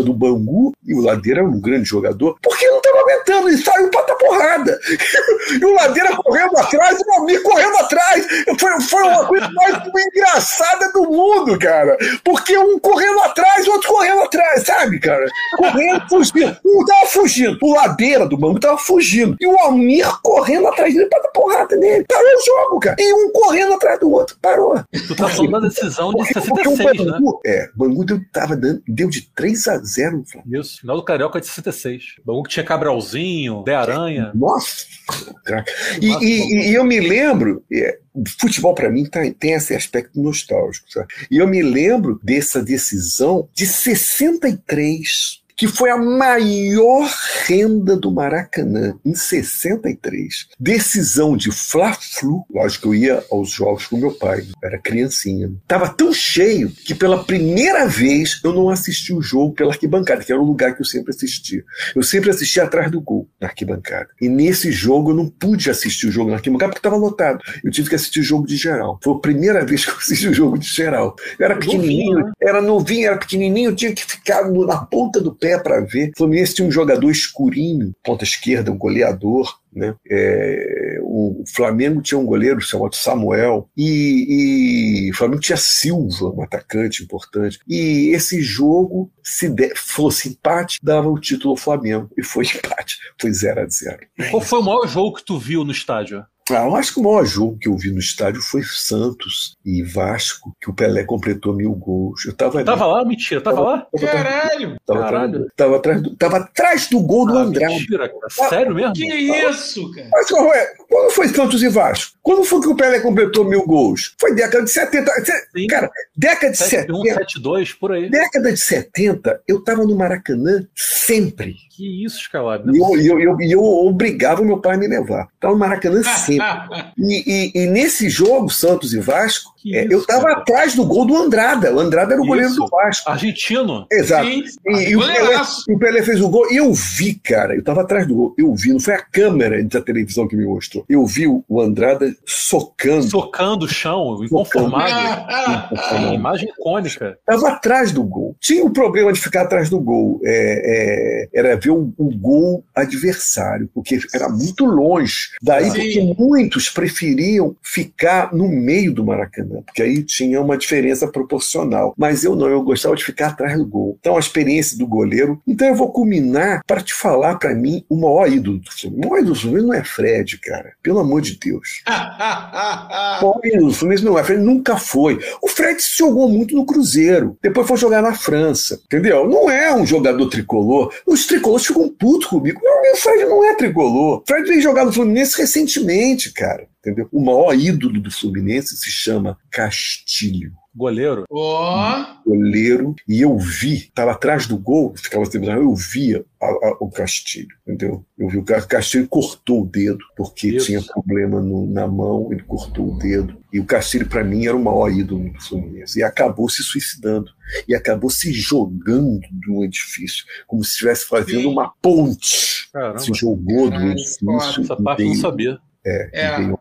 Speaker 3: do Bangu, e o Ladeira era um grande jogador, porque não estava aguentando, e saiu para porrada. e o Ladeira correndo atrás, e o Almir correndo atrás. Foi, foi uma coisa mais engraçada do mundo, cara. Porque um correndo atrás, o outro correndo atrás, sabe, cara? Correndo, fugindo. Um tava fugindo. O Ladeira do Bangu tava fugindo. E o Almir correndo atrás dele para dar porrada nele. Parou o jogo, cara. E um correndo atrás do outro. Parou.
Speaker 4: Tu tá falando da decisão de 66,
Speaker 3: o? Bangu, né? É, o Bangu deu, tava dando, deu de 3 a 0 no
Speaker 4: Flamengo. Isso, final do Carioca de 66. O Bangu que tinha De Aranha.
Speaker 3: Nossa! E, e, e eu me lembro, é, futebol para mim tá, tem esse aspecto nostálgico. Sabe? E eu me lembro dessa decisão de 63 que foi a maior renda do Maracanã em 63. Decisão de Fla-Flu. Lógico que eu ia aos jogos com meu pai, era criancinha. Tava tão cheio que pela primeira vez eu não assisti o jogo pela arquibancada, que era o lugar que eu sempre assistia. Eu sempre assistia atrás do gol, na arquibancada. E nesse jogo eu não pude assistir o jogo na arquibancada porque estava lotado. Eu tive que assistir o jogo de geral. Foi a primeira [laughs] vez que eu assisti o jogo de geral. Eu era pequenininho, né? era novinho, era pequenininho, eu tinha que ficar na ponta do pé para ver. O Fluminense tinha um jogador escurinho, ponta esquerda, um goleador. Né? É, o Flamengo tinha um goleiro chamado Samuel e, e, o Flamengo tinha Silva, um atacante importante. E esse jogo, se de, fosse empate, dava o título ao Flamengo. E foi [laughs] empate, foi 0 a 0
Speaker 4: Qual foi o maior jogo que tu viu no estádio?
Speaker 3: Ah, eu acho que o maior jogo que eu vi no estádio foi Santos e Vasco, que o Pelé completou mil gols. Eu tava,
Speaker 4: tava lá, mentira, tava, tava lá?
Speaker 2: Tava, Caralho!
Speaker 3: Tava, Caralho. Tava, atrás do, tava atrás do gol do ah, Andrade.
Speaker 4: Mentira, cara. Sério mesmo?
Speaker 2: Que isso, cara?
Speaker 3: Mas quando foi Santos e Vasco? Quando foi que o Pelé completou mil gols? Foi década de 70. Sim. Cara, década de 71, 70.
Speaker 4: 72, por aí.
Speaker 3: Década de 70, eu tava no Maracanã sempre.
Speaker 4: Que isso, Scalab.
Speaker 3: E eu, eu, eu, eu, obrigava meu pai a me levar. Tava no Maracanã sempre. [laughs] e, e, e, nesse jogo, Santos e Vasco, é, isso, eu tava cara. atrás do gol do Andrada. O Andrada era o isso. goleiro do Vasco.
Speaker 4: Argentino.
Speaker 3: Exato. Sim. E, e o, Pelé, o, Pelé, fez o gol. E eu vi, cara, eu tava atrás do gol. Eu vi, não foi a câmera da televisão que me mostrou. Eu vi o Andrada socando.
Speaker 4: Socando o chão, inconformado. imagem icônica.
Speaker 3: Tava atrás do gol. Tinha o um problema de ficar atrás do gol. É, é, era ver o, o, gol adversário, porque era muito longe. Daí Sim. porque muitos preferiam ficar no meio do Maracanã, porque aí tinha uma diferença proporcional. Mas eu não, eu gostava de ficar atrás do gol. Então a experiência do goleiro. Então eu vou culminar para te falar para mim o maior ídolo do Fluminense. O maior ídolo do Fluminense não é Fred, cara. Pelo amor de Deus. [laughs] o Fluminense não é Fred, nunca foi. O Fred se jogou muito no Cruzeiro. Depois foi jogar na França. Entendeu? Não é um jogador tricolor. Os tricolores ficam putos comigo. o Fred não é tricolor. O Fred veio jogar no Fluminense recentemente, cara. Entendeu? O maior ídolo do Fluminense se chama Castilho.
Speaker 4: Goleiro.
Speaker 2: Ó,
Speaker 3: goleiro, e eu vi, estava atrás do gol, ficava assim, eu via a- a- o Castilho, entendeu? Eu vi o Ca- Castilho cortou o dedo, porque
Speaker 4: Isso.
Speaker 3: tinha problema no- na mão, ele cortou o dedo. E o Castilho, para mim, era o maior ídolo do Fluminense. E acabou se suicidando. E acabou se jogando de um edifício, como se estivesse fazendo
Speaker 2: Sim.
Speaker 3: uma ponte.
Speaker 4: Caramba.
Speaker 3: Se jogou do edifício.
Speaker 4: Essa parte eu não sabia.
Speaker 3: É, e
Speaker 2: É.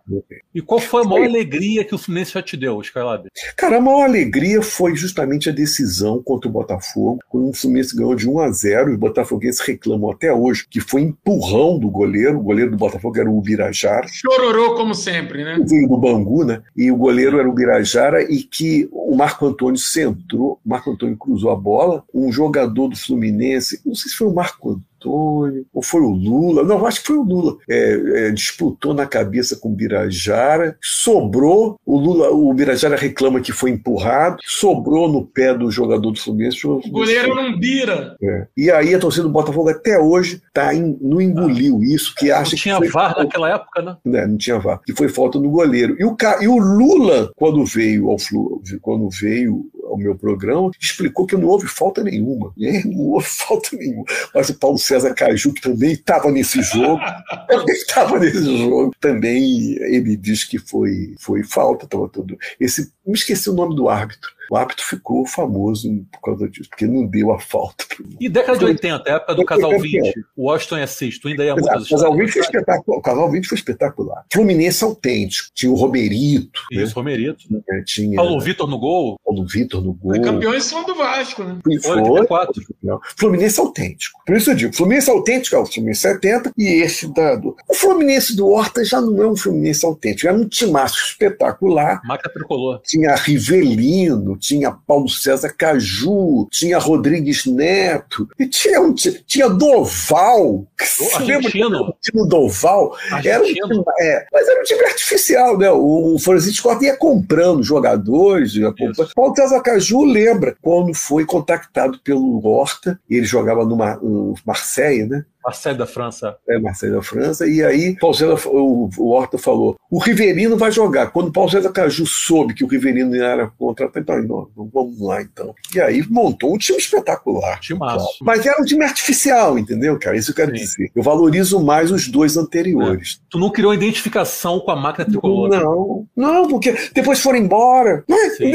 Speaker 4: E qual foi a maior alegria que o Fluminense já te deu, Skylab?
Speaker 3: Cara, a maior alegria foi justamente a decisão contra o Botafogo, quando o Fluminense ganhou de 1 a 0 os botafoguenses reclamam até hoje que foi empurrão do goleiro, o goleiro do Botafogo era o Ubirajara,
Speaker 2: chororô como sempre, né?
Speaker 3: veio do Bangu, né? E o goleiro era o Ubirajara e que o Marco Antônio centrou, o Marco Antônio cruzou a bola, um jogador do Fluminense, não sei se foi o Marco Antônio ou foi o Lula, não, acho que foi o Lula, é, é, disputou na cabeça com o Birajara, sobrou, o Lula, o Birajara reclama que foi empurrado, sobrou no pé do jogador do Fluminense.
Speaker 2: O goleiro não bira.
Speaker 3: É. E aí a torcida do Botafogo até hoje tá em- não engoliu isso, que acha
Speaker 4: Não tinha
Speaker 3: que foi
Speaker 4: VAR naquela época, né?
Speaker 3: né, não tinha VAR, que foi falta no goleiro. E o, e o Lula, quando veio ao Flu, quando veio ao meu programa, explicou que não houve falta nenhuma. É, não houve [laughs] falta nenhuma. Mas o Paulo César Caju, que também estava nesse jogo, [laughs] também estava nesse jogo, também ele diz que foi, foi falta, estava tudo. Esse, me esqueci o nome do árbitro. O árbitro ficou famoso por causa disso, porque não deu a falta.
Speaker 4: E década de
Speaker 3: Foi-
Speaker 4: 80, época do Casal
Speaker 3: campeão.
Speaker 4: 20, o Washington Assis, tu ainda ia
Speaker 3: o Casal 20 foi espetacular. O Casal 20 foi espetacular. Fluminense autêntico. Tinha o Romerito, né?
Speaker 4: Isso, Romerito.
Speaker 3: É, tinha
Speaker 4: Paulo Vitor no gol,
Speaker 3: Paulo Vitor no gol.
Speaker 2: Foi campeão em cima do Vasco, né?
Speaker 3: E
Speaker 4: Foi,
Speaker 3: foi.
Speaker 4: 84.
Speaker 3: Não. Fluminense autêntico. Por isso eu digo, Fluminense autêntico é o Fluminense 70 e esse da, do. O Fluminense do Horta já não é um Fluminense autêntico, era um timaço espetacular.
Speaker 4: máquina tricolor.
Speaker 3: Tinha Rivelino, tinha Paulo César Caju, tinha Rodrigues Neto, e tinha, um, ti- tinha Doval. Lembra
Speaker 4: argentino.
Speaker 3: do time Doval? Era um time, é, mas era um time artificial, né? O, o Francisco Horta ia comprando jogadores. Ia comprando. Paulo César Caju lembra quando foi contactado pelo Horta, ele jogava no, no Marseille, né?
Speaker 4: Marcelo da França.
Speaker 3: É, Marseille da França, e aí Paulo César, o, o Horta falou: o Riverino vai jogar. Quando o Paulo César Caju soube que o Riverino era contratado, então, não, vamos lá então. E aí montou um time espetacular.
Speaker 4: Timaço.
Speaker 3: Mas era um time artificial, entendeu, cara? Isso eu quero
Speaker 4: Sim.
Speaker 3: dizer. Eu valorizo mais os dois anteriores.
Speaker 4: Tu não criou identificação com a máquina tricolor.
Speaker 3: Não, não, porque depois foram embora. É?
Speaker 4: Sim.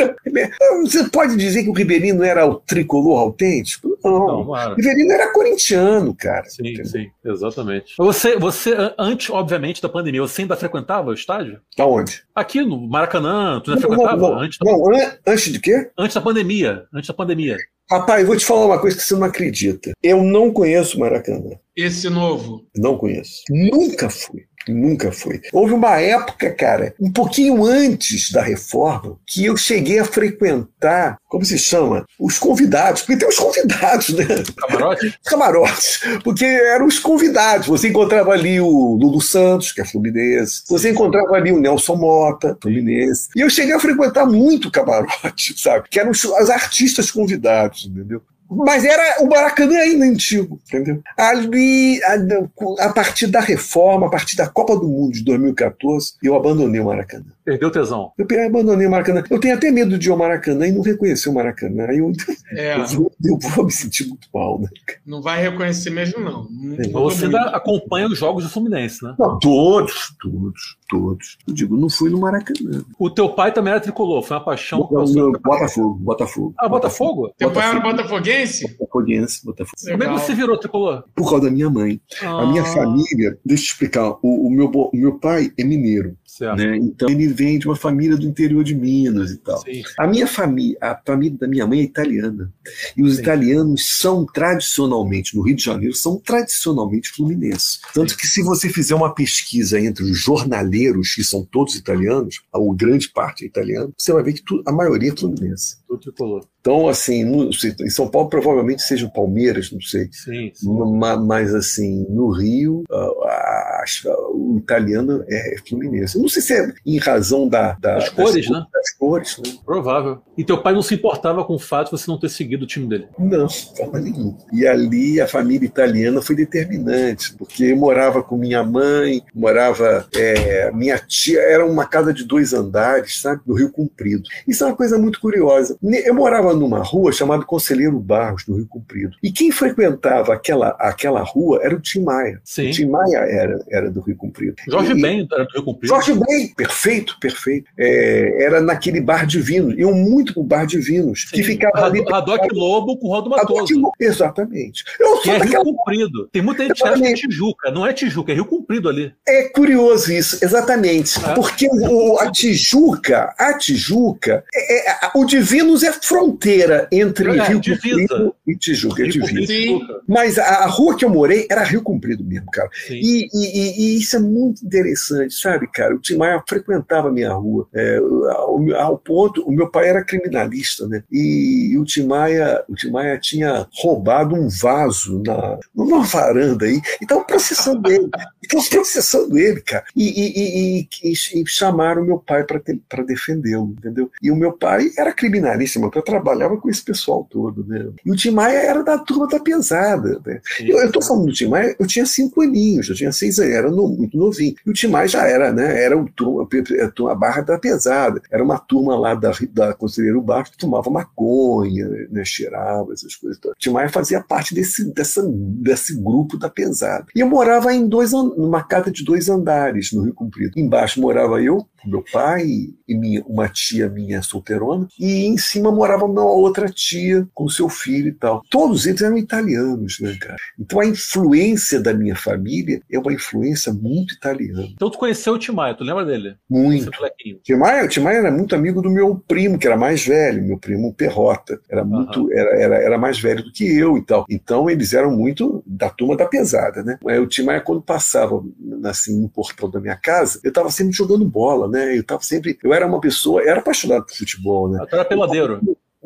Speaker 3: Você pode dizer que o Ribeirinho era o tricolor autêntico? Não.
Speaker 4: Não, não era.
Speaker 3: Corintiano, cara.
Speaker 4: Sim,
Speaker 3: Entendeu?
Speaker 4: sim, exatamente. Você, você, an- antes, obviamente, da pandemia, você ainda frequentava o estádio?
Speaker 3: Aonde?
Speaker 4: Aqui no Maracanã, tu ainda
Speaker 3: Não,
Speaker 4: frequentava?
Speaker 3: não, não.
Speaker 4: Antes, da,
Speaker 3: Não, an- antes de quê?
Speaker 4: antes da pandemia. Antes da pandemia.
Speaker 3: Rapaz, eu vou te falar uma coisa que você não acredita. Eu não conheço Maracanã.
Speaker 2: Esse novo.
Speaker 3: Não conheço. Nunca fui. Nunca fui. Houve uma época, cara, um pouquinho antes da reforma, que eu cheguei a frequentar, como se chama? Os convidados. Porque tem os convidados, né?
Speaker 4: Camarote? [laughs]
Speaker 3: Os camarotes. Porque eram os convidados. Você encontrava ali o Lulu Santos, que é fluminense. Você encontrava ali o Nelson Mota, fluminense. E eu cheguei a frequentar muito o camarote, [laughs] sabe? Que eram os, os artistas convidados, entendeu? Mas era o Maracanã ainda antigo, entendeu? Ali, a, a partir da reforma, a partir da Copa do Mundo de 2014, eu abandonei o Maracanã.
Speaker 4: Perdeu o tesão.
Speaker 3: Eu abandonei o Maracanã. Eu tenho até medo de ir ao Maracanã e não reconhecer o Maracanã. Eu,
Speaker 2: É, [laughs]
Speaker 3: eu, vou, eu vou me sentir muito mal, né?
Speaker 2: não vai reconhecer mesmo, não. Duvido
Speaker 4: você ainda acompanha os jogos do Fluminense, né?
Speaker 3: Não, todos, todos, todos. Eu digo, não fui no Maracanã.
Speaker 4: O teu pai também era tricolor, foi uma paixão
Speaker 3: Não,
Speaker 4: passou.
Speaker 3: não, Botafogo, Botafogo.
Speaker 4: Ah, Botafogo?
Speaker 2: Teu pai era botafoguense?
Speaker 3: Botafoguense, Botafogo.
Speaker 4: Como é que você virou tricolor?
Speaker 3: Por causa da minha mãe. A minha
Speaker 4: Ah,
Speaker 3: família, deixa eu te explicar, o, o meu, o meu pai é mineiro. Né? Então ele vem de uma família do interior de Minas e tal.
Speaker 4: Sim.
Speaker 3: A minha família, a família da minha mãe é italiana. E os
Speaker 4: Sim.
Speaker 3: italianos são tradicionalmente, no Rio de Janeiro, são tradicionalmente fluminenses. Tanto
Speaker 4: Sim.
Speaker 3: que se você fizer uma pesquisa entre os jornaleiros, que são todos italianos, a grande parte é italiana, você vai ver que tu- a maioria é fluminense.
Speaker 4: Tudo tricolor.
Speaker 3: Então, assim, no- em São Paulo provavelmente seja o Palmeiras, não sei.
Speaker 4: Sim, sim.
Speaker 3: Ma- Mas, assim, no Rio, a, a acho, o italiano é Fluminense. Não sei se é em razão da, da
Speaker 4: das cores,
Speaker 3: das,
Speaker 4: né?
Speaker 3: Das cores, né?
Speaker 4: Provável. E teu pai não se importava com o fato de você não ter seguido o time dele?
Speaker 3: Não, de forma nenhuma. E ali a família italiana foi determinante, porque eu morava com minha mãe, morava. É, minha tia, era uma casa de dois andares, sabe? No Rio Comprido. Isso é uma coisa muito curiosa. Eu morava numa rua chamada Conselheiro Barros, no Rio Comprido. E quem frequentava aquela, aquela rua era o Tim Maia.
Speaker 4: Sim.
Speaker 3: O Tim Maia era, era do Rio Comprido.
Speaker 4: Jorge
Speaker 3: E-
Speaker 4: Ben era do Rio Comprido.
Speaker 3: Jorge Ben, perfeito, perfeito. É, era naquele bar de vinos. Iam muito pro bar de vinos, que
Speaker 4: Sim.
Speaker 3: ficava ali.
Speaker 4: Rado- Radoc Lobo com Rodo
Speaker 3: Radoc
Speaker 4: Matoso.
Speaker 3: Lobo, Exatamente. Eu sou
Speaker 4: é Rio
Speaker 3: daquela
Speaker 4: Comprido. Tem muita gente que acha que é. Tijuca. Não é Tijuca, é Rio Comprido ali.
Speaker 3: É curioso isso, exatamente.
Speaker 4: É.
Speaker 3: Porque o, a Tijuca, a Tijuca, é- é- o Divinos é fronteira entre
Speaker 4: É,
Speaker 3: Rio
Speaker 4: divisa.
Speaker 3: Comprido e Tijuca. É
Speaker 4: Rio e
Speaker 2: Sim.
Speaker 4: Tijuca.
Speaker 3: Mas a, a rua que eu morei era Rio Comprido mesmo, cara.
Speaker 4: Sim.
Speaker 3: E, e- e- e isso é muito interessante, sabe, cara? Tim Maia frequentava a minha rua. É, ao, ao ponto, o meu pai era criminalista, né? E o Tim Maia, o Tim Maia tinha roubado um vaso na, numa varanda aí. E estavam processando ele. [laughs] Estavam processando ele, cara. E, e- e- e- e- e chamaram meu pai para defendê-lo, entendeu? E o meu pai era criminalista, meu pai trabalhava com esse pessoal todo, né? E o Tim Maia era da turma da pesada, né? Eu, eu tô falando do Tim Maia, eu tinha cinco aninhos, eu tinha seis anos, era no- muito novinho. E o Tim Maia já era, né? Era o turma, a turma- a barra da pesada. Era uma turma lá da, da Conselheiro Baixo que tomava maconha, né? cheirava, essas coisas. todas. O Tim Maia fazia parte desse, dessa, desse grupo da pesada. E eu morava em dois, numa casa de dois andares, no Rio Comprido. Embaixo morava eu, meu pai e minha, uma tia minha solteirona, e em cima morava uma outra tia com seu filho e tal. Todos eles eram italianos, né, cara? Então a influência da minha família é uma influência muito italiana.
Speaker 4: Então tu conheceu o Timaya, tu lembra dele?
Speaker 3: Muito.
Speaker 4: Seu molequinho.
Speaker 3: O o Timaya era muito amigo do meu primo, que era mais velho, meu primo Perrota. Era muito, era, era, era mais velho do que eu e tal. Então eles eram muito da turma da pesada, né? O Timaya, quando passava assim, no portão da minha casa, eu tava sempre jogando bola, né? Eu tava sempre. Eu era uma pessoa, eu era apaixonado por futebol, né?
Speaker 4: Tu era peladeiro.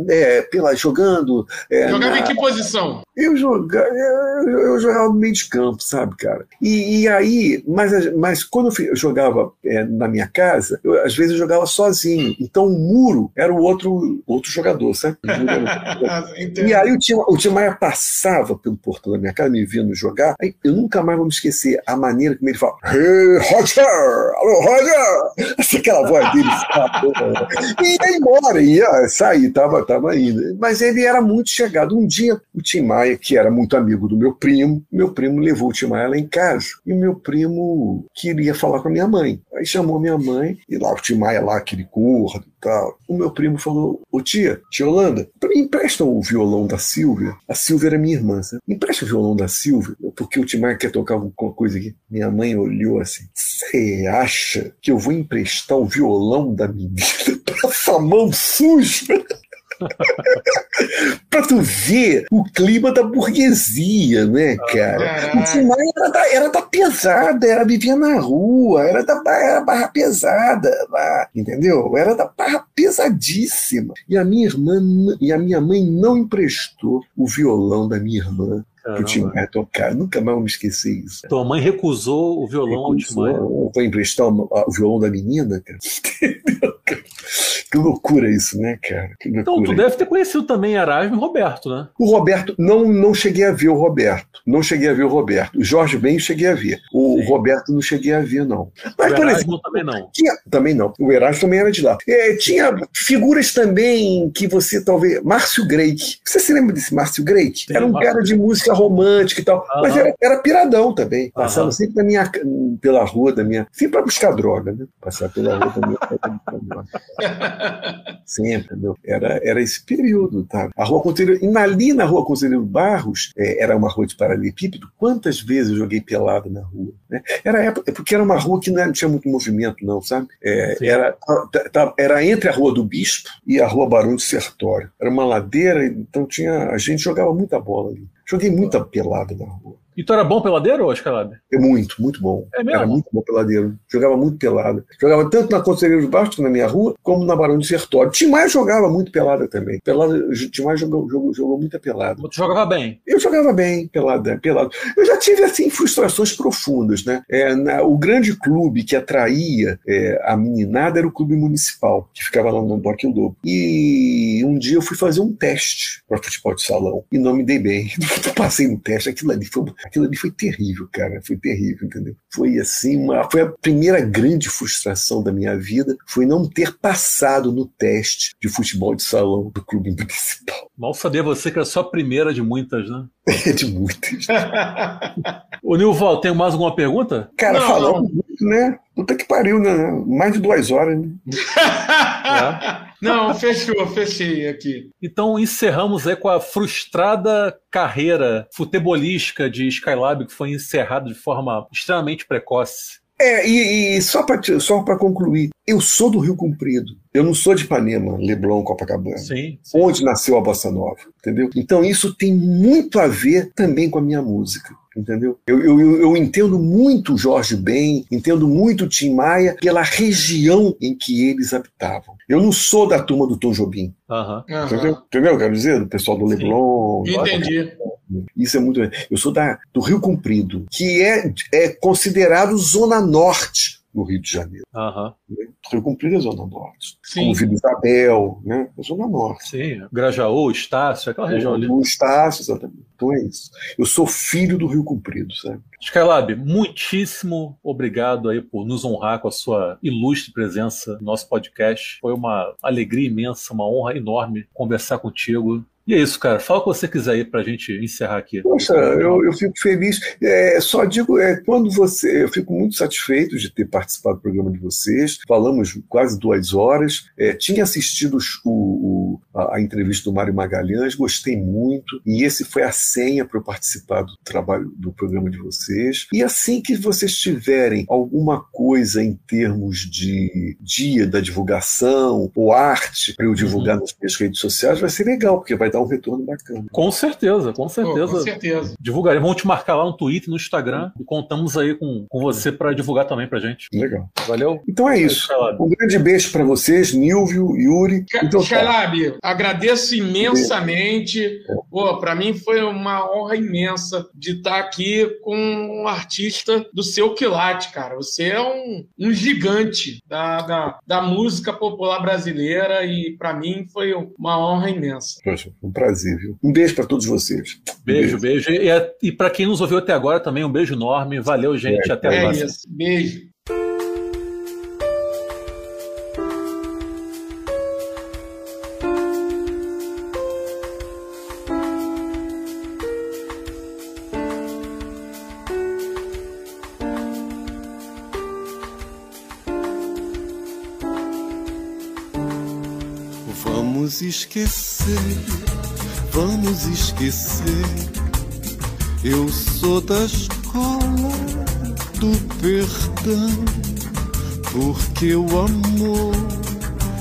Speaker 3: É, pela, jogando. é,
Speaker 2: Jogava
Speaker 3: na-
Speaker 2: em que posição?
Speaker 3: eu jogava, eu, eu jogava no meio de campo, sabe, cara? E, e aí, mas, mas quando eu, jogava é, na minha casa, eu, às vezes eu jogava sozinho. Então o muro era o outro, outro jogador, sabe? [laughs]
Speaker 2: Entendo.
Speaker 3: E aí o Tim, o Tim Maia passava pelo portão da minha casa, me vendo jogar, aí eu nunca mais vou me esquecer a maneira como ele fala Hey, Roger! Alô, Roger! É [laughs] aquela voz dele. e ia embora, ia sair, tava, tava indo. Mas ele era muito chegado. Um dia, o Tim Maia, que era muito amigo do meu primo, meu primo levou o Tim Maia lá em casa. E meu primo queria falar com a minha mãe. Aí chamou a minha mãe, e lá o Tim Maia lá, aquele gordo e tal. O meu primo falou, ô tia, tia Holanda, me empresta o violão da Silvia. A Silvia era minha irmã, sabe? Me empresta o violão da Silvia, porque o Tim Maia quer tocar alguma coisa aqui. Minha mãe olhou assim, você acha que eu vou emprestar o violão da menina [laughs] pra essa mão suja? Pra tu ver o clima da burguesia, né, cara? O Tim Maia era da, era da pesada, era vivia na rua, era da barra, era barra pesada, lá, entendeu? Era da barra pesadíssima. E a minha irmã e a minha mãe não emprestou o violão da minha irmã Tim
Speaker 4: Caramba.
Speaker 3: Maia tocar. Nunca mais me esquecer isso.
Speaker 4: Tua mãe recusou o violão ao Timaya.
Speaker 3: Eu Vou emprestar o, violão da menina, [laughs] cara. Que loucura isso, né, cara? Que
Speaker 4: Então tu deve ter conhecido também Erasmo e Roberto, né?
Speaker 3: O Roberto, não, não cheguei a ver o Roberto. Não cheguei a ver o Roberto. O Jorge Ben eu cheguei a ver. O
Speaker 4: Sim.
Speaker 3: Roberto não cheguei a ver, não. Mas,
Speaker 4: o Erasmo
Speaker 3: exemplo,
Speaker 4: também não.
Speaker 3: tinha, também não. O Erasmo também era de lá. É, tinha figuras também que você talvez. Márcio Greik. Você se lembra desse Márcio Greik? Era um cara de música romântica e tal.
Speaker 4: Aham.
Speaker 3: Mas era, era piradão também. Passava
Speaker 4: Aham.
Speaker 3: sempre minha, pela rua da minha. Sempre para buscar droga, né? Passar pela rua da minha. droga. [laughs] Sempre, meu. Era, era esse período, tá? A rua Conselheiro. E ali na rua Conselheiro Barros, é, era uma rua de paralelepípedo. Quantas vezes eu joguei pelado na rua? Né? Era época, porque era uma rua que não tinha muito movimento, não, sabe? É, era, tá- tá- era entre a Rua do Bispo e a Rua Barão de Sertório. Era uma ladeira, então tinha, a gente jogava muita bola ali. Joguei muita pelada na rua.
Speaker 4: E tu era bom peladeiro, ou Skylab?
Speaker 3: É muito, muito bom.
Speaker 4: É mesmo?
Speaker 3: Era muito bom peladeiro. Jogava muito pelada. Jogava tanto na Conselheiro de Bastos, na minha rua, como na Barão de Sertório. Tim Maia jogava muito pelada também. Pelada, Tim Maia jogou, jogou, jogou muita pelada.
Speaker 4: Tu jogava bem.
Speaker 3: Eu jogava bem, pelada, pelado. Eu já tive, assim, frustrações profundas, né? É, na- o grande clube que atraía é, a meninada era o clube municipal, que ficava lá no Parque Lobo. E um dia eu fui fazer um teste para futebol de salão e não me dei bem. [laughs] Passei no teste, aquilo ali foi, aquilo ali foi terrível, cara. Foi terrível, entendeu? Foi assim, uma, foi a primeira grande frustração da minha vida, foi não ter passado no teste de futebol de salão do clube municipal.
Speaker 4: Mal sabia você que era só a primeira de muitas, né? [laughs]
Speaker 3: É de muitas. [laughs]
Speaker 4: Ô, Nilval, tem mais alguma pergunta?
Speaker 3: Cara,
Speaker 2: Não,
Speaker 3: falamos muito, né? Puta que pariu, né? Mais de duas horas, né? [laughs]
Speaker 2: Não, fechou, fechei aqui.
Speaker 4: Então encerramos aí com a frustrada carreira futebolística de Skylab, que foi encerrada de forma extremamente precoce.
Speaker 3: É, e, e só para só pra concluir, eu sou do Rio Comprido. Eu não sou de Ipanema, Leblon, Copacabana.
Speaker 4: Sim.
Speaker 3: Onde nasceu a Bossa Nova, entendeu? Então isso tem muito a ver também com a minha música. Entendeu? Eu, eu, eu- entendo muito o Jorge Ben, entendo muito o Tim Maia pela região em que eles habitavam. Eu não sou da turma do Tom Jobim.
Speaker 4: Aham.
Speaker 3: entendeu? Entendeu? Quero dizer, do pessoal do
Speaker 4: Sim.
Speaker 3: Leblon.
Speaker 2: Entendi.
Speaker 3: Isso é muito. Eu sou da, do Rio Comprido, que é, é considerado Zona Norte no Rio de Janeiro.
Speaker 4: Aham.
Speaker 3: Rio Comprido é Zona Norte.
Speaker 2: Sim.
Speaker 3: Como Vila Isabel, né? É Zona Norte.
Speaker 4: Sim. Grajaú, Estácio, aquela região ali.
Speaker 3: O Estácio, exatamente. Então é isso. Eu sou filho do Rio Comprido, sabe?
Speaker 4: Skylab, muitíssimo obrigado aí por nos honrar com a sua ilustre presença no nosso podcast. Foi uma alegria imensa, uma honra enorme conversar contigo. E é isso, cara. Fala o que você quiser aí pra gente encerrar aqui.
Speaker 3: Poxa, eu, eu fico feliz. É, só digo, é, quando você. Eu fico muito satisfeito de ter participado do programa de vocês. Falamos quase duas horas. É, tinha assistido o, o- a, a entrevista do Mário Magalhães, gostei muito. E esse foi a senha para eu participar do trabalho do programa de vocês. E assim que vocês tiverem alguma coisa em termos de dia da divulgação ou arte para eu divulgar nas minhas redes sociais, vai ser legal, porque vai dar um retorno bacana.
Speaker 4: Com certeza, com certeza.
Speaker 2: com certeza.
Speaker 4: Divulgaremos. Vamos te marcar lá no Twitter, no Instagram e contamos aí com, com você pra divulgar também pra gente.
Speaker 3: Legal.
Speaker 4: Valeu?
Speaker 3: Então é isso. Um grande beijo para vocês, Nilvio, Yuri. Então, tá.
Speaker 2: Skylab, agradeço imensamente. Pô, para mim foi uma honra imensa de estar aqui com um artista do seu quilate, cara. Você é um, um gigante da, da, da música popular brasileira e para mim foi uma honra imensa.
Speaker 3: Poxa, um prazer, viu? Um beijo para todos vocês.
Speaker 4: Beijo, beijo. E, e, e para quem nos ouviu até agora também, um beijo enorme. Valeu, gente.
Speaker 3: É,
Speaker 4: até a
Speaker 2: É
Speaker 4: próxima.
Speaker 2: isso. Beijo.
Speaker 1: Vamos esquecer, esquecer. Eu sou da escola do perdão, porque o amor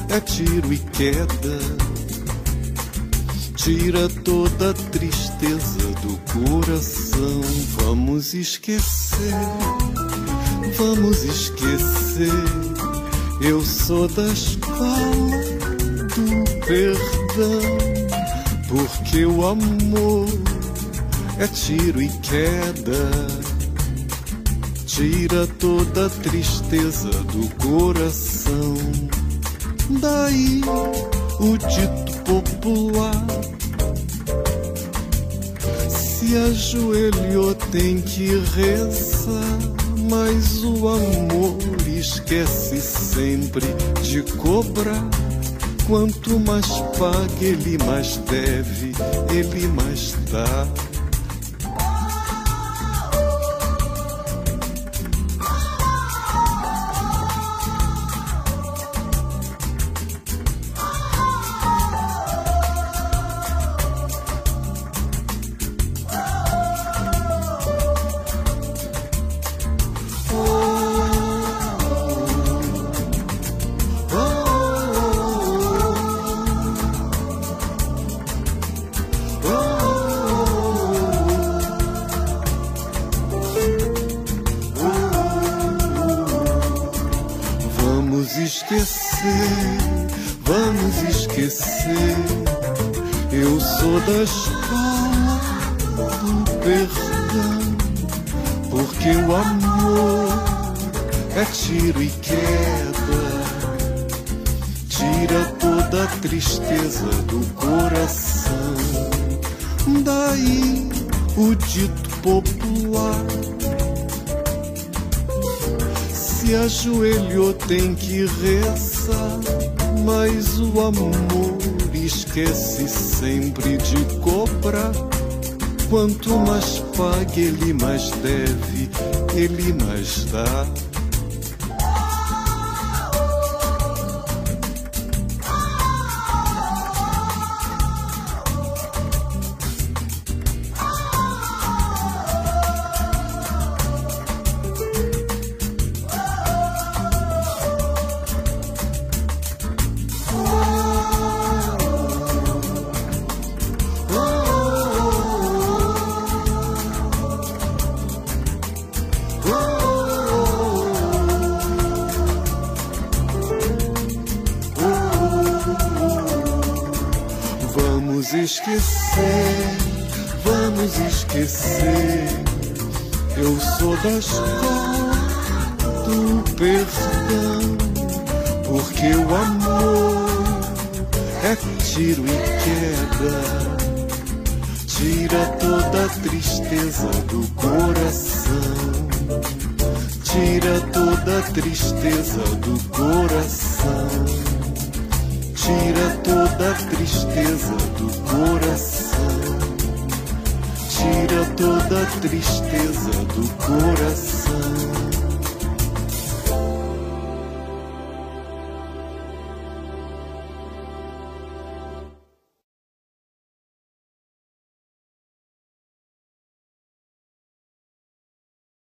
Speaker 1: é tiro e queda. Tira toda a tristeza do coração. Vamos esquecer, vamos esquecer. Eu sou da escola do perdão, porque o amor é tiro e queda, tira toda a tristeza do coração. Daí o dito popular. Se ajoelhou, tem que rezar, mas o amor esquece sempre de cobrar. Quanto mais paga, ele mais deve, ele mais dá. que Ele mais deve, Ele mais dá. tristeza do coração. Tira toda tristeza do coração. Tira toda tristeza do coração. Tira toda tristeza do coração.